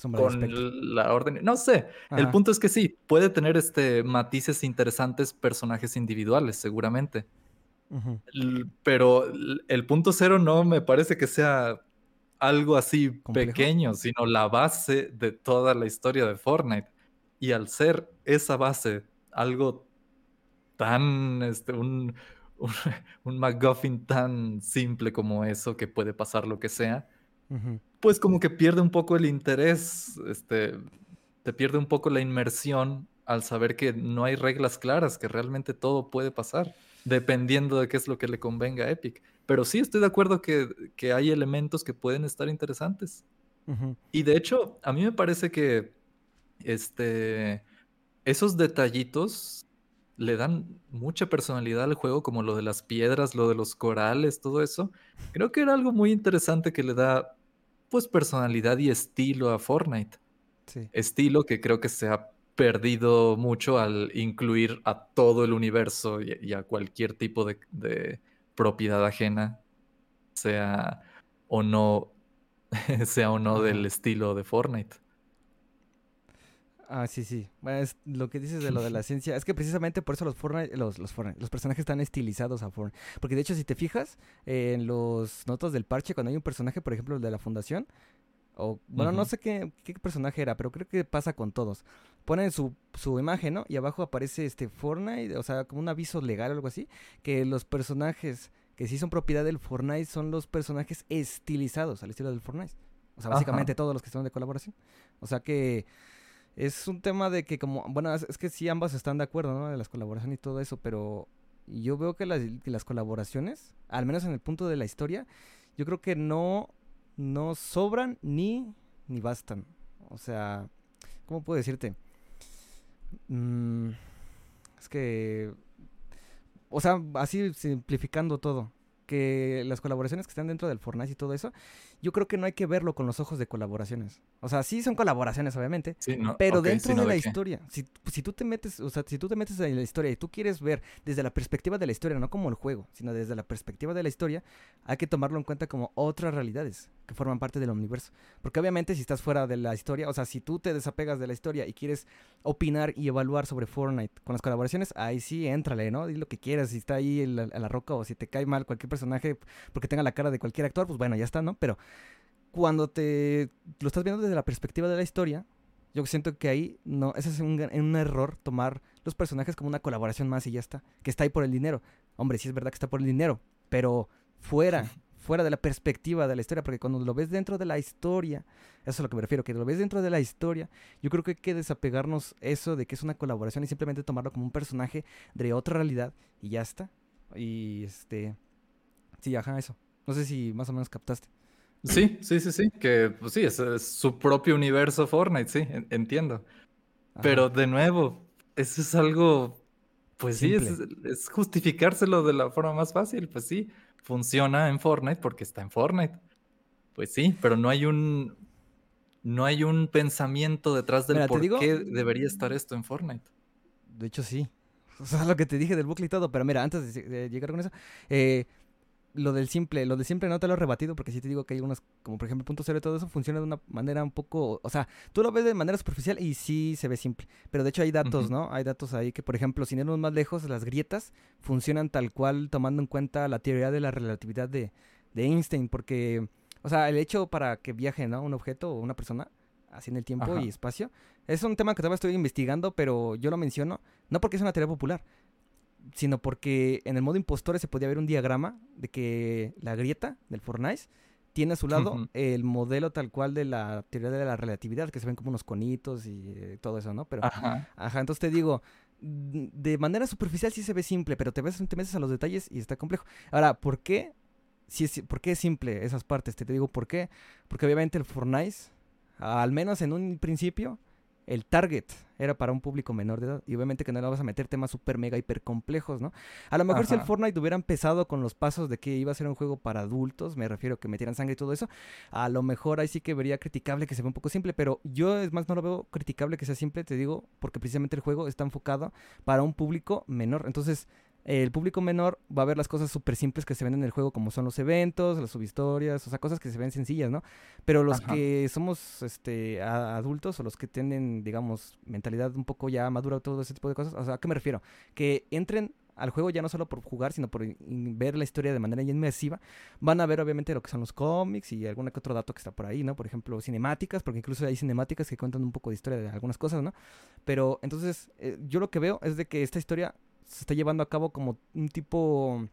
con la orden. No sé. El punto es que sí, puede tener este matices interesantes personajes individuales, seguramente. Pero el punto cero no me parece que sea algo así pequeño, sino la base de toda la historia de Fortnite. Y al ser esa base algo tan, este, un, [laughs] un, McGuffin tan simple como eso, que puede pasar lo que sea, pues como que pierde un poco el interés, este, te pierde un poco la inmersión al saber que no hay reglas claras, que realmente todo puede pasar, dependiendo de qué es lo que le convenga a Epic. Pero sí estoy de acuerdo que, hay elementos que pueden estar interesantes. Y de hecho, a mí me parece que este, esos detallitos le dan mucha personalidad al juego, como lo de las piedras, lo de los corales, todo eso. Creo que era algo muy interesante que le da, pues, personalidad y estilo a Fortnite. Estilo que creo que se ha perdido mucho al incluir a todo el universo y, a cualquier tipo de, propiedad ajena, sea o no, [laughs] sea o no del estilo de Fortnite. Ah, sí, sí. Bueno, es lo que dices de lo de la [laughs] ciencia. Es que precisamente por eso los Fortnite, los, los, los personajes están estilizados a Fortnite. Porque de hecho, si te fijas en los notas del parche, cuando hay un personaje, por ejemplo, el de la fundación, o bueno, no sé qué, qué, personaje era, pero creo que pasa con todos. Ponen su, su imagen, ¿no? Y abajo aparece este Fortnite, o sea, como un aviso legal o algo así, que los personajes que sí son propiedad del Fortnite son los personajes estilizados al estilo del Fortnite. O sea, básicamente todos los que son de colaboración. O sea que es un tema de que como, bueno, es, que sí ambas están de acuerdo, ¿no? De las colaboraciones y todo eso, pero yo veo que las, que las colaboraciones, al menos en el punto de la historia, yo creo que no, no sobran ni, ni bastan. O sea, ¿cómo puedo decirte? Mm, es que, o sea, así simplificando todo que las colaboraciones que están dentro del Fortnite y todo eso, yo creo que no hay que verlo con los ojos de colaboraciones. O sea, sí son colaboraciones, obviamente, pero dentro de la historia, si, si, tú te metes, o sea, si tú te metes en la historia y tú quieres ver desde la perspectiva de la historia, no como el juego, sino desde la perspectiva de la historia, hay que tomarlo en cuenta como otras realidades que forman parte del universo. Porque obviamente si estás fuera de la historia, o sea, si tú te desapegas de la historia y quieres opinar y evaluar sobre Fortnite con las colaboraciones, ahí sí, éntrale, ¿no? Di lo que quieras, si está ahí en la, la roca o si te cae mal cualquier personaje porque tenga la cara de cualquier actor, pues bueno, ya está, ¿no? Pero cuando te lo estás viendo desde la perspectiva de la historia, yo siento que ahí no, ese es un, un, error tomar los personajes como una colaboración más y ya está, que está ahí por el dinero. Hombre, sí es verdad que está por el dinero, pero fuera, [laughs] fuera de la perspectiva de la historia, porque cuando lo ves dentro de la historia, eso es a lo que me refiero, que lo ves dentro de la historia, yo creo que hay que desapegarnos eso de que es una colaboración y simplemente tomarlo como un personaje de otra realidad y ya está. Y este, sí, ajá, eso. No sé si más o menos captaste. Sí, sí, sí, sí, que pues sí, es, su propio universo Fortnite, sí, entiendo. Pero de nuevo, eso es algo, pues sí, es, justificárselo de la forma más fácil, pues sí, funciona en Fortnite porque está en Fortnite. Pues sí, pero no hay un, no hay un pensamiento detrás del por qué debería estar esto en Fortnite. De hecho, sí. [laughs] O sea, lo que te dije del bucle y todo, pero mira, antes de, llegar con eso, eh, lo del simple, lo del simple no te lo he rebatido porque sí te digo que hay unos, como por ejemplo punto cero y todo eso funciona de una manera un poco, o sea, tú lo ves de manera superficial y sí se ve simple, pero de hecho hay datos, ¿no? Hay datos ahí que, por ejemplo, sin irnos más lejos, las grietas funcionan tal cual tomando en cuenta la teoría de la relatividad de, de Einstein, porque, o sea, el hecho para que viaje, ¿no? Un objeto o una persona, así en el tiempo y espacio, es un tema que todavía estoy investigando, pero yo lo menciono, no porque es una teoría popular, sino porque en el modo impostores se podía ver un diagrama de que la grieta del Fortnite tiene a su lado el modelo tal cual de la teoría de la relatividad, que se ven como unos conitos y eh, todo eso, ¿no? Pero, ajá. ajá, entonces te digo, de manera superficial sí se ve simple, pero te, ves, te metes a los detalles y está complejo. Ahora, ¿por qué? Si es, ¿Por qué es simple esas partes? Te, te digo por qué. Porque obviamente el Fortnite, al menos en un principio, el target era para un público menor de edad. Y obviamente que no le vas a meter temas súper mega hiper complejos, ¿no? A lo mejor si el Fortnite hubiera empezado con los pasos de que iba a ser un juego para adultos, me refiero a que metieran sangre y todo eso, a lo mejor ahí sí que vería criticable que se vea un poco simple, pero yo es más no lo veo criticable que sea simple, te digo, porque precisamente el juego está enfocado para un público menor. Entonces, el público menor va a ver las cosas súper simples que se ven en el juego, como son los eventos, las subhistorias, o sea, cosas que se ven sencillas, ¿no? Pero los que somos este, adultos o los que tienen, digamos, mentalidad un poco ya madura, todo ese tipo de cosas, o sea, ¿a qué me refiero? Que entren al juego ya no solo por jugar, sino por ver la historia de manera inmersiva, van a ver obviamente lo que son los cómics y algún que otro dato que está por ahí, ¿no? Por ejemplo, cinemáticas, porque incluso hay cinemáticas que cuentan un poco de historia de algunas cosas, ¿no? Pero entonces, eh, yo lo que veo es de que esta historia se está llevando a cabo como un tipo...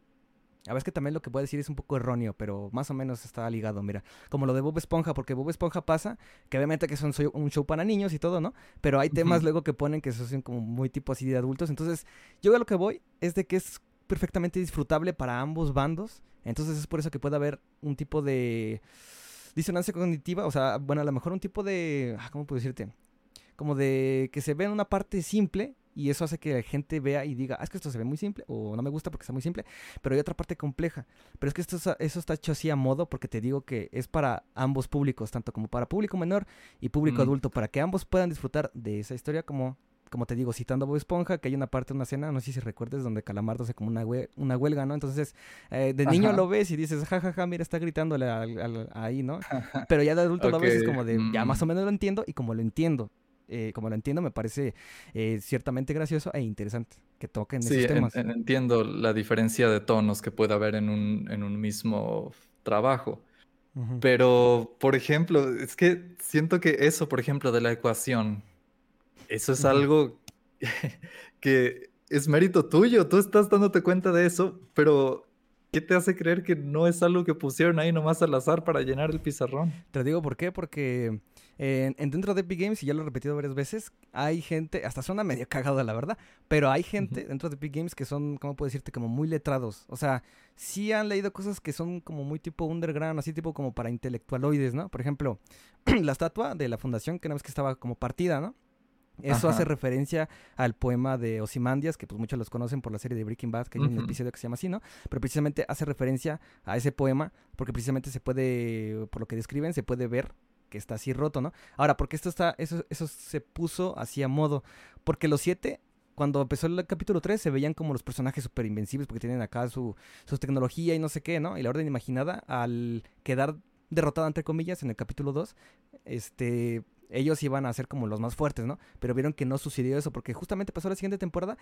A veces que también lo que puedo decir es un poco erróneo, pero más o menos está ligado, mira. Como lo de Bob Esponja, porque Bob Esponja pasa, que obviamente que es un show, para niños y todo, ¿no? Pero hay temas luego que ponen que son como muy tipo así de adultos. Entonces, yo a lo que voy es de que es perfectamente disfrutable para ambos bandos. Entonces es por eso que puede haber un tipo de disonancia cognitiva, o sea, bueno, a lo mejor un tipo de, ah, ¿cómo puedo decirte? Como de que se ve en una parte simple y eso hace que la gente vea y diga, ah, es que esto se ve muy simple, o no me gusta porque está muy simple, pero hay otra parte compleja. Pero es que esto, eso está hecho así a modo porque te digo que es para ambos públicos, tanto como para público menor y público mm. adulto, para que ambos puedan disfrutar de esa historia como como te digo, citando a Bob Esponja, que hay una parte de una escena, no sé si recuerdes, donde Calamardo hace como una, una huelga, ¿no? Entonces, eh, de niño lo ves y dices, jajaja, ja, ja, mira, está gritándole ahí, ¿no? [laughs] Pero ya de adulto lo ves es como de, ya más o mm. menos lo entiendo, y como lo entiendo, eh, como lo entiendo, me parece eh, ciertamente gracioso e interesante que toquen esos temas. entiendo la diferencia de tonos que puede haber en un, en un mismo trabajo. Pero, por ejemplo, es que siento que eso, por ejemplo, de la ecuación, eso es algo [laughs] que es mérito tuyo. Tú estás dándote cuenta de eso, pero ¿qué te hace creer que no es algo que pusieron ahí nomás al azar para llenar el pizarrón? Te digo por qué, porque en, dentro de Epic Games, y ya lo he repetido varias veces, hay gente, hasta suena medio [laughs] cagado la verdad, pero hay gente dentro de Epic Games que son, ¿cómo puedo decirte? Como muy letrados. O sea, sí han leído cosas que son como muy tipo underground, así tipo como para intelectualoides, ¿no? Por ejemplo, [clears throat] la estatua de la fundación, que una vez que estaba como partida, ¿no? Eso hace referencia al poema de Osimandias, que pues muchos los conocen por la serie de Breaking Bad, que hay un episodio que se llama así, ¿no? Pero precisamente hace referencia a ese poema, porque precisamente se puede, por lo que describen, se puede ver que está así roto, ¿no? Ahora, porque esto está, eso, eso se puso así a modo, porque los siete cuando empezó el capítulo 3 se veían como los personajes super invencibles porque tienen acá su, su tecnología y no sé qué, ¿no? Y la orden imaginada, al quedar derrotada entre comillas en el capítulo 2, este, ellos iban a ser como los más fuertes, ¿no? Pero vieron que no sucedió eso porque justamente pasó la siguiente temporada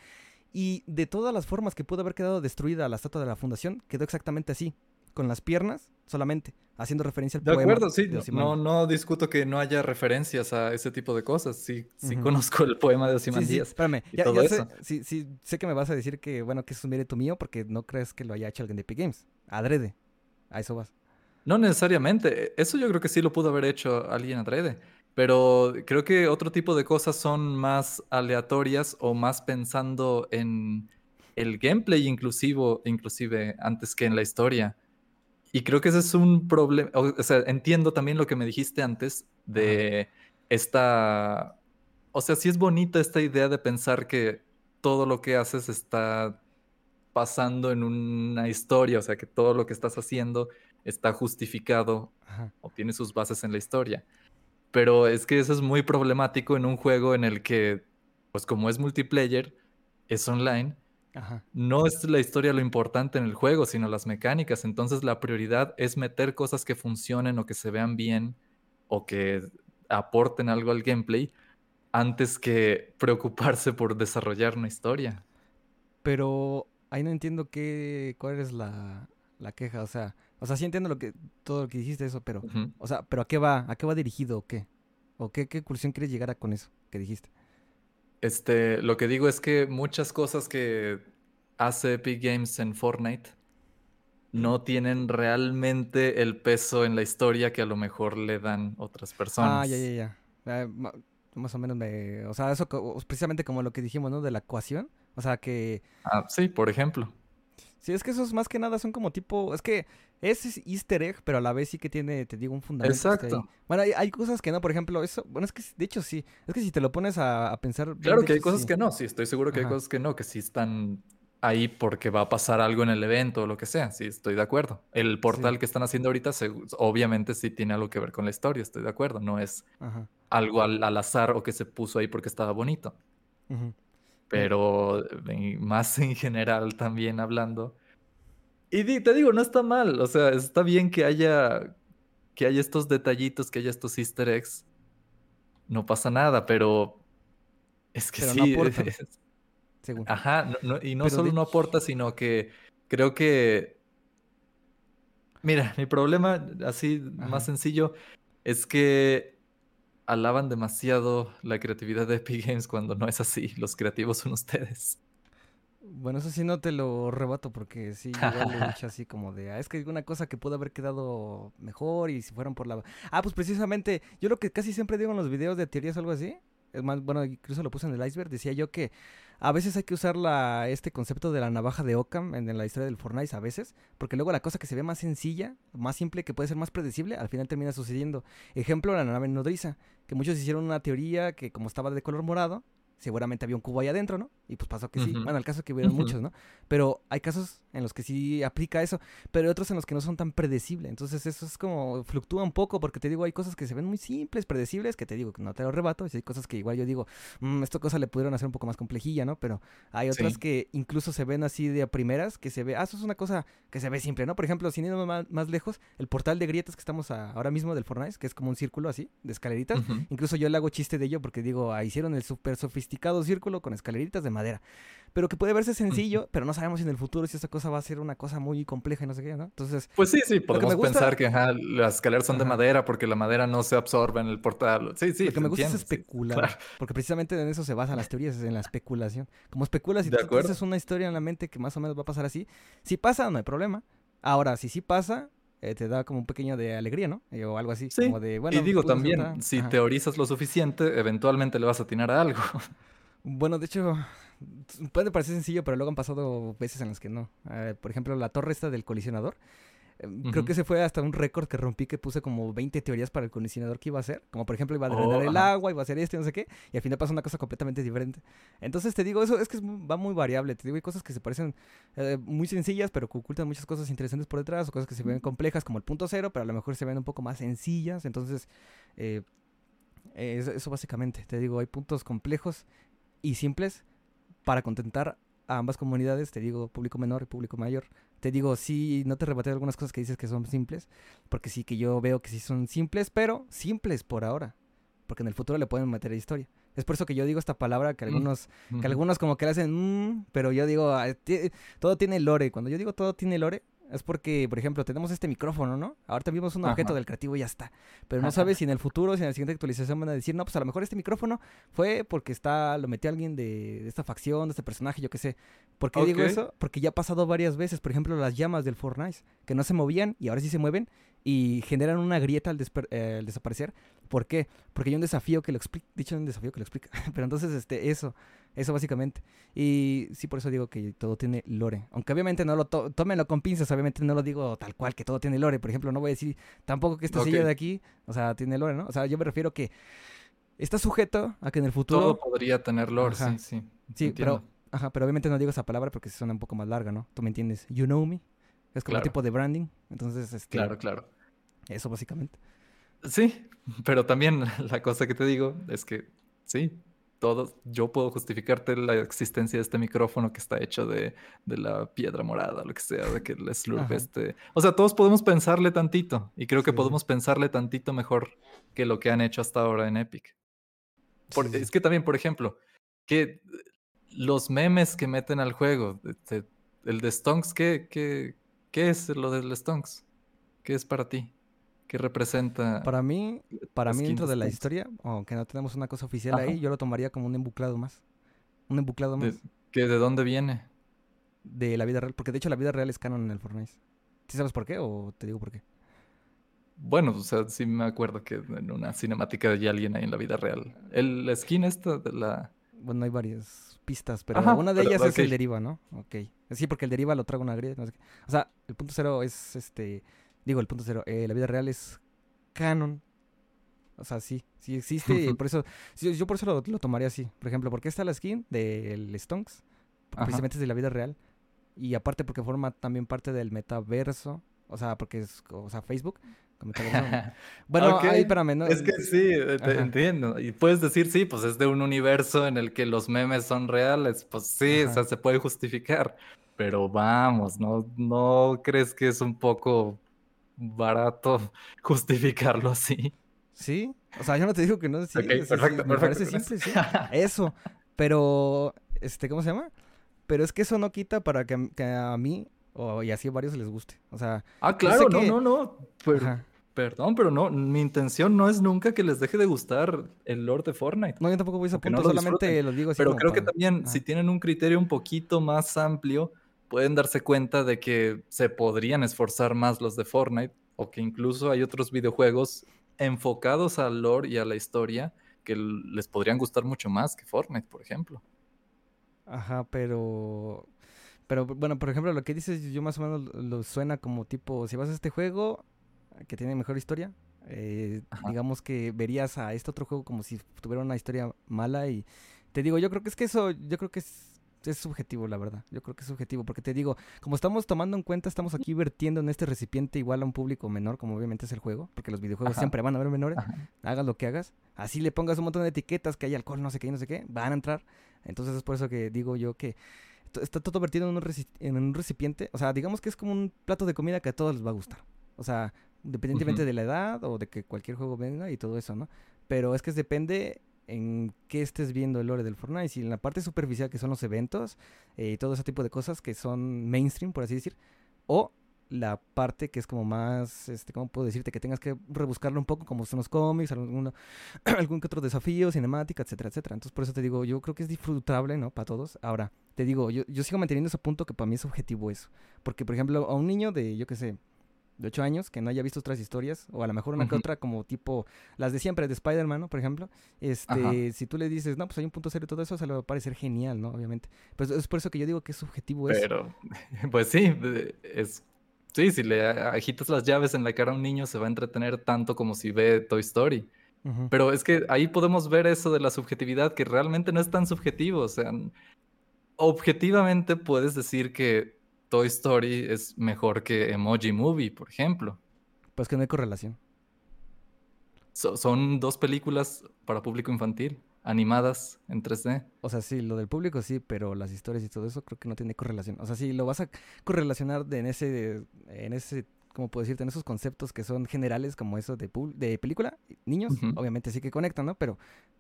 y de todas las formas que pudo haber quedado destruida la estatua de la fundación, quedó exactamente así con las piernas solamente, haciendo referencia al de De acuerdo, sí. no, no discuto que no haya referencias a ese tipo de cosas. Sí, sí conozco el poema de Ozymandias. Sí, espérame. Ya, sé, sí, sí, sé que me vas a decir que, bueno, que es un mérito mío porque no crees que lo haya hecho alguien de Epic Games. Adrede. A eso vas. No necesariamente. Eso yo creo que sí lo pudo haber hecho alguien adrede. Pero creo que otro tipo de cosas son más aleatorias o más pensando en el gameplay inclusivo, inclusive antes que en la historia. Y creo que ese es un problema, o sea, entiendo también lo que me dijiste antes de esta, o sea, sí es bonita esta idea de pensar que todo lo que haces está pasando en una historia, o sea, que todo lo que estás haciendo está justificado o tiene sus bases en la historia. Pero es que eso es muy problemático en un juego en el que, pues como es multiplayer, es online, no es la historia lo importante en el juego, sino las mecánicas. Entonces la prioridad es meter cosas que funcionen o que se vean bien o que aporten algo al gameplay antes que [laughs] preocuparse por desarrollar una historia. Pero ahí no entiendo qué, cuál es la, queja, o sea, o sea, sí entiendo lo que, todo lo que dijiste eso, pero, o sea, pero ¿a qué va? ¿A qué va dirigido o qué? ¿O qué, qué conclusión quieres llegar a con eso que dijiste? Este, lo que digo es que muchas cosas que hace Epic Games en Fortnite no tienen realmente el peso en la historia que a lo mejor le dan otras personas. Ah, ya, ya, ya. Eh, más o menos me... O sea, eso precisamente como lo que dijimos, ¿no? De la ecuación. O sea, que... Ah, sí, por ejemplo. Sí, es que esos más que nada son como tipo, es que es easter egg, pero a la vez sí que tiene, te digo, un fundamento. Exacto. Bueno, hay, cosas que no, por ejemplo, eso, bueno, es que de hecho sí, es que si te lo pones a, pensar... Claro que hay cosas que no, sí, estoy seguro que hay cosas que no, que sí están ahí porque va a pasar algo en el evento o lo que sea, sí, estoy de acuerdo. El portal que están haciendo ahorita, obviamente sí tiene algo que ver con la historia, estoy de acuerdo, no es algo al, azar o que se puso ahí porque estaba bonito. Ajá pero más en general también hablando. Y te digo, no está mal, o sea, está bien que haya que haya estos detallitos, que haya estos easter eggs. No pasa nada, pero es que sí. [laughs] ajá, y no solo no aporta, sino que creo que Mira, mi problema, así más sencillo, es que alaban demasiado la creatividad de Epic Games cuando no es así. Los creativos son ustedes. Bueno, eso sí no te lo rebato porque sí, igual le he así como de, ah, es que hay una cosa que pudo haber quedado mejor y si fueron por la... Ah, pues precisamente, yo lo que casi siempre digo en los videos de teorías o algo así, es más, bueno, incluso lo puse en el iceberg, decía yo que a veces hay que usar la, este concepto de la navaja de Occam en, la historia del Fortnite a veces, porque luego la cosa que se ve más sencilla, más simple, que puede ser más predecible, al final termina sucediendo. Ejemplo, la nave nodriza, que muchos hicieron una teoría que como estaba de color morado, seguramente había un cubo ahí adentro, ¿no? Y pues pasó que sí. Bueno, el caso es que hubieron muchos, ¿no? Pero hay casos en los que sí aplica eso, pero hay otros en los que no son tan predecibles. Entonces eso es como fluctúa un poco porque te digo, hay cosas que se ven muy simples, predecibles, que te digo que no te lo rebato. Y hay cosas que igual yo digo, mmm, esta cosa le pudieron hacer un poco más complejilla, ¿no? Pero hay otras que incluso se ven así de a primeras, que se ve, ah, eso es una cosa que se ve simple, ¿no? Por ejemplo, sin irnos más, más lejos, el portal de grietas que estamos ahora mismo del Fortnite, que es como un círculo así, de escaleritas. Incluso yo le hago chiste de ello porque digo, ah, hicieron el súper sofisticado círculo con escaleritas de madera. Pero que puede verse sencillo, pero no sabemos si en el futuro si esa cosa va a ser una cosa muy compleja y no sé qué, ¿no? Entonces. Pues sí, sí, podemos pensar que las escaleras son de madera porque la madera no se absorbe en el portal. Sí, sí. Lo que me gusta es especular. Porque precisamente en eso se basan las teorías, en la especulación. Como especulas y tú haces una historia en la mente que más o menos va a pasar así. Si pasa, no hay problema. Ahora, si sí pasa, eh, te da como un pequeño de alegría, ¿no? Eh, o algo así. Sí. Como de, bueno, y digo también, si teorizas lo suficiente, eventualmente le vas a atinar a algo. Bueno, de hecho, puede parecer sencillo, pero luego han pasado veces en las que no. por ejemplo, la torre esta del colisionador. Em, creo que ese fue hasta un récord que rompí que puse como 20 teorías para el colisionador que iba a hacer. Como por ejemplo iba a drenar oh, el agua, iba a hacer esto y no sé qué. Y al final pasa una cosa completamente diferente. Entonces te digo, eso es que va muy variable. Te digo, hay cosas que se parecen eh, muy sencillas, pero que ocultan muchas cosas interesantes por detrás. O cosas que se ven complejas como el punto cero, pero a lo mejor se ven un poco más sencillas. Entonces, eh, eso básicamente. Te digo, hay puntos complejos y simples para contentar a ambas comunidades, te digo público menor y público mayor. Te digo, sí, no te rebate algunas cosas que dices que son simples, porque sí que yo veo que sí son simples, pero simples por ahora, porque en el futuro le pueden meter historia. Es por eso que yo digo esta palabra que mm, algunos, que algunos como que le hacen, mmm, pero yo digo, todo tiene lore. Cuando yo digo todo tiene lore, es porque, por ejemplo, tenemos este micrófono, ¿no? Ahora tenemos un objeto del creativo y ya está. Pero no sabes si en el futuro, si en la siguiente actualización van a decir, no, pues a lo mejor este micrófono fue porque está, lo metió alguien de, esta facción, de este personaje, yo qué sé. ¿Por qué digo eso? Porque ya ha pasado varias veces. Por ejemplo, las llamas del Fortnite, que no se movían y ahora sí se mueven y generan una grieta al, eh, al desaparecer. ¿Por qué? Porque hay un desafío que lo explica. Dicho, un desafío que lo explica. [laughs] Pero entonces, este, eso. Eso básicamente. Y sí, por eso digo que todo tiene lore. Aunque obviamente no lo tómenlo con pinzas, obviamente no lo digo tal cual, que todo tiene lore. Por ejemplo, no voy a decir tampoco que esta silla de aquí, o sea, tiene lore, ¿no? O sea, yo me refiero que está sujeto a que en el futuro... Todo podría tener lore, sí, sí. Sí, pero, ajá, pero obviamente no digo esa palabra porque suena un poco más larga, ¿no? Tú me entiendes. You know me. Es como un tipo de branding. Entonces, este... Claro, claro. Eso básicamente. Sí, pero también [laughs] la cosa que te digo es que sí, todo, yo puedo justificarte la existencia de este micrófono que está hecho de, la piedra morada, lo que sea, de que el slurp este... O sea, todos podemos pensarle tantito y creo que podemos pensarle tantito mejor que lo que han hecho hasta ahora en Epic. Es que también, por ejemplo, que los memes que meten al juego, el de Stonks, ¿qué, qué, qué es lo del Stonks? ¿Qué es para ti? ¿Qué representa? Para mí, para mí dentro de la historia, aunque no tenemos una cosa oficial ahí, yo lo tomaría como un embuclado más. Un embuclado más. ¿De, ¿que ¿De dónde viene? De la vida real, porque de hecho la vida real es canon en el Fortnite. ¿Sí sabes por qué o te digo por qué? Bueno, o sea, sí me acuerdo que en una cinemática de alguien ahí en la vida real. El, la skin esta de la... Bueno, hay varias pistas, pero una de ellas es el deriva, ¿no? Ok. Sí, porque el deriva lo traga una grieta. O sea, el punto cero es este Digo, el punto cero. Eh, la vida real es canon. O sea, sí, sí existe. y por eso, yo, por eso lo, tomaría así. Por ejemplo, porque está la skin del Stonks. Precisamente es de la vida real. Y aparte porque forma también parte del metaverso. O sea, porque es, o sea, Facebook. [laughs] bueno, ahí espérame, ¿no? Es que sí, eh, te entiendo. Y puedes decir, sí, pues es de un universo en el que los memes son reales. Pues sí, o sea, se puede justificar. Pero vamos, ¿no? ¿No crees que es un poco barato [laughs] justificarlo así. Sí, o sea, yo no te digo que no. Sí, perfecto, me parece simple, sí. [laughs] Eso, pero, este, ¿cómo se llama? Pero es que eso no quita para que, a mí o, y así a varios les guste. O sea, ah, claro, no, no, no. perdón, pero no, mi intención no es nunca que les deje de gustar el Lord de Fortnite. No, yo tampoco voy a ese punto, solamente lo digo así. Pero creo que también, si tienen un criterio un poquito más amplio, pueden darse cuenta de que se podrían esforzar más los de Fortnite o que incluso hay otros videojuegos enfocados al lore y a la historia que les podrían gustar mucho más que Fortnite, por ejemplo. Ajá, pero pero bueno, por ejemplo, lo que dices yo más o menos lo suena como tipo, si vas a este juego que tiene mejor historia, eh, digamos que verías a este otro juego como si tuviera una historia mala y te digo, yo creo que es que eso, yo creo que es es subjetivo, la verdad. Yo creo que es subjetivo, porque te digo, como estamos tomando en cuenta, estamos aquí vertiendo en este recipiente igual a un público menor, como obviamente es el juego, porque los videojuegos siempre van a haber menores. Hagas lo que hagas. Así le pongas un montón de etiquetas que hay alcohol, no sé qué, no sé qué, van a entrar. Entonces es por eso que digo yo que está todo vertido en un, en un recipiente. O sea, digamos que es como un plato de comida que a todos les va a gustar. O sea, independientemente de la edad o de que cualquier juego venga y todo eso, ¿no? Pero es que depende en qué estés viendo el lore del Fortnite. Si en la parte superficial, que son los eventos eh, y todo ese tipo de cosas que son mainstream, por así decir, o la parte que es como más, este, ¿cómo puedo decirte? Que tengas que rebuscarlo un poco, como son los cómics, [clears throat] algún que otro desafío, cinemática, etcétera, etcétera. Entonces, por eso te digo, yo creo que es disfrutable, ¿no? Para todos. Ahora, te digo, yo, yo sigo manteniendo ese punto que para mí es objetivo eso. Porque, por ejemplo, a un niño de, yo qué sé, de 8 años que no haya visto otras historias, o a lo mejor una que otra como tipo las de siempre, de Spider-Man, ¿no? Por ejemplo, este, si tú le dices, no, pues hay un punto cero y todo eso, se le va a parecer genial, ¿no? Obviamente. Pues es por eso que yo digo que es subjetivo eso. Pero, [laughs] pues sí, es... Sí, si le agitas las llaves en la cara a un niño, se va a entretener tanto como si ve Toy Story. Pero es que ahí podemos ver eso de la subjetividad, que realmente no es tan subjetivo. O sea, objetivamente puedes decir que Toy Story es mejor que Emoji Movie, por ejemplo. Pues que no hay correlación. son dos películas para público infantil, animadas en 3D. O sea, sí, lo del público sí, pero las historias y todo eso creo que no tiene correlación. O sea, sí, lo vas a correlacionar de, en ese, en ese, ¿cómo puedo decirte? En esos conceptos que son generales como eso de, de película, niños, obviamente sí que conectan, ¿no? Pero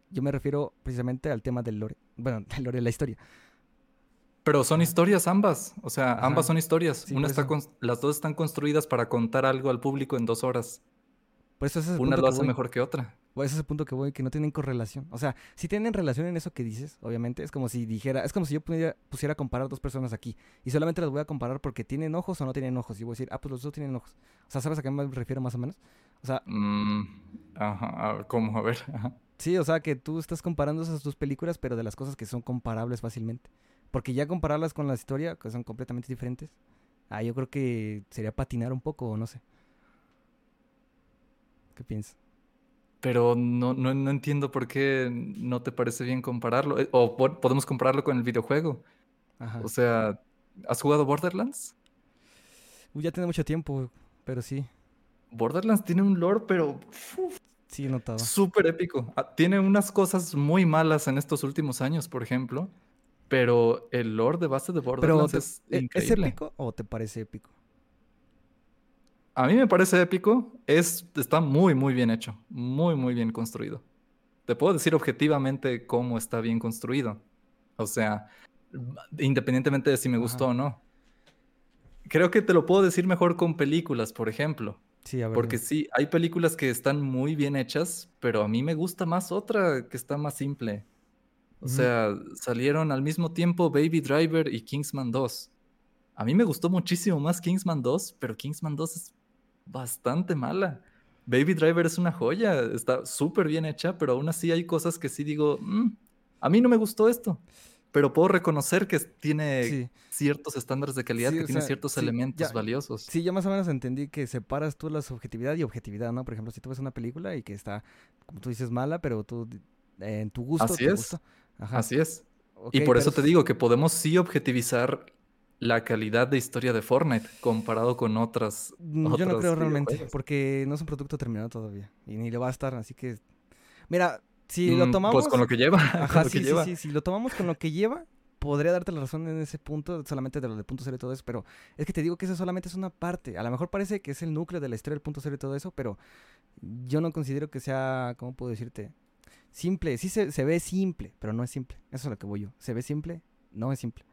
yo me refiero precisamente al tema del lore, bueno, [laughs] del lore de la historia. Pero son historias ambas, o sea, ambas son historias. Una está las dos están construidas para contar algo al público en dos horas. Pues ese es Una lo hace mejor que otra. Pues ese es el punto que voy, que no tienen correlación. O sea, si tienen relación en eso que dices, obviamente, es como si dijera, es como si yo pusiera, pusiera a comparar dos personas aquí y solamente las voy a comparar porque tienen ojos o no tienen ojos. Y voy a decir, ah, pues los dos tienen ojos. O sea, ¿sabes a qué me refiero más o menos? O sea... Mm, ajá, ¿cómo? A ver. Sí, o sea, que tú estás comparando esas dos películas, pero de las cosas que son comparables fácilmente. Porque ya compararlas con la historia, que son completamente diferentes, ah, yo creo que sería patinar un poco, o no sé. ¿Qué piensas? Pero no, no, no, entiendo por qué no te parece bien compararlo. Eh, o podemos compararlo con el videojuego. Ajá. O sea, ¿has jugado Borderlands? ya tiene mucho tiempo, pero sí. Borderlands tiene un lore, pero... sí, notado. Súper épico. Ah, tiene unas cosas muy malas en estos últimos años, por ejemplo. Pero el lore de base de Borderlands es ¿e-, ¿Es épico o te parece épico? A mí me parece épico. Es, está muy, muy bien hecho. Muy, muy bien construido. Te puedo decir objetivamente cómo está bien construido. O sea, independientemente de si me gustó o no. Creo que te lo puedo decir mejor con películas, por ejemplo. Sí, a ver, Porque sí, hay películas que están muy bien hechas, pero a mí me gusta más otra que está más simple. O sea, salieron al mismo tiempo Baby Driver y Kingsman 2. A mí me gustó muchísimo más Kingsman 2, pero Kingsman 2 es bastante mala. Baby Driver es una joya, está súper bien hecha, pero aún así hay cosas que sí digo, mm, a mí no me gustó esto, pero puedo reconocer que tiene ciertos estándares de calidad, que tiene ciertos elementos valiosos. Sí, yo más o menos entendí que separas tú la subjetividad y objetividad, ¿no? Por ejemplo, si tú ves una película y que está, como tú dices, mala, pero tú en tu gusto, Así es. Así es. y por eso te digo que podemos sí objetivizar la calidad de historia de Fortnite comparado con otras. Mm, yo no creo realmente, porque no es un producto terminado todavía y ni le va a estar, así que. Mira, si lo mm, tomamos. Pues con lo que lleva. [laughs] Ajá, sí, sí, sí, si lo tomamos con lo que lleva, podría darte la razón en ese punto, solamente de lo de punto cero y todo eso, pero es que te digo que eso solamente es una parte. A lo mejor parece que es el núcleo de la historia del punto cero y todo eso, pero yo no considero que sea, ¿cómo puedo decirte? Simple, sí se, se, ve simple, pero no es simple. Eso es lo que voy yo. Se ve simple, no es simple.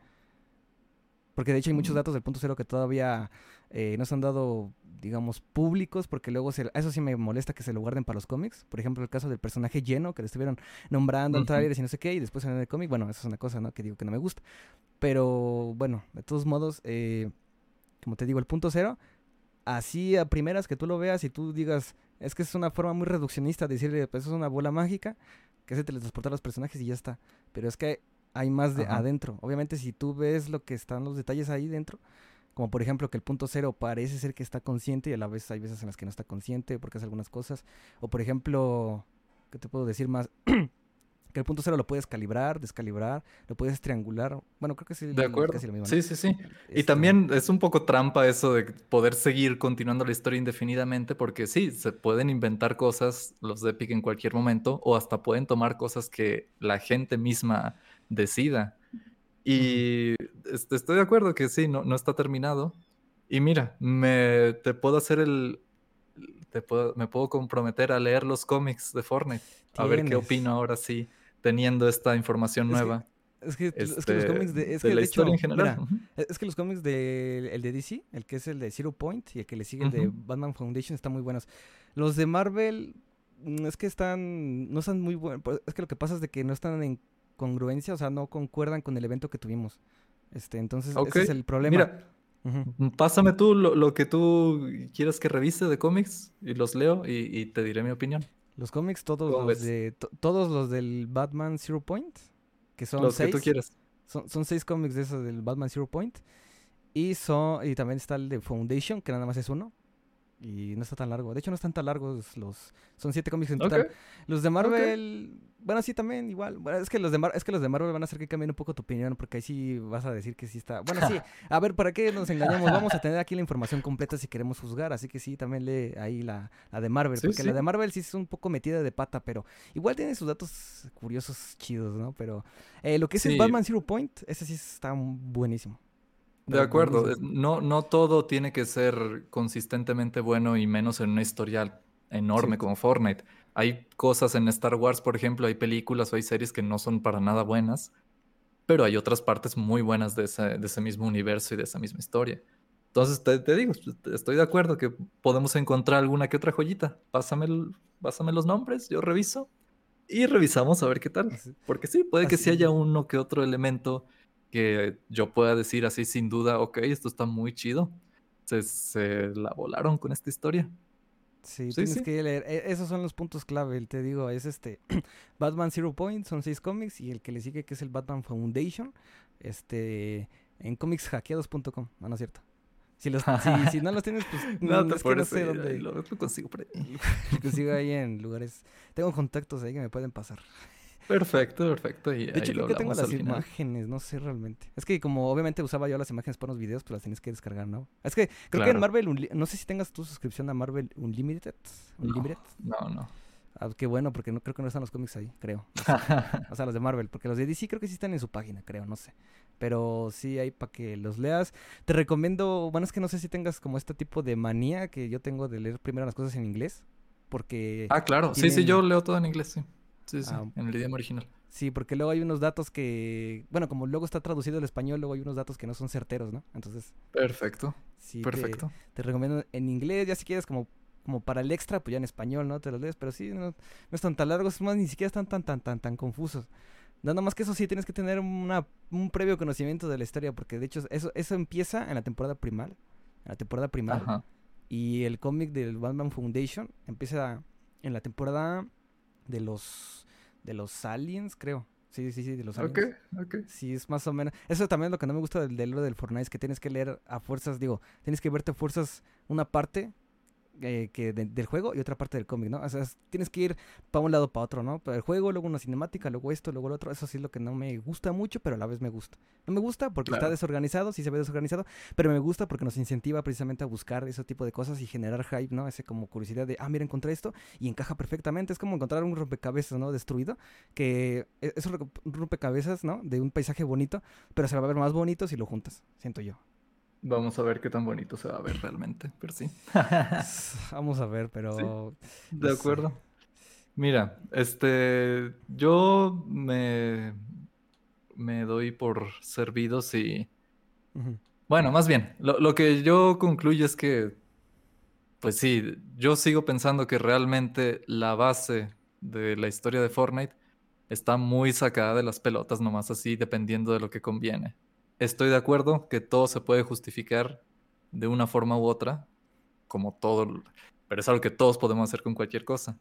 Porque de hecho hay muchos datos del punto cero que todavía eh, no se han dado, digamos, públicos, porque luego se, eso sí me molesta que se lo guarden para los cómics. Por ejemplo, el caso del personaje lleno, que le estuvieron nombrando en trailers y no sé qué, y después en el cómic, bueno, eso es una cosa, ¿no? Que digo que no me gusta. Pero bueno, de todos modos, eh, como te digo, el punto cero, así a primeras que tú lo veas y tú digas, es que es una forma muy reduccionista de decirle, pues es una bola mágica que se teletransporta a los personajes y ya está. Pero es que hay más de adentro. Obviamente si tú ves lo que están los detalles ahí dentro, como por ejemplo que el punto cero parece ser que está consciente y a la vez hay veces en las que no está consciente porque hace algunas cosas. O por ejemplo, ¿qué te puedo decir más? [clears throat] Que el punto cero lo puedes calibrar, descalibrar, lo puedes triangular. Bueno, creo que sí. De acuerdo. Sí, sí, sí. Y este también es un poco trampa eso de poder seguir continuando la historia indefinidamente, porque sí, se pueden inventar cosas los de Epic en cualquier momento, o hasta pueden tomar cosas que la gente misma decida. Y este, estoy de acuerdo que sí, no, no está terminado. Y mira, me, te puedo hacer el, te puedo, me puedo comprometer a leer los cómics de Fortnite. A ver qué opino ahora sí, teniendo esta información nueva. es, que, es, que, los cómics de, es que la historia en general. es que los cómics de el de DC, el que es el de Zero Point y el que le sigue el de Batman Foundation están muy buenos. Los de Marvel mm, es que están no están muy buenos, pues, es que lo que pasa es de que no están en congruencia, o sea, no concuerdan con el evento que tuvimos. Este, entonces ese es el problema. Mira, pásame tú lo, que tú quieras que revise de cómics y los leo y, te diré mi opinión. Los cómics, todos los, de, todos los del Batman Zero Point, que son los seis. que tú quieras. Son, son seis cómics de esos del Batman Zero Point. Y, son, y también está el de Foundation, que nada más es uno. Y no está tan largo. De hecho, no están tan largos los. Son siete cómics en total. Los de Marvel. Bueno, sí, también igual. es, que los de es que los de Marvel van a hacer que cambien un poco tu opinión. Porque ahí sí vas a decir que sí está. Bueno, sí. [laughs] A ver, ¿para qué nos engañamos? Vamos a tener aquí la información completa si queremos juzgar. Así que sí, también lee ahí la, la de Marvel. porque la de Marvel sí es un poco metida de pata. Pero igual tiene sus datos curiosos, chidos, ¿no? Pero eh, lo que es el Batman Zero Point, ese sí está buenísimo. De acuerdo, no, no todo tiene que ser consistentemente bueno y menos en una historia enorme como Fortnite. Hay cosas en Star Wars, por ejemplo, hay películas o hay series que no son para nada buenas, pero hay otras partes muy buenas de ese, mismo universo y de esa misma historia. Entonces te, digo, estoy de acuerdo que podemos encontrar alguna que otra joyita. Pásame, pásame los nombres, yo reviso y revisamos a ver qué tal. [laughs] Porque sí, puede que sí haya uno que otro elemento que yo pueda decir así sin duda, ok, esto está muy chido. Se, la volaron con esta historia. Sí, tienes que leer. E, esos son los puntos clave, te digo, es este [clears throat] Batman Zero Point, son seis cómics, y el que le sigue que es el Batman Foundation, este en cómicshackeados.com, no, no es cierto. Si, los, si, no los tienes, pues [laughs] no, te es que no sé dónde. Lo, consigo por ahí. [laughs] lo consigo ahí en lugares. Tengo contactos ahí que me pueden pasar. Perfecto, perfecto. Y de hecho, creo que tengo las imágenes, no sé realmente. Es que como obviamente usaba yo las imágenes para los videos, pues las tienes que descargar, ¿no? Es que creo que en Marvel, no sé si tengas tu suscripción a Marvel Unlimited. Unlimited. No, no. Ah, qué bueno, porque no creo que no están los cómics ahí, creo. [laughs] o sea, los de Marvel, porque los de DC creo que sí están en su página, creo, no sé. Pero sí hay para que los leas. Te recomiendo, bueno, es que no sé si tengas como este tipo de manía que yo tengo de leer primero las cosas en inglés, porque... Ah, claro, sí, sí, yo leo todo en inglés, sí. Sí, sí, ah, en el idioma original. Sí, porque luego hay unos datos que, bueno, como luego está traducido al español, luego hay unos datos que no son certeros, ¿no? Entonces. Perfecto. Sí, perfecto. Te, recomiendo en inglés, ya si quieres como, como para el extra, pues ya en español, ¿no? Te los lees, pero sí, no, no están tan largos, más ni siquiera están tan, tan, tan, tan confusos. Nada más que eso sí, tienes que tener una, un previo conocimiento de la historia, porque de hecho eso, eso empieza en la temporada primal, en la temporada primal. Y el cómic del Batman Foundation empieza en la temporada de los de los aliens, creo. Sí, sí, sí, de los aliens. Ok, ok. Sí, es más o menos. Eso también es lo que no me gusta del, del, del Fortnite, es que tienes que leer a fuerzas, digo, tienes que verte a fuerzas una parte eh, que del juego y otra parte del cómic, ¿no? O sea, tienes que ir para un lado para otro, ¿no? Para el juego, luego una cinemática, luego esto, luego lo otro. Eso sí es lo que no me gusta mucho, pero a la vez me gusta. No me gusta porque está desorganizado, sí se ve desorganizado, pero me gusta porque nos incentiva precisamente a buscar ese tipo de cosas y generar hype, ¿no? Ese como curiosidad de, ah, mira, encontré esto y encaja perfectamente. Es como encontrar un rompecabezas, ¿no? Destruido, que e, es un rompecabezas, ¿no? De un paisaje bonito, pero se va a ver más bonito si lo juntas, siento yo. Vamos a ver qué tan bonito se va a ver realmente, pero sí. [laughs] Vamos a ver, pero... de acuerdo. Mira, este, yo me, me doy por servidos y... Bueno, más bien, lo, lo, que yo concluyo es que, pues sí, yo sigo pensando que realmente la base de la historia de Fortnite está muy sacada de las pelotas, nomás así, dependiendo de lo que conviene estoy de acuerdo que todo se puede justificar de una forma u otra, como todo, pero es algo que todos podemos hacer con cualquier cosa.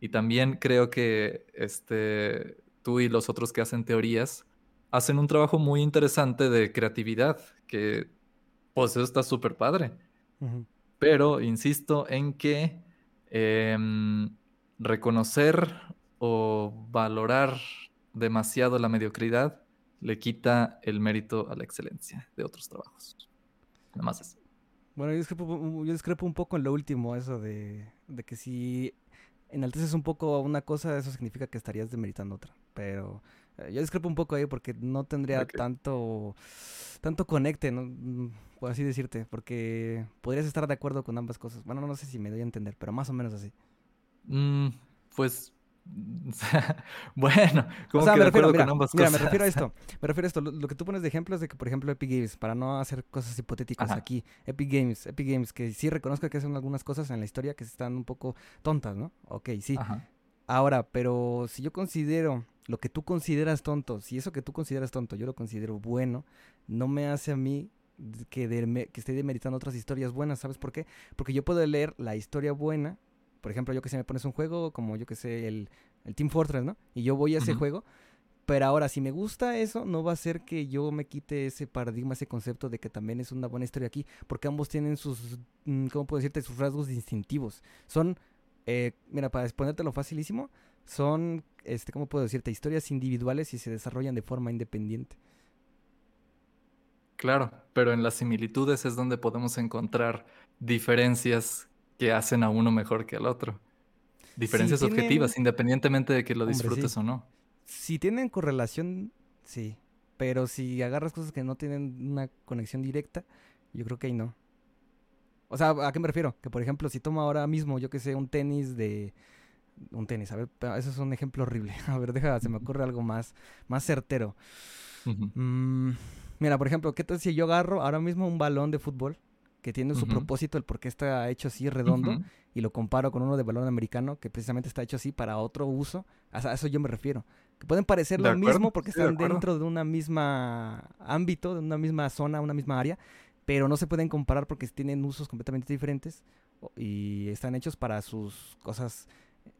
Y también creo que este, tú y los otros que hacen teorías hacen un trabajo muy interesante de creatividad, que pues eso está súper padre. Pero insisto en que em, reconocer o valorar demasiado la mediocridad le quita el mérito a la excelencia de otros trabajos. Nada más eso. Bueno, yo discrepo, yo discrepo un poco en lo último, eso de, de que si enalteces un poco una cosa, eso significa que estarías demeritando otra. Pero eh, yo discrepo un poco ahí porque no tendría tanto tanto conecte, ¿no? Mm, por así decirte, porque podrías estar de acuerdo con ambas cosas. Bueno, no sé si me doy a entender, pero más o menos así. Mm, pues [laughs] bueno, como que me refiero, mira, mira, me refiero a esto. Me refiero a esto. Lo, que tú pones de ejemplo es de que, por ejemplo, Epic Games, para no hacer cosas hipotéticas aquí, Epic Games, Epic Games, que sí reconozco que hacen algunas cosas en la historia que están un poco tontas, ¿no? Ok, sí. Ahora, pero si yo considero lo que tú consideras tonto, si eso que tú consideras tonto yo lo considero bueno, no me hace a mí que, que esté demeritando otras historias buenas, ¿sabes por qué? Porque yo puedo leer la historia buena por ejemplo, yo que sé, me pones un juego como yo que sé, el, Team Fortress, ¿no? Y yo voy a ese juego. Pero ahora, si me gusta eso, no va a ser que yo me quite ese paradigma, ese concepto de que también es una buena historia aquí, porque ambos tienen sus, mm, ¿cómo puedo decirte? Sus rasgos distintivos. Son, eh, mira, para exponértelo facilísimo, son, este, ¿cómo puedo decirte? Historias individuales y se desarrollan de forma independiente. Claro, pero en las similitudes es donde podemos encontrar diferencias que hacen a uno mejor que al otro. Diferencias objetivas, independientemente de que lo disfrutes o no. Si tienen correlación, sí. Pero si agarras cosas que no tienen una conexión directa, yo creo que ahí no. O sea, ¿a qué me refiero? Que por ejemplo, si tomo ahora mismo, yo que sé, un tenis de. Un tenis, a ver, eso es un ejemplo horrible. [laughs] A ver, deja, se me ocurre algo más, más certero. Mm, mira, por ejemplo, ¿qué tal si yo agarro ahora mismo un balón de fútbol que tiene su propósito, el por qué está hecho así redondo, y lo comparo con uno de balón americano que precisamente está hecho así para otro uso. A eso yo me refiero. Que pueden parecer lo mismo porque están dentro de una misma ámbito, de una misma zona, una misma área, pero no se pueden comparar porque tienen usos completamente diferentes y están hechos para sus cosas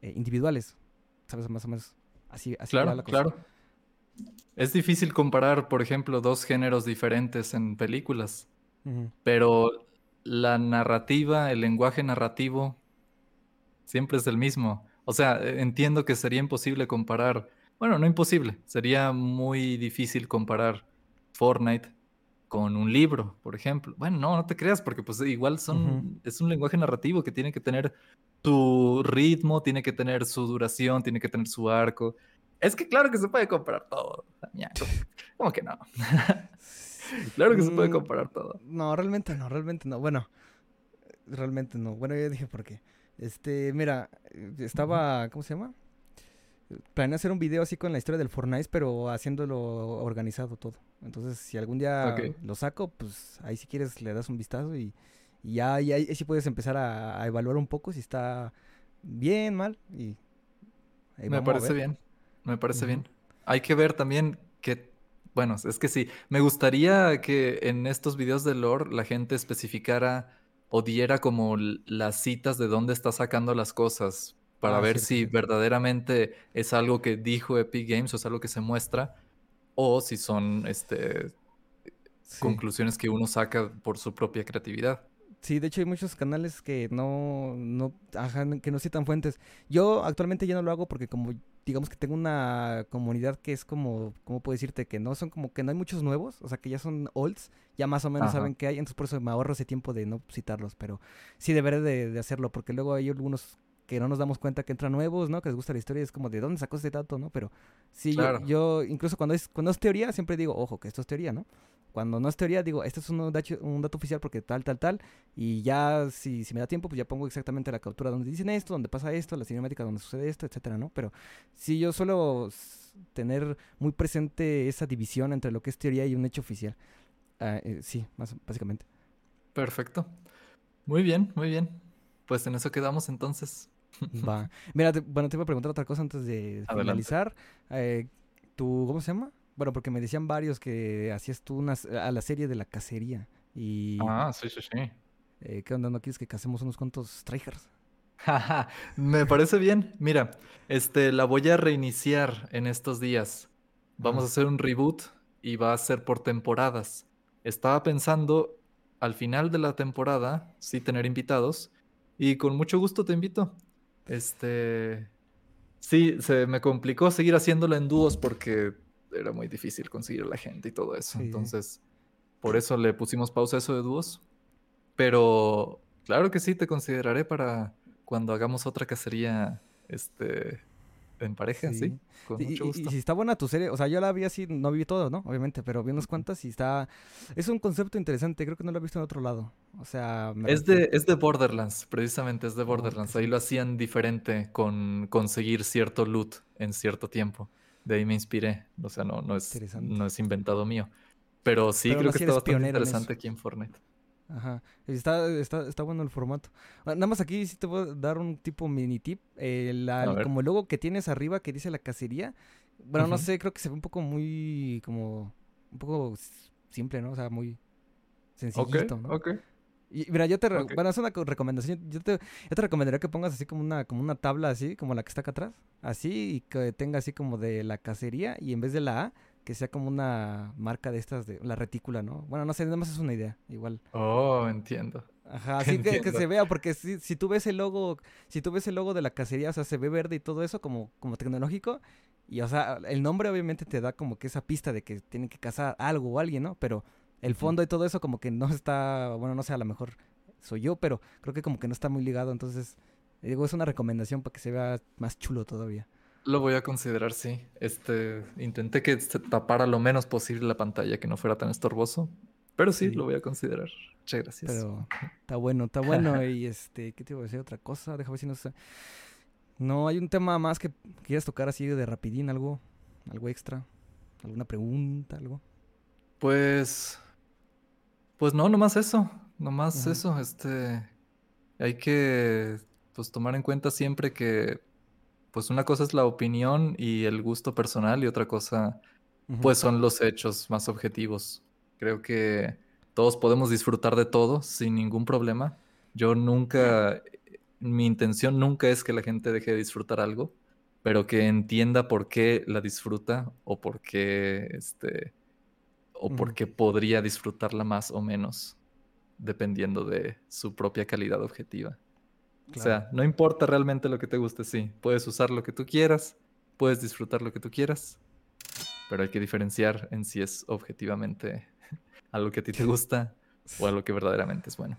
eh, individuales. ¿Sabes? Más o menos así, así claro, la cosa. Claro. Es difícil comparar, por ejemplo, dos géneros diferentes en películas. Pero la narrativa, el lenguaje narrativo, siempre es el mismo. O sea, e, entiendo que sería imposible comparar, bueno, no imposible, sería muy difícil comparar Fortnite con un libro, por ejemplo. Bueno, no, no te creas, porque pues igual son, es un lenguaje narrativo que tiene que tener su ritmo, tiene que tener su duración, tiene que tener su arco. Es que claro que se puede comparar todo. ¿Cómo que no? [laughs] [laughs] claro que se puede mm, comparar todo. No, realmente no, realmente no. Bueno, realmente no. Bueno, ya dije por qué. Este, mira, estaba, ¿cómo se llama? Planeé hacer un video así con la historia del Fortnite, pero haciéndolo organizado todo. Entonces, si algún día lo saco, pues ahí si quieres le das un vistazo y, ya, y ahí sí puedes empezar a, evaluar un poco si está bien, mal y... Me parece bien, me parece bien. Hay que ver también que bueno, es que sí. Me gustaría que en estos videos de lore la gente especificara o diera como las citas de dónde está sacando las cosas para ah, ver si verdaderamente es algo que dijo Epic Games o es algo que se muestra o si son este conclusiones que uno saca por su propia creatividad. Sí, de hecho hay muchos canales que no, no, que no citan fuentes. Yo actualmente ya no lo hago porque como digamos que tengo una comunidad que es como, ¿cómo puedo decirte? Que no son como que no hay muchos nuevos, o sea que ya son olds, ya más o menos saben qué hay, entonces por eso me ahorro ese tiempo de no citarlos, pero sí deberé de, hacerlo porque luego hay algunos que no nos damos cuenta que entran nuevos, ¿no? Que les gusta la historia, es como de dónde sacó ese dato, ¿no? Pero sí, yo, yo, incluso cuando es, cuando es teoría, siempre digo, ojo, que esto es teoría, ¿no? Cuando no es teoría, digo, este es un dato, un dato oficial porque tal, tal, tal. Y ya, si, si me da tiempo, pues ya pongo exactamente la captura donde dicen esto, donde pasa esto, la cinemática donde sucede esto, etcétera, ¿no? Pero sí, yo suelo tener muy presente esa división entre lo que es teoría y un hecho oficial. Ah, eh, sí, más básicamente. Perfecto. Muy bien, muy bien. Pues en eso quedamos entonces. [laughs] Va. Mira, bueno, te voy a preguntar otra cosa antes de finalizar. Eh, ¿Tu, cómo se llama? Bueno, porque me decían varios que hacías tú unas, a la serie de la cacería. Y, ah, sí, sí, sí. Eh, ¿Qué onda? ¿No quieres que casemos unos cuantos tryhards? [laughs] me parece bien. Mira, este, la voy a reiniciar en estos días. Vamos a hacer un reboot y va a ser por temporadas. Estaba pensando al final de la temporada, sí tener invitados. Y con mucho gusto te invito. Este, Sí, se me complicó seguir haciéndolo en dúos porque era muy difícil conseguir a la gente y todo eso. Entonces, por eso le pusimos pausa a eso de dúos. Pero claro que sí, te consideraré para cuando hagamos otra cacería este, en pareja, sí. con mucho gusto. Y, si está buena tu serie, o sea, yo la vi así, no vi todo, ¿no? Obviamente, pero vi unas cuantas y está... Es un concepto interesante, creo que no lo he visto en otro lado. O sea... Es de, es de Borderlands, precisamente, es de Borderlands. Ahí lo hacían diferente con conseguir cierto loot en cierto tiempo. De ahí me inspiré. O sea, no, no, es, no es inventado mío. Pero sí creo que está bastante interesante aquí en Fortnite. Ajá. Está, está, está bueno el formato. Ah, nada más aquí sí te voy a dar un tipo mini tip. El, como el logo que tienes arriba que dice la cacería. Bueno, no sé, creo que se ve un poco muy como un poco simple, ¿no? O sea, muy sencillito, ¿no? Ok, Y mira, yo te, bueno, es una recomendación. Yo te, yo te recomendaría que pongas así como una, como una tabla así, como la que está acá atrás. Así, y que tenga así como de la cacería. Y en vez de la A, que sea como una marca de estas de la retícula, ¿no? Bueno, no sé, nada más es una idea, igual. Oh, entiendo. Ajá, [laughs] así que, que, se vea, porque si, si, tú ves el logo, si tú ves el logo de la cacería, o sea, se ve verde y todo eso como, como tecnológico, y o sea, el nombre obviamente te da como que esa pista de que tienen que cazar algo o alguien, ¿no? Pero el fondo y todo eso como que no está, bueno, no sé, a lo mejor soy yo, pero creo que como que no está muy ligado, entonces, digo, es una recomendación para que se vea más chulo todavía. Lo voy a considerar, sí. Este, intenté que se tapara lo menos posible la pantalla, que no fuera tan estorboso. Pero sí, lo voy a considerar. Muchas gracias. Pero [laughs] está bueno, está bueno. y este, ¿qué te iba a decir? Otra cosa, déjame ver si no sé. No, hay un tema más que quieras tocar así de rapidín, algo, algo extra, alguna pregunta, algo. Pues, pues no, nomás eso, nomás eso. Este, hay que, pues tomar en cuenta siempre que pues una cosa es la opinión y el gusto personal y otra cosa, pues son los hechos más objetivos. Creo que todos podemos disfrutar de todo sin ningún problema. Yo nunca, mi intención nunca es que la gente deje de disfrutar algo, pero que entienda por qué la disfruta o por qué, este, o por qué podría disfrutarla más o menos, dependiendo de su propia calidad objetiva. O sea, no importa realmente lo que te guste, sí. Puedes usar lo que tú quieras, puedes disfrutar lo que tú quieras, pero hay que diferenciar en si es objetivamente [laughs] algo que a ti te gusta o algo que verdaderamente es bueno.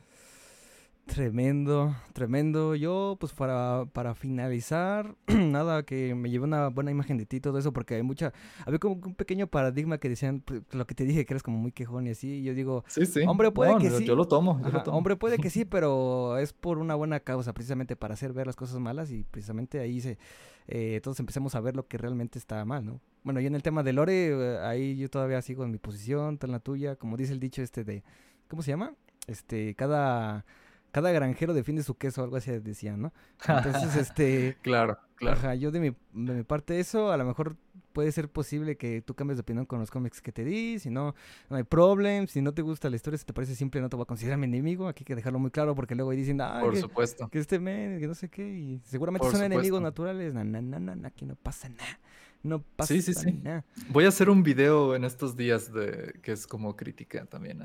Tremendo, tremendo. Yo, pues para, para finalizar, [clears throat] nada, que me lleve una buena imagen de ti todo eso, porque hay mucha, había como un pequeño paradigma que decían, pues, lo que te dije, que eres como muy quejón y así, y yo digo, sí, sí. hombre, puede que sí. Yo lo tomo, yo lo tomo. Hombre, puede que sí, [laughs] pero es por una buena causa, precisamente para hacer ver las cosas malas y precisamente ahí se, eh, todos empecemos a ver lo que realmente está mal, ¿no? Bueno, y en el tema de Lore, eh, ahí yo todavía sigo en mi posición, tal la tuya, como dice el dicho este de, ¿cómo se llama? Este, cada cada granjero defiende su queso, algo así decían, ¿no? [laughs] Entonces, este... claro, claro. Ajá, yo de mi, de mi parte eso, a lo mejor puede ser posible que tú cambies de opinión con los cómics que te di, si no, no hay problema, si no te gusta la historia, si te parece simple, no te voy a considerar mi enemigo, aquí hay que dejarlo muy claro porque luego ahí dicen, ah, Por que, supuesto. que este men, que no sé qué, y seguramente son enemigos naturales, na, na, na, na, aquí no pasa nada. No pasa sí, sí, sí. Voy a hacer un video en estos días de que es como crítica también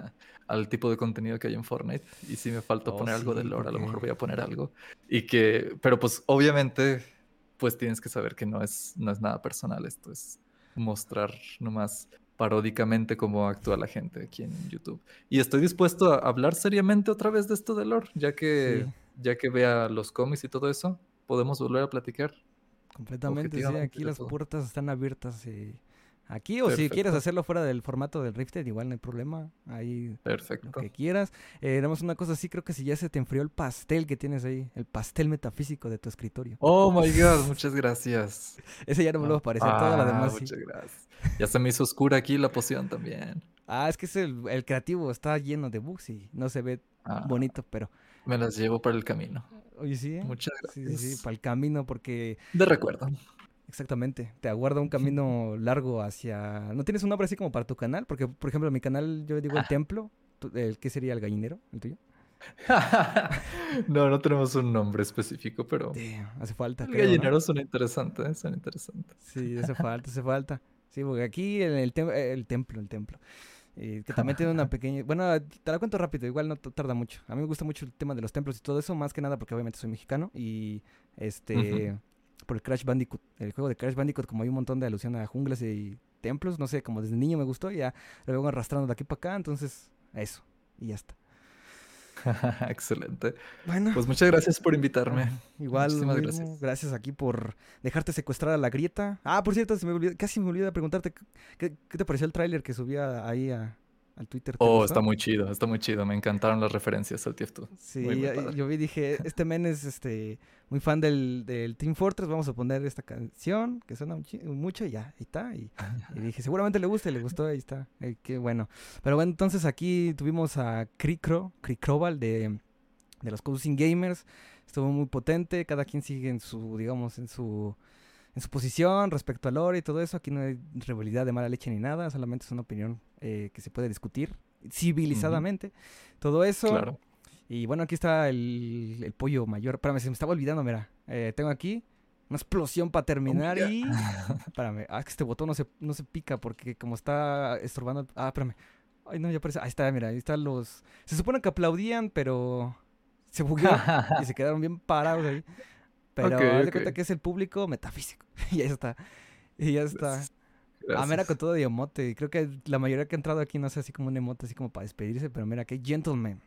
al tipo de contenido que hay en Fortnite. Y si me falta oh, poner algo de lore, a lo mejor voy a poner algo. Y que, pero pues obviamente, pues tienes que saber que no es, no es nada personal. Esto es mostrar nomás paródicamente cómo actúa la gente aquí en YouTube. Y estoy dispuesto a hablar seriamente otra vez de esto de lore, ya que, ya que vea los cómics y todo eso, podemos volver a platicar. Completamente, sí, aquí las puertas están abiertas. Y aquí, o si quieres hacerlo fuera del formato del Rifted, igual no hay problema. Ahí Perfecto. lo que quieras. Eh, una cosa así, creo que si ya se te enfrió el pastel que tienes ahí, el pastel metafísico de tu escritorio. Oh my [laughs] god, muchas gracias. Ese ya no me lo va a parecer, toda la demás. Muchas gracias. Ya se me hizo oscura aquí la poción también. Ah, es que es el, creativo, está lleno de bugs y no se ve ah. bonito, pero. Me las llevo para el camino. Oye, sí. ¿eh? Muchas gracias. Sí, sí, para el camino, porque. De recuerdo. Exactamente. Te aguarda un camino largo hacia. ¿No tienes un nombre así como para tu canal? Porque, por ejemplo, mi canal yo digo el ah. templo. ¿El qué sería el gallinero? ¿El tuyo? [laughs] no, no tenemos un nombre específico, pero. hace falta. El gallinero suena interesante, suena interesante. Sí, hace falta, hace falta. Sí, porque aquí en el, el templo, el templo. Eh, que también tiene una pequeña... Bueno, te la cuento rápido, igual no tarda mucho. A mí me gusta mucho el tema de los templos y todo eso, más que nada porque obviamente soy mexicano y este... por el Crash Bandicoot. El juego de Crash Bandicoot, como hay un montón de alusión a junglas y templos, no sé, como desde niño me gustó, ya lo vengo arrastrando de aquí para acá, entonces eso, y ya está. [laughs] Excelente. Bueno. Pues muchas gracias por invitarme. Igual, gracias. gracias aquí por dejarte secuestrar a la grieta. Ah, por cierto, se me casi me olvidé de preguntarte, ¿qué, ¿qué, te pareció el tráiler que subía ahí a, al Twitter. Oh, está muy chido, está muy chido. Me encantaron las referencias al TF2. Sí, yo vi, dije, este men es este, muy fan del, del, Team Fortress, vamos a poner esta canción que suena mucho y ya, ahí está. Y, [laughs] dije, seguramente le gusta y le gustó, ahí está. Eh, qué bueno. Pero bueno, entonces aquí tuvimos a Cricro, Cricroval de, de los Cousin Gamers. Estuvo muy potente, cada quien sigue en su, digamos, en su en su posición respecto al lore y todo eso. Aquí no hay rivalidad de mala leche ni nada, solamente es una opinión eh, que se puede discutir civilizadamente. Todo eso. Claro. Y bueno, aquí está el, pollo mayor. Espérame, se me estaba olvidando, mira. Eh, tengo aquí una explosión para terminar oh, y... [laughs] Espérame, ah, que este botón no se, no se pica porque como está estorbando... Ah, espérame. Ay, no, ya aparece. Ahí está, mira, ahí están los... Se supone que aplaudían, pero se bugueó [laughs] y se quedaron bien parados ahí. Pero okay, cuenta que es el público metafísico. [laughs] y ya está. Y ya está. Ah, mira, con todo de emote. Creo que la mayoría que ha entrado aquí no sé así como un emote, así como para despedirse, pero mira, que gentleman.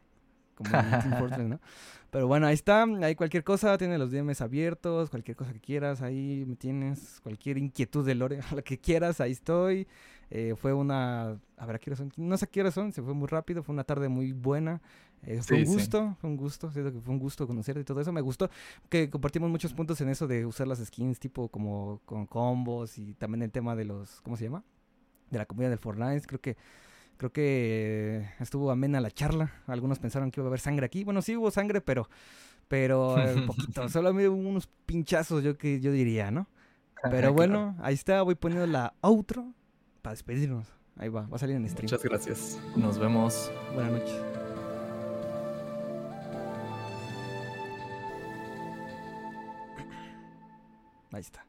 Como en [laughs] ¿no? Pero bueno, ahí está. Ahí cualquier cosa, tiene los DMs abiertos, cualquier cosa que quieras, ahí me tienes. Cualquier inquietud de Lore, [laughs] la que quieras, ahí estoy. Eh, fue una. A ver, ¿a qué hora son? No sé a qué hora son, se fue muy rápido, fue una tarde muy buena. Eh, fue un gusto, fue un gusto, siento que fue un gusto conocerte y todo eso. Me gustó que compartimos muchos puntos en eso de usar las skins, tipo como con combos y también el tema de los. ¿Cómo se llama? De la comunidad del Fortnite. Creo que. Creo que estuvo amena la charla. Algunos pensaron que iba a haber sangre aquí. Bueno, sí hubo sangre, pero pero un poquito, [laughs] solo hubo unos pinchazos, yo que yo diría, ¿no? Pero bueno, ahí está, voy poniendo la outro para despedirnos. Ahí va, va a salir en stream. Muchas gracias. Nos vemos. Buenas noches. Ahí está.